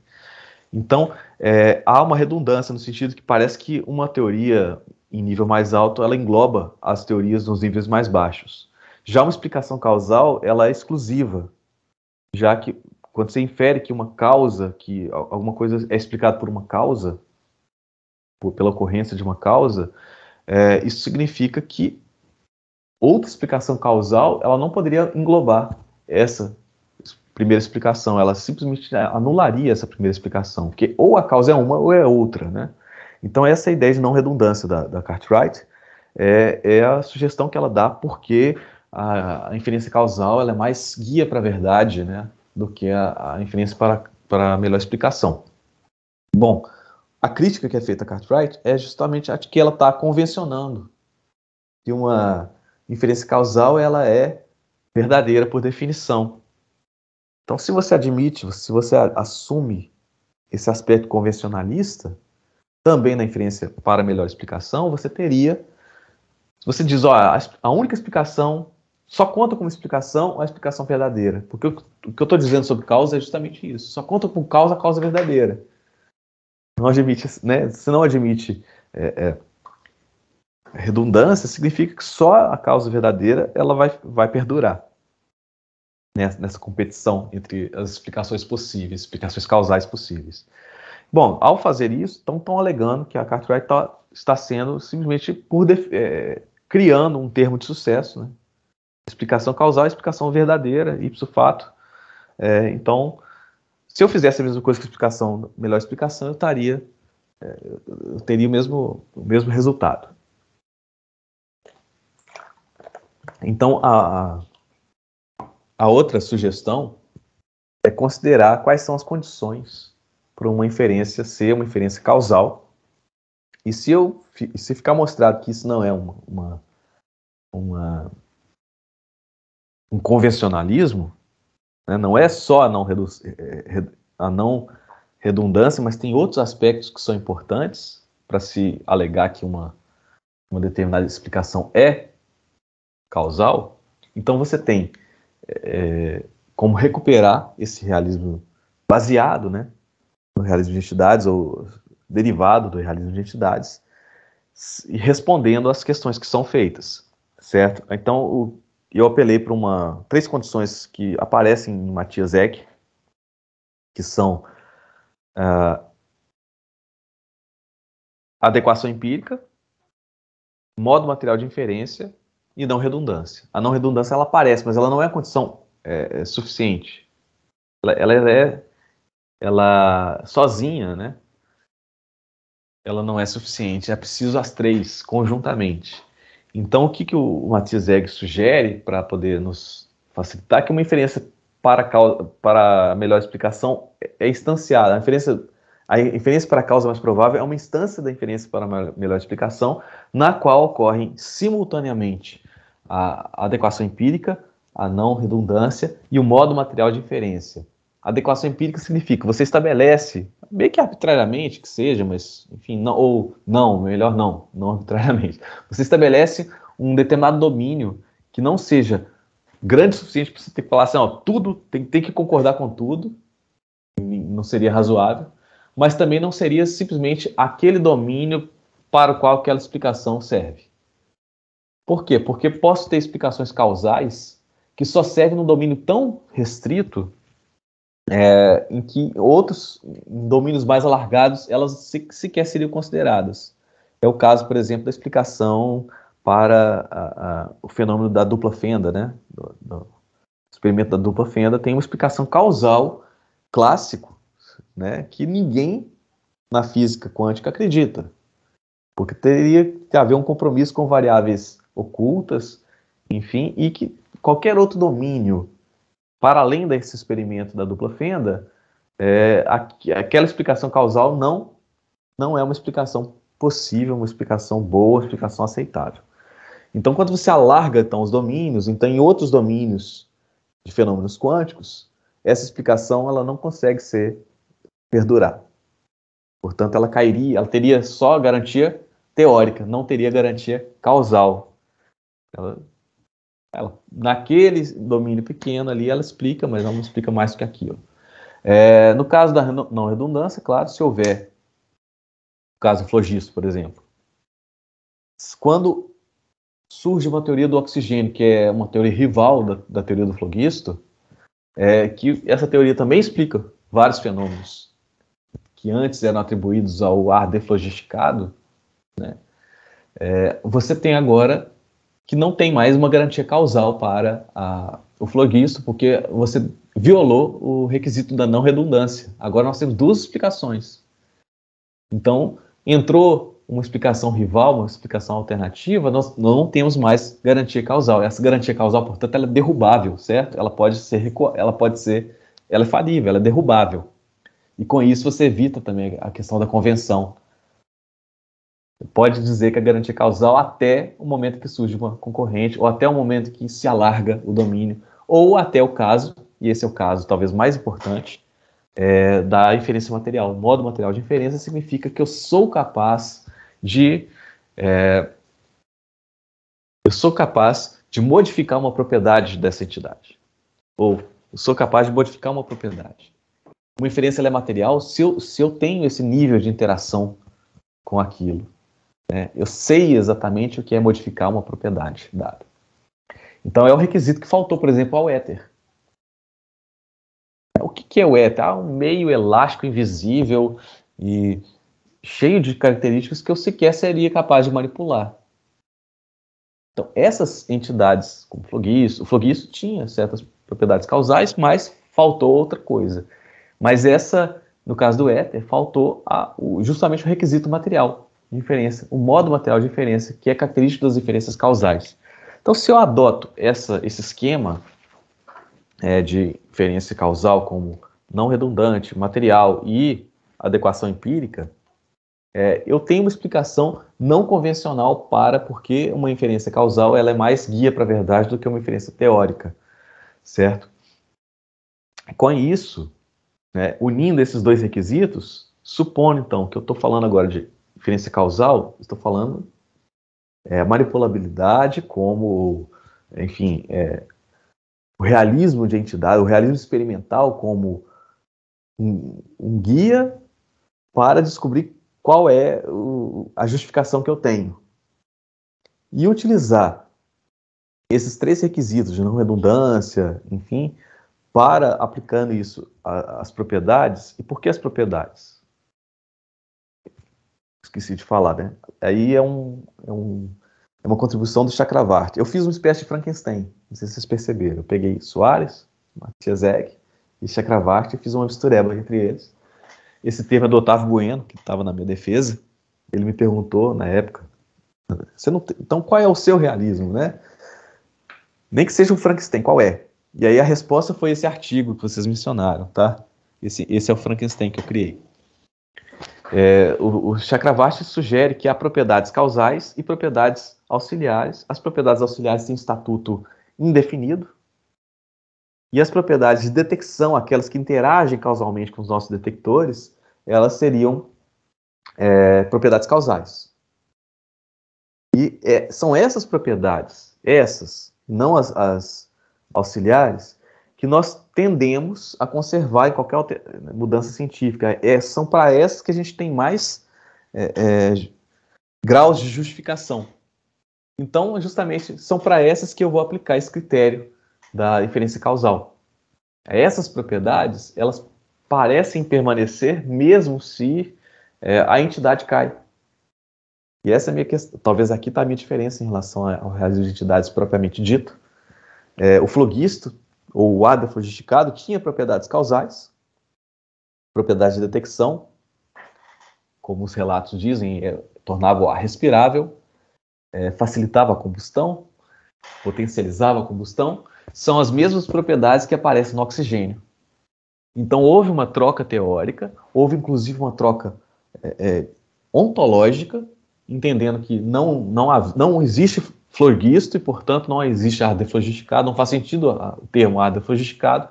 Speaker 2: Então, é, há uma redundância no sentido que parece que uma teoria em nível mais alto ela engloba as teorias nos níveis mais baixos. Já uma explicação causal, ela é exclusiva, já que quando você infere que uma causa, que alguma coisa é explicada por uma causa, por, pela ocorrência de uma causa, é, isso significa que outra explicação causal, ela não poderia englobar essa primeira explicação, ela simplesmente anularia essa primeira explicação, porque ou a causa é uma ou é outra, né? Então essa é ideia de não redundância da, da Cartwright é, é a sugestão que ela dá porque a, a inferência causal ela é mais guia para a verdade né, do que a, a inferência para, para a melhor explicação. Bom, a crítica que é feita a Cartwright é justamente a que ela está convencionando que uma inferência causal ela é verdadeira por definição. Então, se você admite, se você assume esse aspecto convencionalista, também na inferência para melhor explicação, você teria. Se você diz, ó, a única explicação só conta como explicação a explicação verdadeira. Porque o, que eu estou dizendo sobre causa é justamente isso. Só conta com causa a causa verdadeira. Não admite, né? Se não admite é, é, redundância, significa que só a causa verdadeira ela vai, vai perdurar nessa, nessa competição entre as explicações possíveis, explicações causais possíveis. Bom, ao fazer isso, estão alegando que a Cartwright tá, está sendo simplesmente por é, criando um termo de sucesso, né? explicação causal explicação verdadeira, ipso fato. É, então, se eu fizesse a mesma coisa que a explicação, melhor explicação, eu estaria, é, eu teria o mesmo, o mesmo resultado. Então, a, a outra sugestão é considerar quais são as condições para uma inferência ser uma inferência causal. E se eu se ficar mostrado que isso não é uma, uma, uma um convencionalismo, né, não é só a não, é, é, a não redundância, mas tem outros aspectos que são importantes para se alegar que uma, uma determinada explicação é causal. Então você tem é, como recuperar esse realismo baseado né, no realismo de entidades ou derivado do realismo de entidades e respondendo às questões que são feitas, certo? Então, o, eu apelei para uma três condições que aparecem em Matias Eck, que são uh, adequação empírica, modo material de inferência e não redundância. A não redundância ela aparece, mas ela não é a condição é, é suficiente. Ela, ela, é, ela sozinha, né? Ela não é suficiente. É preciso as três conjuntamente. Então, o que, que o Matias Egg sugere para poder nos facilitar que uma inferência para, para melhor explicação é instanciada. A inferência, a inferência para a causa mais provável é uma instância da inferência para melhor explicação, na qual ocorrem simultaneamente a adequação empírica, a não redundância e o modo material de inferência. A adequação empírica significa você estabelece, bem que arbitrariamente que seja, mas enfim, não, ou não, melhor não, não arbitrariamente. Você estabelece um determinado domínio que não seja grande o suficiente para você ter que falar assim, ó, tudo tem, tem que concordar com tudo, não seria razoável, mas também não seria simplesmente aquele domínio para o qual aquela explicação serve. Por quê? Porque posso ter explicações causais que só servem num domínio tão restrito é, em que outros domínios mais alargados elas sequer seriam consideradas. É o caso, por exemplo, da explicação para a, a, o fenômeno da dupla fenda, né? Do, do experimento da dupla fenda tem uma explicação causal clássico, né? Que ninguém na física quântica acredita, porque teria que haver um compromisso com variáveis ocultas, enfim, e que qualquer outro domínio para além desse experimento da dupla fenda, é, aquela explicação causal não não é uma explicação possível, uma explicação boa, uma explicação aceitável. Então, quando você alarga então, os domínios, então em outros domínios de fenômenos quânticos, essa explicação ela não consegue ser perdurar. Portanto, ela cairia, ela teria só garantia teórica, não teria garantia causal. Ela, ela, naquele domínio pequeno ali, ela explica, mas ela não explica mais do que aquilo. É, no caso da não redundância, claro, se houver, no caso flogisto, por exemplo, quando surge uma teoria do oxigênio, que é uma teoria rival da, da teoria do flogisto, é, que essa teoria também explica vários fenômenos que antes eram atribuídos ao ar deflogisticado, né? É, você tem agora que não tem mais uma garantia causal para a, o flogisto, porque você violou o requisito da não redundância. Agora nós temos duas explicações. Então, entrou uma explicação rival, uma explicação alternativa, nós, não temos mais garantia causal. Essa garantia causal, portanto, ela é derrubável, certo? Ela pode ser, ela pode ser, ela é falível, ela é derrubável. E com isso você evita também a questão da convenção. Pode dizer que a garantia causal até o momento que surge uma concorrente, ou até o momento que se alarga o domínio, ou até o caso, e esse é o caso talvez mais importante, é, da inferência material. O modo material de inferência significa que eu sou capaz de. É, eu sou capaz de modificar uma propriedade dessa entidade. Ou eu sou capaz de modificar uma propriedade. Uma inferência é material se eu, se eu tenho esse nível de interação com aquilo. Né? Eu sei exatamente o que é modificar uma propriedade dada. Então é o requisito que faltou, por exemplo, ao éter. O que, que é o éter? Ah, um meio elástico, invisível e cheio de características que eu sequer seria capaz de manipular. Então, essas entidades, como o floguiço, o floguiço tinha certas propriedades causais, mas faltou outra coisa. Mas essa, no caso do éter, faltou a, o, justamente o requisito material de inferência, o modo material de inferência, que é característico das inferências causais. Então, se eu adoto essa, esse esquema é, de inferência causal como não redundante, material e adequação empírica, é, eu tenho uma explicação não convencional para porque uma inferência causal ela é mais guia para a verdade do que uma inferência teórica, certo? Com isso, né, unindo esses dois requisitos, supondo então que eu estou falando agora de inferência causal, estou falando é, manipulabilidade como, enfim, é, o realismo de entidade, o realismo experimental como um, um guia para descobrir qual é o, a justificação que eu tenho. E utilizar esses três requisitos de não redundância, enfim, para aplicando isso às propriedades. E por que as propriedades? Esqueci de falar, né? Aí é um, é um é uma contribuição do Chakravarti. Eu fiz uma espécie de Frankenstein, não sei se vocês perceberam. Eu peguei Soares, Matias Egg e Chakravarti e fiz uma mistureba entre eles. Esse termo é do Otávio Bueno, que estava na minha defesa. Ele me perguntou na época, não, então qual é o seu realismo, né? Nem que seja um Frankenstein, qual é? E aí a resposta foi esse artigo que vocês mencionaram, tá? Esse, esse é o Frankenstein que eu criei. É, o, o sugere que há propriedades causais e propriedades auxiliares. As propriedades auxiliares têm estatuto indefinido, e as propriedades de detecção, aquelas que interagem causalmente com os nossos detectores, elas seriam é, propriedades causais. E é, são essas propriedades, essas, não as, as, auxiliares, que nós tendemos a conservar em qualquer mudança científica. É, são para essas que a gente tem mais é, é, graus de justificação. Então, justamente, são para essas que eu vou aplicar esse critério da inferência causal. Essas propriedades, elas parecem permanecer mesmo se é, a entidade cai. E essa é a minha questão. Talvez aqui está a minha diferença em relação ao realismo de entidades propriamente dito. É, o flogisto, ou o ADA flogisticado, tinha propriedades causais, propriedades de detecção, como os relatos dizem, é, tornava o ar respirável, é, facilitava a combustão, potencializava a combustão, são as mesmas propriedades que aparecem no oxigênio. Então houve uma troca teórica, houve inclusive uma troca é, é, ontológica, entendendo que não, não, não existe florguisto e, portanto, não existe ar deflogisticado, não faz sentido o termo ar deflogisticado,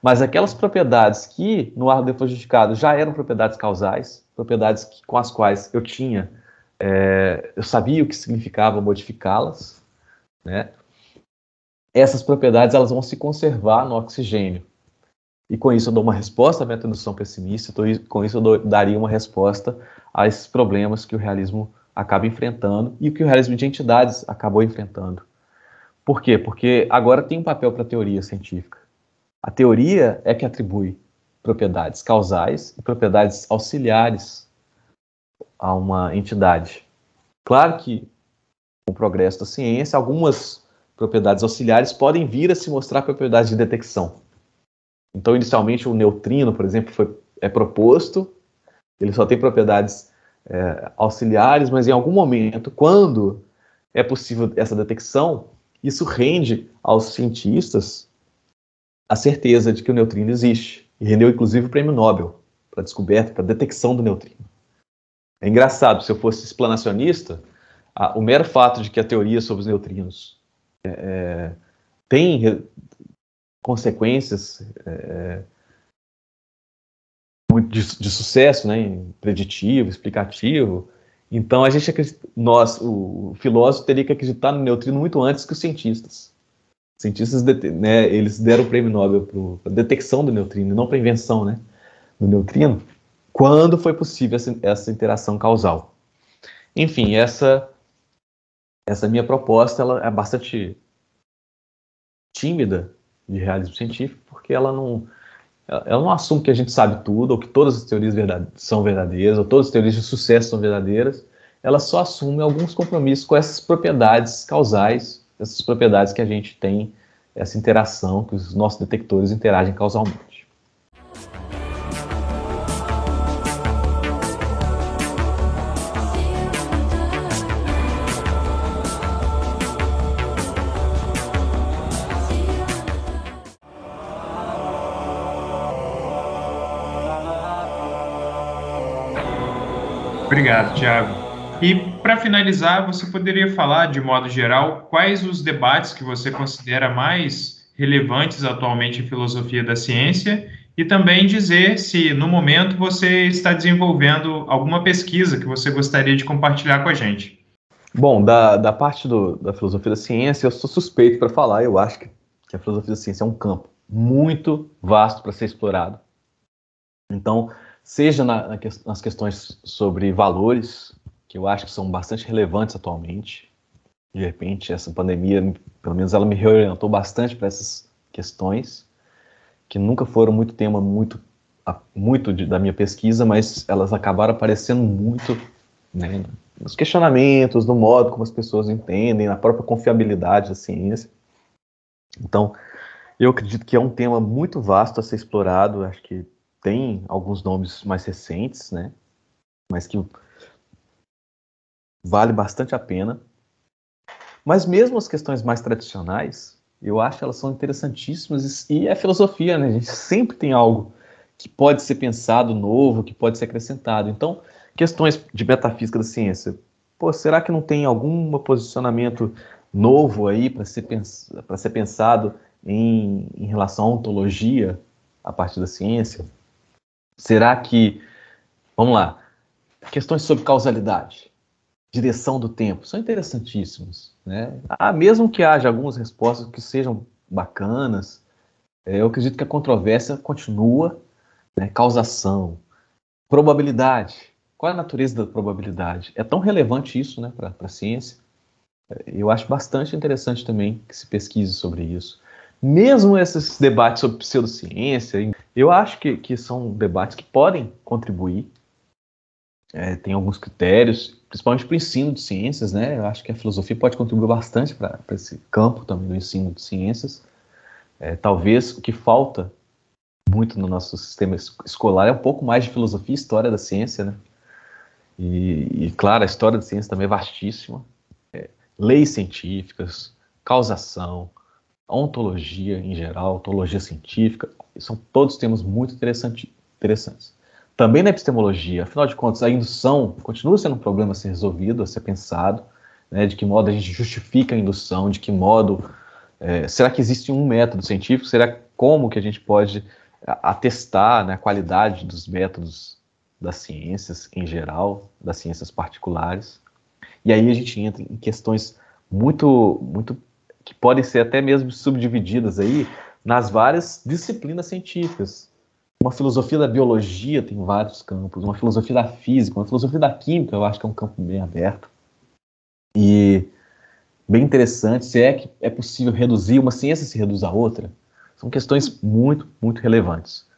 Speaker 2: mas aquelas propriedades que no ar deflogisticado já eram propriedades causais, propriedades que, com as quais eu tinha, é, eu sabia o que significava modificá-las, né? essas propriedades elas vão se conservar no oxigênio. E com isso eu dou uma resposta à minha introdução pessimista, com isso eu daria uma resposta a esses problemas que o realismo acaba enfrentando e o que o realismo de entidades acabou enfrentando. Por quê? Porque agora tem um papel para a teoria científica. A teoria é que atribui propriedades causais e propriedades auxiliares a uma entidade. Claro que, com o progresso da ciência, algumas propriedades auxiliares podem vir a se mostrar propriedades de detecção. Então, inicialmente, o neutrino, por exemplo, foi, é proposto, ele só tem propriedades é, auxiliares, mas em algum momento, quando é possível essa detecção, isso rende aos cientistas a certeza de que o neutrino existe. E rendeu, inclusive, o prêmio Nobel para a descoberta, para a detecção do neutrino. É engraçado, se eu fosse explanacionista, a, o mero fato de que a teoria sobre os neutrinos é, é tem consequências é, de, de, sucesso, né, preditivo, explicativo. Então a gente nós, o filósofo teria que acreditar no neutrino muito antes que os cientistas. Os cientistas, né, eles deram o prêmio Nobel para detecção do neutrino, não para invenção, né, do neutrino, quando foi possível essa, essa interação causal. Enfim, essa essa minha proposta ela é bastante tímida de realismo científico, porque ela não ela não assume que a gente sabe tudo, ou que todas as teorias verdade, são verdadeiras, ou todas as teorias de sucesso são verdadeiras. Ela só assume alguns compromissos com essas propriedades causais, essas propriedades que a gente tem, essa interação, que os nossos detectores interagem causalmente.
Speaker 1: Obrigado, Tiago. E para finalizar, você poderia falar, de modo geral, quais os debates que você considera mais relevantes atualmente em filosofia da ciência e também dizer se, no momento, você está desenvolvendo alguma pesquisa que você gostaria de compartilhar com a gente.
Speaker 2: Bom, da, da parte do, da filosofia da ciência, eu sou suspeito para falar. Eu acho que, que a filosofia da ciência é um campo muito vasto para ser explorado. Então, seja na, na, nas questões sobre valores, que eu acho que são bastante relevantes atualmente. De repente, essa pandemia, pelo menos ela me reorientou bastante para essas questões, que nunca foram muito tema muito, muito de, da minha pesquisa, mas elas acabaram aparecendo muito né, nos questionamentos, no modo como as pessoas entendem, na própria confiabilidade da ciência. Então, eu acredito que é um tema muito vasto a ser explorado, acho que tem alguns nomes mais recentes, né? Mas que vale bastante a pena. Mas mesmo as questões mais tradicionais, eu acho que elas são interessantíssimas e é filosofia, né? A gente sempre tem algo que pode ser pensado novo, que pode ser acrescentado. Então, questões de metafísica da ciência, pô, será que não tem algum posicionamento novo aí para ser, pens ser pensado em, em relação à ontologia a partir da ciência? Será que, vamos lá, questões sobre causalidade, direção do tempo, são interessantíssimos. Né? Ah, mesmo que haja algumas respostas que sejam bacanas, é, eu acredito que a controvérsia continua, né? causação, probabilidade. Qual é a natureza da probabilidade? É tão relevante isso né, para a ciência? É, eu acho bastante interessante também que se pesquise sobre isso. Mesmo esses debates sobre pseudociência, eu acho que, que são debates que podem contribuir é, tem alguns critérios, principalmente para o ensino de ciências, né? Eu acho que a filosofia pode contribuir bastante para esse campo também do ensino de ciências. É, talvez o que falta muito no nosso sistema escolar é um pouco mais de filosofia e história da ciência, né? E, e claro, a história da ciência também é vastíssima. É, leis científicas, causação, ontologia em geral, ontologia científica, são todos temas muito interessantes também na epistemologia. Afinal de contas, a indução continua sendo um problema a ser resolvido, a ser pensado, né, de que modo a gente justifica a indução, de que modo é, será que existe um método científico? Será como que a gente pode atestar né, a qualidade dos métodos das ciências em geral, das ciências particulares? E aí a gente entra em questões muito, muito que podem ser até mesmo subdivididas aí nas várias disciplinas científicas. Uma filosofia da biologia tem vários campos, uma filosofia da física, uma filosofia da química, eu acho que é um campo bem aberto. E bem interessante, se é que é possível reduzir, uma ciência se reduz a outra, são questões muito, muito relevantes.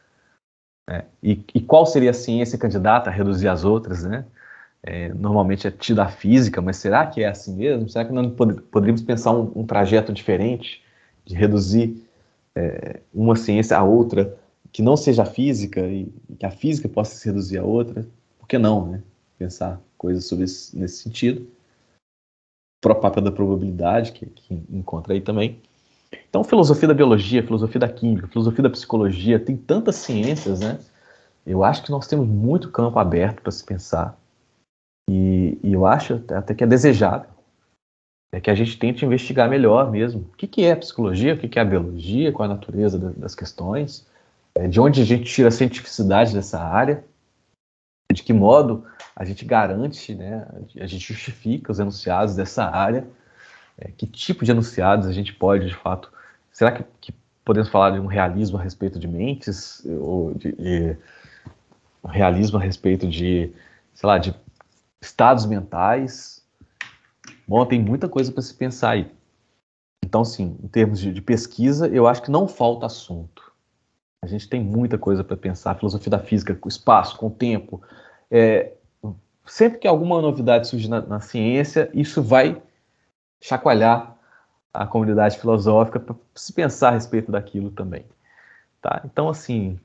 Speaker 2: É, e, e, qual seria a ciência candidata a reduzir as outras, né? É, normalmente é tida a física, mas será que é assim mesmo? Será que não pod poderíamos pensar um, um, trajeto diferente de reduzir é, uma ciência a outra que não seja física e, que a física possa se reduzir a outra, por que não, né? Pensar coisas sobre esse, nesse sentido. O papel da probabilidade, que, que encontra aí também. Então, filosofia da biologia, filosofia da química, filosofia da psicologia, tem tantas ciências, né? Eu acho que nós temos muito campo aberto para se pensar. E, e, eu acho até que é desejável é que a gente tente investigar melhor mesmo. O que, que é psicologia, o que, que é a biologia, qual é a natureza das questões, é, de onde a gente tira a cientificidade dessa área, de que modo a gente garante, né, a gente justifica os enunciados dessa área, é, que tipo de enunciados a gente pode, de fato, será que, que, podemos falar de um realismo a respeito de mentes, ou de, de um realismo a respeito de, sei lá, de estados mentais? Bom, tem muita coisa para se pensar aí. Então, sim, em termos de, de pesquisa, eu acho que não falta assunto. A gente tem muita coisa para pensar, filosofia da física, com o espaço, com o tempo. É, sempre que alguma novidade surge na, na, ciência, isso vai chacoalhar a comunidade filosófica para se pensar a respeito daquilo também. Tá? Então, assim,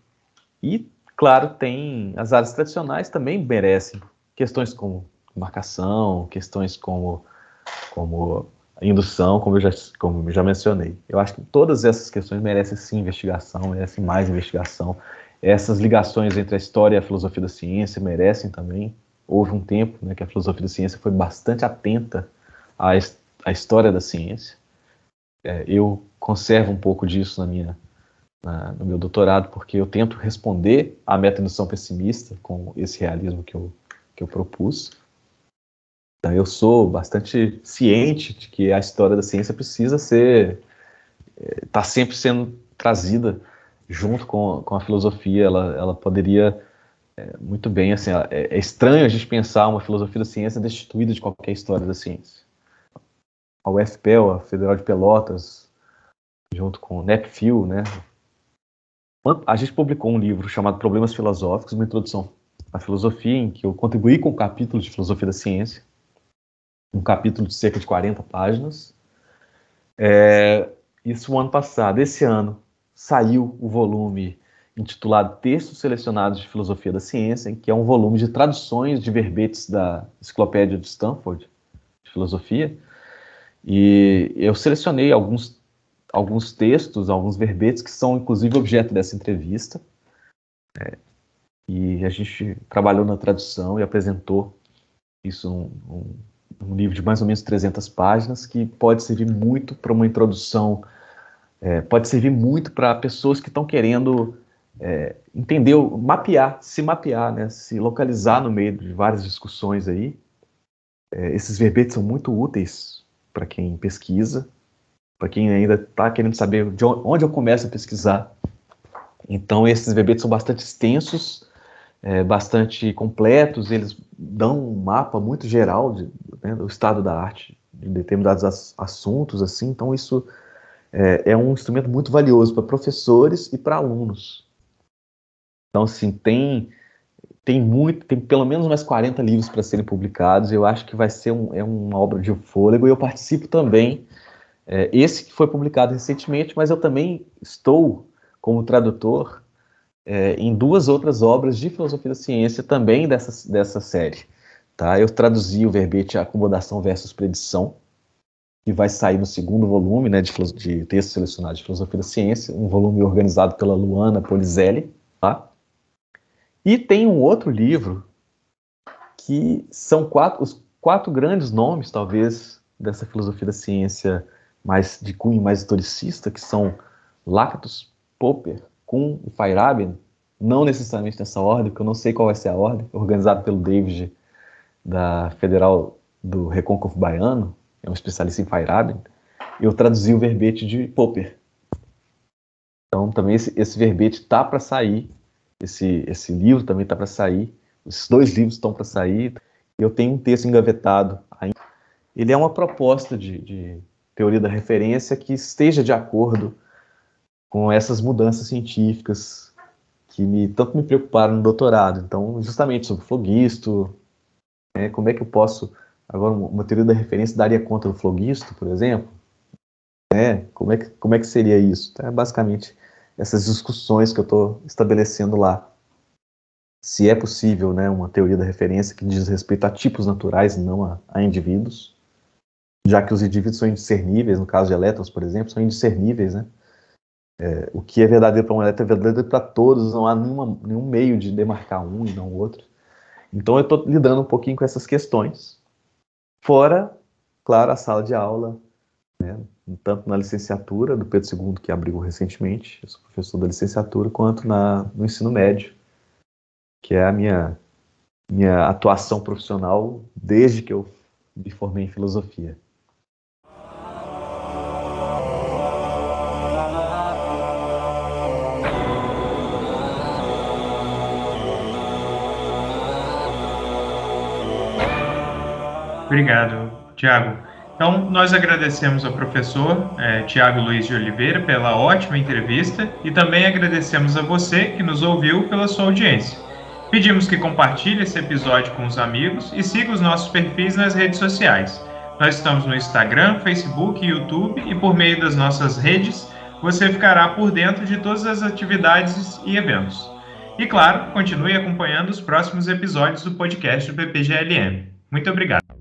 Speaker 2: e claro, tem as áreas tradicionais também merecem questões como marcação, questões como, como indução, como eu, já, como eu já mencionei. Eu acho que todas essas questões merecem sim investigação, merecem mais investigação. Essas ligações entre a história e a filosofia da ciência merecem também. Houve um tempo né, que a filosofia da ciência foi bastante atenta à, à história da ciência. É, eu conservo um pouco disso na minha, na, no meu doutorado, porque eu tento responder à meta-indução pessimista com esse realismo que eu, que eu propus. Então, eu sou bastante ciente de que a história da ciência precisa ser está eh, sempre sendo trazida junto com, com a filosofia. Ela, ela poderia é, muito bem assim. É, é, estranho a gente pensar uma filosofia da ciência destituída de qualquer história da ciência. A UFPEL, a Federal de Pelotas, junto com o NEPFIL, né? A gente publicou um livro chamado Problemas Filosóficos, uma introdução à filosofia, em que eu contribuí com o capítulo de filosofia da ciência um capítulo de cerca de 40 páginas. É, isso no ano passado. Esse ano saiu o volume intitulado Textos Selecionados de Filosofia da Ciência, que é um volume de traduções de verbetes da Enciclopédia de Stanford de Filosofia. E eu selecionei alguns, alguns textos, alguns verbetes que são inclusive objeto dessa entrevista. É, e a gente trabalhou na tradução e apresentou isso um, um, um livro de mais ou menos 300 páginas que pode servir muito para uma introdução, é, pode servir muito para pessoas que estão querendo é, entender, mapear, se mapear, né, se localizar no meio de várias discussões aí. É, esses verbetes são muito úteis para quem pesquisa, para quem ainda está querendo saber de onde eu começo a pesquisar. Então, esses verbetes são bastante extensos, é, bastante completos, eles dão um mapa muito geral de, né, do estado da arte de determinados assuntos, assim. Então, isso é, é um instrumento muito valioso para professores e para alunos. Então, assim, tem tem muito, tem pelo menos mais 40 livros para serem publicados. Eu acho que vai ser um, é uma obra de fôlego. E eu participo também. É, esse que foi publicado recentemente, mas eu também estou como tradutor é, em duas outras obras de filosofia da ciência também dessa, dessa série. Tá? Eu traduzi o verbete Acomodação versus Predição, que vai sair no segundo volume né, de, de textos selecionados de filosofia da ciência, um volume organizado pela Luana Polizelli. Tá? E tem um outro livro que são quatro, os quatro grandes nomes, talvez, dessa filosofia da ciência mais de cunho mais historicista, que são Lactus, Popper, Kuhn e Feyerabend, não necessariamente nessa ordem, porque eu não sei qual vai ser a ordem, organizado pelo David da Federal do Recôncavo Baiano, é um especialista em Feyerabend, eu traduzi o verbete de Popper. Então também esse, esse verbete tá para sair esse, esse livro também está para sair. Esses dois livros estão para sair. Eu tenho um texto engavetado ainda. Ele é uma proposta de, de teoria da referência que esteja de acordo com essas mudanças científicas que me, tanto me preocuparam no doutorado. Então, justamente sobre flogisto, né, como é que eu posso. Agora, uma teoria da referência daria conta do flogisto, por exemplo? É, como, é que, como é que seria isso? Então, é basicamente essas discussões que eu estou estabelecendo lá. Se é possível né, uma teoria da referência que diz respeito a tipos naturais não a, a indivíduos, já que os indivíduos são indiscerníveis, no caso de elétrons, por exemplo, são indiscerníveis, né? É, o que é verdadeiro para um elétron é verdadeiro para todos, não há nenhuma, nenhum meio de demarcar um e não o outro. Então eu estou lidando um pouquinho com essas questões. Fora, claro, a sala de aula, né? tanto na licenciatura do Pedro II, que abriu recentemente, eu sou professor da licenciatura, quanto na, no ensino médio, que é a minha, minha atuação profissional desde que eu me formei em filosofia.
Speaker 1: Obrigado, Tiago. Então, nós agradecemos ao professor é, Tiago Luiz de Oliveira pela ótima entrevista e também agradecemos a você que nos ouviu pela sua audiência. Pedimos que compartilhe esse episódio com os amigos e siga os nossos perfis nas redes sociais. Nós estamos no Instagram, Facebook YouTube e por meio das nossas redes você ficará por dentro de todas as atividades e eventos. E claro, continue acompanhando os próximos episódios do podcast do PPGLM. Muito obrigado.